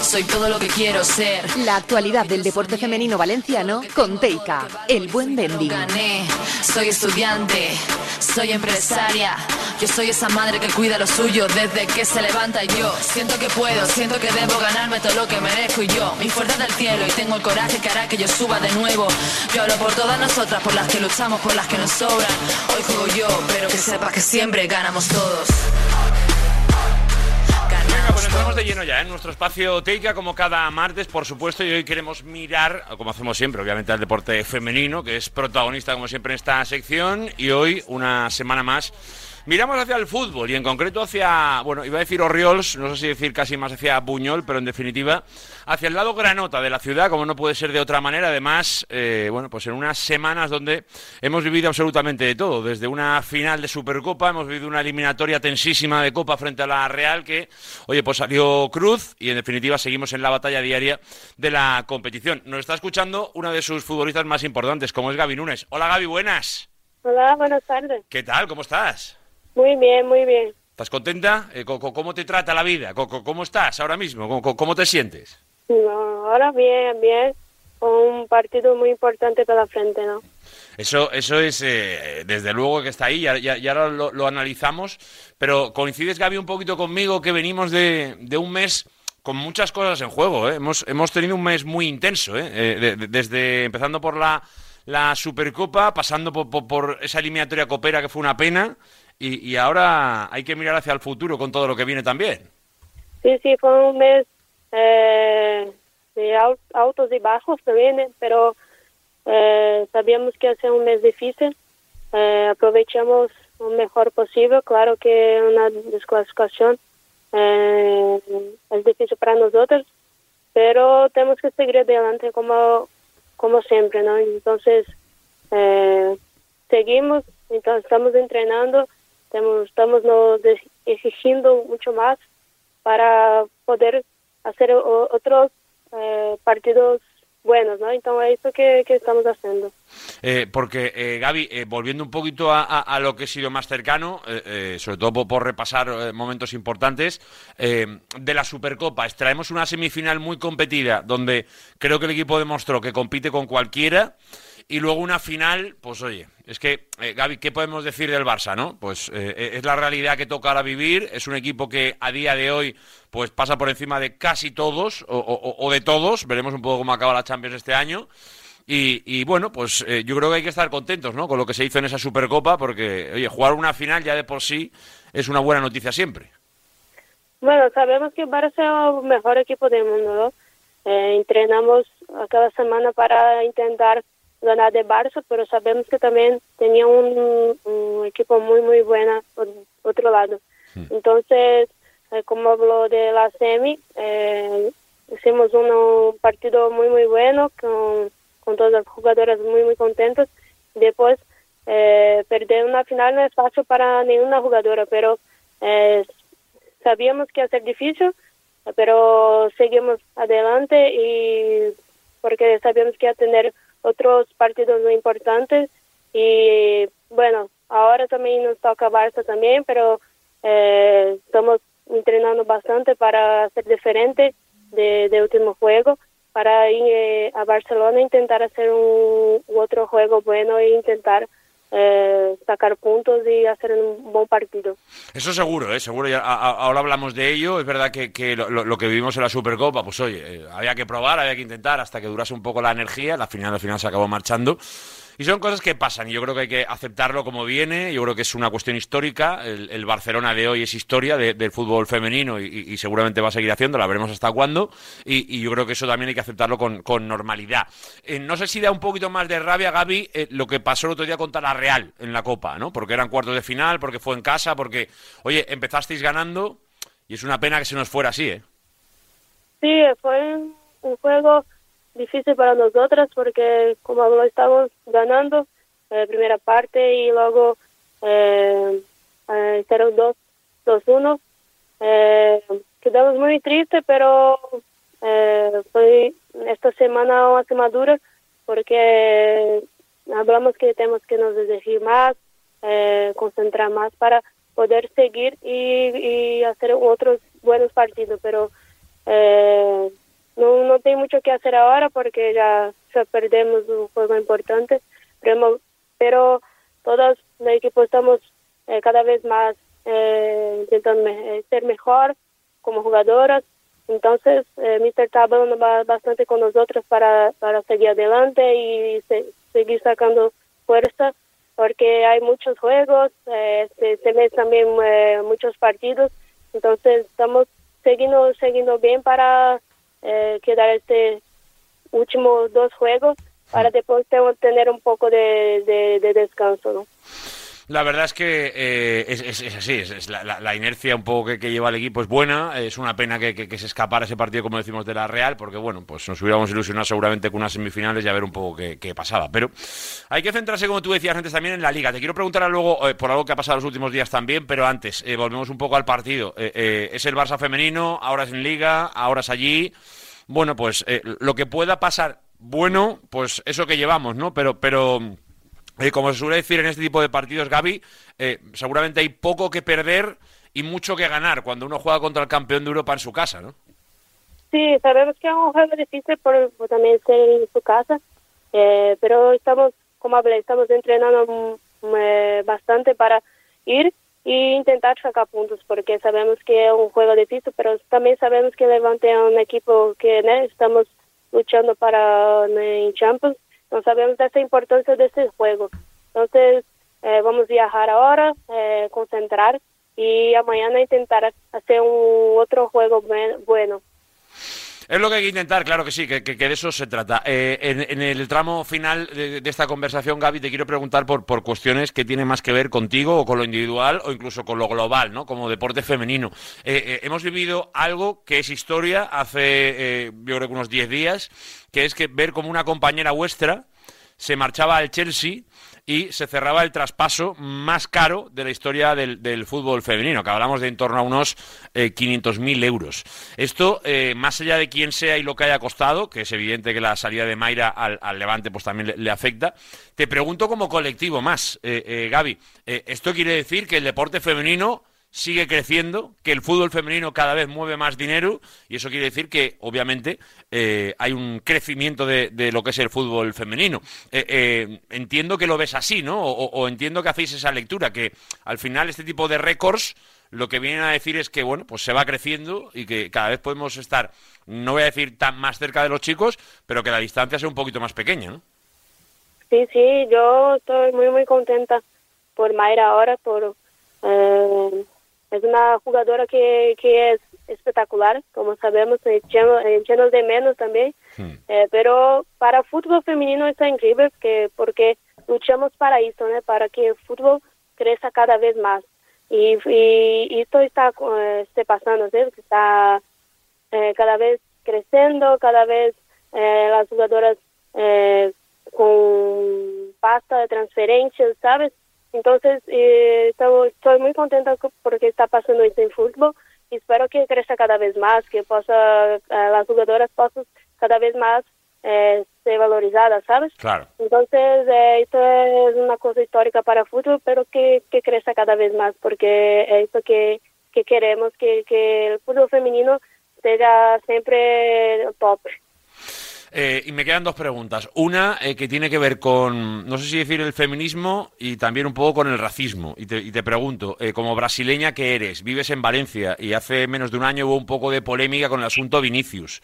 Soy todo lo que quiero ser. La actualidad del deporte femenino valenciano con Teika, el buen vending. Gané, soy estudiante, soy empresaria. Yo soy esa madre que cuida lo suyo desde que se levanta y yo siento que puedo, siento que debo ganarme todo lo que merezco y yo, mi fuerza del cielo y tengo el coraje que hará que yo suba de nuevo. Yo hablo por todas nosotras, por las que luchamos, por las que nos sobran. Hoy juego yo, pero que sepas que siempre ganamos todos. Entramos de lleno ya en nuestro espacio Teika, como cada martes, por supuesto, y hoy queremos mirar, como hacemos siempre, obviamente, al deporte femenino, que es protagonista, como siempre, en esta sección, y hoy, una semana más, Miramos hacia el fútbol y en concreto hacia, bueno, iba a decir Oriols, no sé si decir casi más hacia Buñol, pero en definitiva hacia el lado granota de la ciudad, como no puede ser de otra manera. Además, eh, bueno, pues en unas semanas donde hemos vivido absolutamente de todo, desde una final de Supercopa, hemos vivido una eliminatoria tensísima de Copa frente a la Real que, oye, pues salió Cruz y en definitiva seguimos en la batalla diaria de la competición. Nos está escuchando una de sus futbolistas más importantes, como es Gaby Núñez. Hola Gaby, buenas. Hola, buenas tardes. ¿Qué tal? ¿Cómo estás? Muy bien, muy bien. ¿Estás contenta? Eh, ¿Cómo te trata la vida? ¿Cómo estás ahora mismo? ¿Cómo te sientes? No, ahora bien, bien. Un partido muy importante para la frente, ¿no? Eso, eso es, eh, desde luego que está ahí, ya, ya, ya lo, lo, analizamos, pero coincides, Gaby, un poquito conmigo que venimos de, de un mes con muchas cosas en juego. ¿eh? Hemos, hemos tenido un mes muy intenso, ¿eh? de, de, desde empezando por la, la Supercopa, pasando por, por, por esa eliminatoria copera que fue una pena, y, y, ahora hay que mirar hacia el futuro con todo lo que viene también. Sí, sí, fue un mes eh, de altos y bajos también, eh, pero eh, sabíamos que hace un mes difícil. Eh, aprovechamos lo mejor posible. Claro que una desclasificación eh, es difícil para nosotros, pero tenemos que seguir adelante como, como siempre, ¿no? Entonces, seguimos, entonces estamos entrenando estamos, estamos nos exigiendo mucho más para poder hacer otros eh, partidos buenos, ¿no? Entonces es eso que, estamos haciendo. Eh, porque, eh, Gaby, eh, volviendo un poquito a, a- lo que he sido más cercano, eh, eh, sobre todo por, repasar momentos importantes, de la Supercopa, extraemos una semifinal muy competida, donde creo que el equipo demostró que compite con cualquiera, y luego una final, pues oye, es que, eh, Gaby, ¿qué podemos decir del Barça, no? Pues eh, es la realidad que toca ahora vivir, es un equipo que a día de hoy pues pasa por encima de casi todos, o, o- de todos, veremos un poco cómo acaba la Champions este año, y, bueno, pues eh, yo creo que hay que estar contentos, ¿no? Con lo que se hizo en esa Supercopa, porque, oye, jugar una final ya de por sí es una buena noticia siempre. Bueno, sabemos que Barça es el mejor equipo del mundo, ¿no? Eh, entrenamos cada semana para intentar ganar de Barça, pero sabemos que también tenía un, un equipo muy, muy bueno por otro lado. Entonces, eh, como hablo de la semi, eh, hicimos un, un partido muy, muy bueno con, con todas las jugadoras muy, muy contentos. Después, eh, perder una final no es fácil para ninguna jugadora, pero eh, sabíamos que iba a ser difícil, pero seguimos adelante y porque sabíamos que iba a tener otros partidos muy importantes. Y bueno, ahora también nos toca Barça también, pero eh, estamos entrenando bastante para ser diferente de, último juego, para ir eh, a Barcelona intentar hacer un otro juego bueno e intentar eh, sacar puntos y hacer un buen partido. Eso seguro, ¿eh? Seguro. Ya, ahora hablamos de ello. Es verdad que, que lo que vivimos en la Supercopa, pues oye, eh, había que probar, había que intentar hasta que durase un poco la energía. La final al final se acabó marchando. Y son cosas que pasan y yo creo que hay que aceptarlo como viene. Yo creo que es una cuestión histórica. El, el Barcelona de hoy es historia de- del fútbol femenino y, seguramente va a seguir haciendo, la veremos hasta cuándo. Y, yo creo que eso también hay que aceptarlo con, con normalidad. Eh, no sé si da un poquito más de rabia, Gaby, eh, lo que pasó el otro día contra la Real en la Copa, ¿no? Porque eran cuartos de final, porque fue en casa, porque, oye, empezasteis ganando y es una pena que se nos fuera así, ¿eh? Sí, fue un juego difícil para nosotras porque como lo estamos ganando eh, primera parte y luego eh, eh, hicieron dos, dos uno. Eh, quedamos muy tristes, pero eh, fue esta semana una semana dura porque hablamos que tenemos que nos exigir más, eh, concentrar más para poder seguir y, y hacer otros buenos partidos, pero eh, no, no tem mucho que hacer ahora porque ya, ya perdemos un juego importante, pero, pero todos el equipo estamos eh, cada vez más eh, intentando me- eh, ser mejor como jugadoras. Entonces, eh, Mr. está hablando ba- bastante con nosotros para, para seguir adelante y se- seguir sacando fuerza, porque hay muchos juegos, eh, este, este mes también eh, muchos partidos, entonces estamos siguiendo, siguiendo bien para eh, quedar este últimos dos juegos para después te- tener un poco de, de, de descanso, ¿no? La verdad es que eh, es, así, es, la, inercia un poco que, lleva el equipo es buena, es una pena que, se escapara ese partido, como decimos, de la Real, porque bueno, pues nos hubiéramos ilusionado seguramente con unas semifinales y a ver un poco qué, pasaba. Pero hay que centrarse, como tú decías antes, también en la Liga. Te quiero preguntar luego eh, por algo que ha pasado los últimos días también, pero antes, eh, volvemos un poco al partido. Eh, eh, es el Barça femenino, ahora es en Liga, ahora es allí. Bueno, pues eh, lo que pueda pasar, bueno, pues eso que llevamos, ¿no? Pero, pero eh, como se suele decir en este tipo de partidos, Gaby, eh, seguramente hay poco que perder y mucho que ganar cuando uno juega contra el campeón de Europa en su casa, ¿no? Sí, sabemos que es un juego difícil por, también ser en su casa, eh, pero estamos, como hablé, estamos entrenando mm, eh, bastante para ir e intentar sacar puntos, porque sabemos que es un juego difícil, pero también sabemos que Levante es un equipo que estamos luchando para ¿no? en Champions, no sabemos esa importancia de este juego. Entonces, eh, vamos a viajar ahora, eh, concentrar y mañana intentar hacer un otro juego buen- bueno. Es lo que hay que intentar, claro que sí, que, de eso se trata. Eh, en, el tramo final de, de esta conversación, Gaby, te quiero preguntar por, por cuestiones que tienen más que ver contigo o con lo individual o incluso con lo global, ¿no? Como deporte femenino. Eh, eh, hemos vivido algo que es historia hace, eh, yo creo que unos 10 días, que es que ver como una compañera vuestra se marchaba al Chelsea y se cerraba el traspaso más caro de la historia del, fútbol femenino, que hablamos de en torno a unos eh, 500.000 euros. Esto, eh, más allá de quién sea y lo que haya costado, que es evidente que la salida de Mayra al, Levante pues también le, afecta, te pregunto como colectivo más, eh, eh Gaby, eh, ¿esto quiere decir que el deporte femenino sigue creciendo, que el fútbol femenino cada vez mueve más dinero y eso quiere decir que obviamente eh, hay un crecimiento de, lo que es el fútbol femenino. Eh, eh, entiendo que lo ves así, ¿no? O, entiendo que hacéis esa lectura, que al final este tipo de récords lo que vienen a decir es que bueno, pues se va creciendo y que cada vez podemos estar, no voy a decir tan más cerca de los chicos, pero que la distancia sea un poquito más pequeña, ¿no? Sí, sí, yo estoy muy muy contenta por Mayra ahora, por es una jugadora que, que es espectacular, como sabemos, echamos de menos también. Hmm. Eh, pero para el fútbol femenino está increíble que, porque luchamos para esto, para que el fútbol crezca cada vez más. Y, y, esto está, eh, está pasando, está eh, cada vez creciendo, cada vez las jugadoras con pasta de transferencias, ¿sabes? Entonces, eh, estoy, muy contenta porque está pasando esto en fútbol y espero que crezca cada vez más, que posa, eh, las jugadoras puedan cada vez más eh, ser valorizadas, ¿sabes? Claro. Entonces, eh, esto es una cosa histórica para el fútbol, pero que, que crezca cada vez más porque es esto que, que queremos, que, que el fútbol femenino sea siempre top. Eh, y me quedan dos preguntas. Una eh, que tiene que ver con, no sé si decir el feminismo y también un poco con el racismo. Y te, pregunto, eh, como brasileña que eres, vives en Valencia y hace menos de un año hubo un poco de polémica con el asunto Vinicius.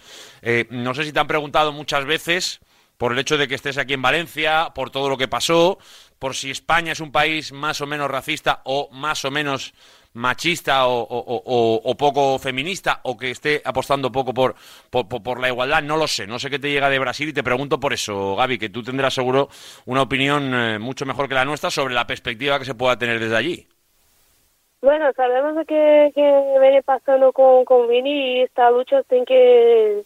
no sé si te han preguntado muchas veces por el hecho de que estés aquí en Valencia, por todo lo que pasó, por si España es un país más o menos racista o más o menos machista o, poco feminista o que esté apostando poco por, por, la igualdad, no lo sé. No sé qué te llega de Brasil y te pregunto por eso, Gaby, que tú tendrás seguro una opinión eh, mucho mejor que la nuestra sobre la perspectiva que se pueda tener desde allí. Bueno, sabemos que, que viene pasando con, con Vini y esta lucha tiene que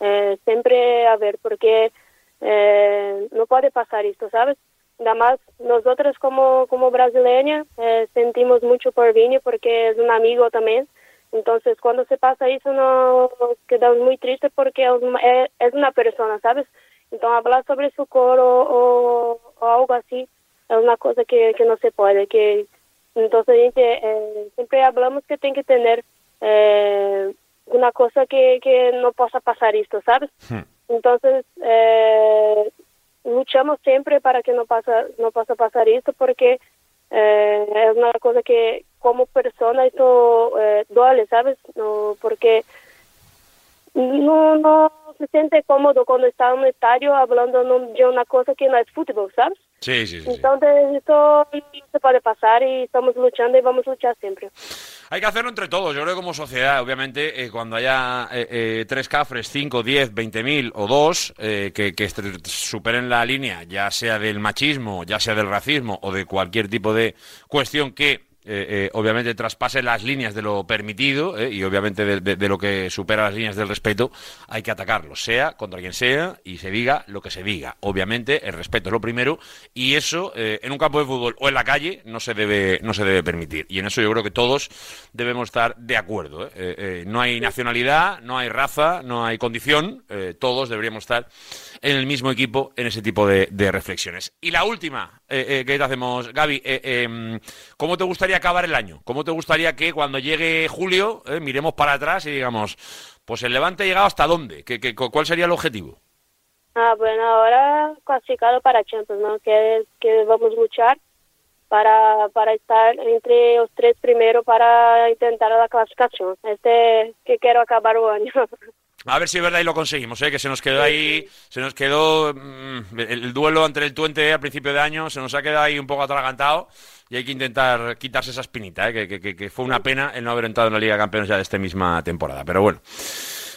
eh, siempre haber, porque eh, no puede pasar esto, ¿sabes? Nada más nosotros como, como brasileña eh, sentimos mucho por Vini porque es un amigo también. Entonces cuando se pasa eso nos quedamos muy tristes porque es una persona, ¿sabes? Entonces hablar sobre su coro o, algo así es una cosa que, que no se puede. que Entonces eh, siempre hablamos que tiene que tener eh, una cosa que, que no pueda pasar esto, ¿sabes? Hmm. Entonces, eh, luchamos siempre para que no pasa no pasa pasar esto porque eh, es una cosa que como persona esto eh, duele sabes no porque no no se siente cómodo cuando está en un estadio hablando de una cosa que no es fútbol sabes Sí, sí, sí. Entonces, esto se puede pasar y estamos luchando y vamos a luchar siempre. Hay que hacerlo entre todos. Yo creo que como sociedad, obviamente, eh, cuando haya eh, eh, tres cafres, cinco, diez, veinte mil o dos que, que superen la línea, ya sea del machismo, ya sea del racismo o de cualquier tipo de cuestión que eh, eh, obviamente traspase las líneas de lo permitido eh, y obviamente de, lo que supera las líneas del respeto, hay que atacarlo, sea contra quien sea y se diga lo que se diga. Obviamente el respeto es lo primero y eso en un campo de fútbol o en la calle no se debe no se debe permitir y en eso yo creo que todos debemos estar de acuerdo. no hay nacionalidad, no hay raza, no hay condición, todos deberíamos estar en el mismo equipo en ese tipo de, reflexiones. Y la última que te hacemos, Gaby, em, ¿cómo te gustaría acabar el año? ¿Cómo te gustaría que cuando llegue julio eh, miremos para atrás y digamos, pues el Levante ha llegado hasta dónde? ¿Qué, qué, cuál sería el objetivo? Ah, bueno, ahora clasificado para Champions, ¿no? Que, que vamos a luchar para, para estar entre los tres primeros para intentar la clasificación. Este que quiero acabar el año. A ver si es verdad y lo conseguimos, ¿eh? que se nos quedó ahí, se nos quedó mm, el, duelo entre el Tuente al principio de año, se nos ha quedado ahí un poco atragantado y hay que intentar quitarse esa espinita, ¿eh? que, fue una pena el no haber entrado en la Liga de Campeones ya de esta misma temporada. Pero bueno,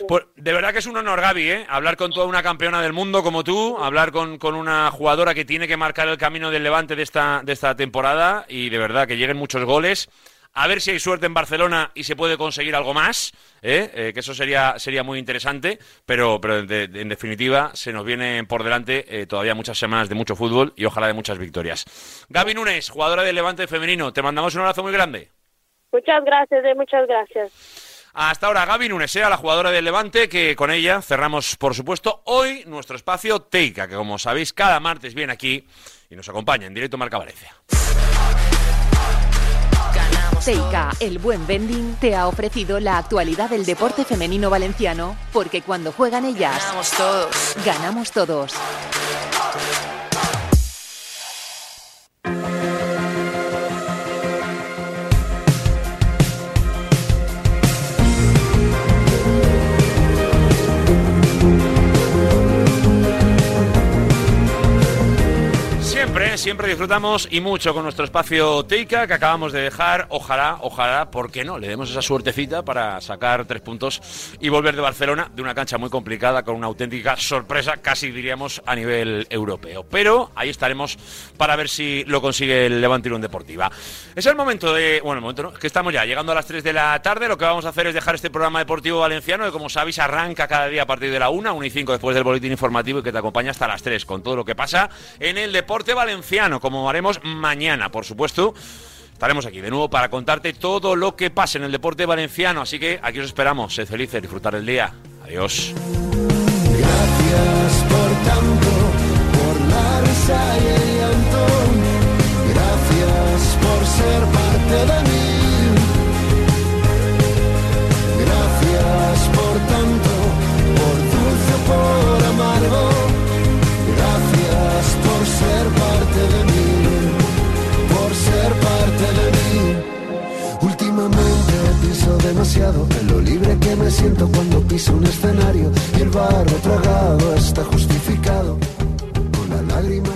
pues de verdad que es un honor, Gaby, ¿eh? hablar con toda una campeona del mundo como tú, hablar con, con, una jugadora que tiene que marcar el camino del levante de esta, de esta temporada y de verdad que lleguen muchos goles A ver si hay suerte en Barcelona y se puede conseguir algo más, ¿eh? Eh, que eso sería, sería muy interesante, pero, pero de- de- en definitiva se nos vienen por delante eh, todavía muchas semanas de mucho fútbol y ojalá de muchas victorias. Gaby Núñez, jugadora del Levante femenino, te mandamos un abrazo muy grande. Muchas gracias, muchas gracias. Hasta ahora, Gaby Núñez, eh, a la jugadora del Levante, que con ella cerramos, por supuesto, hoy nuestro espacio Teica, que como sabéis, cada martes viene aquí y nos acompaña en directo Marca Valencia. Teika, el buen vending, te ha ofrecido la actualidad del deporte femenino valenciano, porque cuando juegan ellas, Ganamos todos. ganamos todos. Siempre, disfrutamos y mucho con nuestro espacio Teica que acabamos de dejar. Ojalá, ojalá, ¿por qué no? Le demos esa suertecita para sacar tres puntos y volver de Barcelona de una cancha muy complicada con una auténtica sorpresa, casi diríamos a nivel europeo. Pero ahí estaremos para ver si lo consigue el Levante Unión Deportiva. Es el momento de. Bueno, el momento no, es que estamos ya llegando a las 3 de la tarde. Lo que vamos a hacer es dejar este programa deportivo valenciano que, como sabéis, arranca cada día a partir de la 1, 1 y 5 después del boletín informativo y que te acompaña hasta las 3 con todo lo que pasa en el deporte valenciano, como haremos mañana, por supuesto. Estaremos aquí de nuevo para contarte todo lo que pasa en el deporte valenciano. Así que aquí os esperamos. Sed felices, disfrutar el día. Adiós. Gracias por tanto, por la risa y el llanto. Gracias por ser parte de mí. Gracias por tanto, por dulce por amargo. de mí, por ser parte de mí. Últimamente pienso demasiado en lo libre que me siento cuando piso un escenario y el barro tragado está justificado con la lágrima.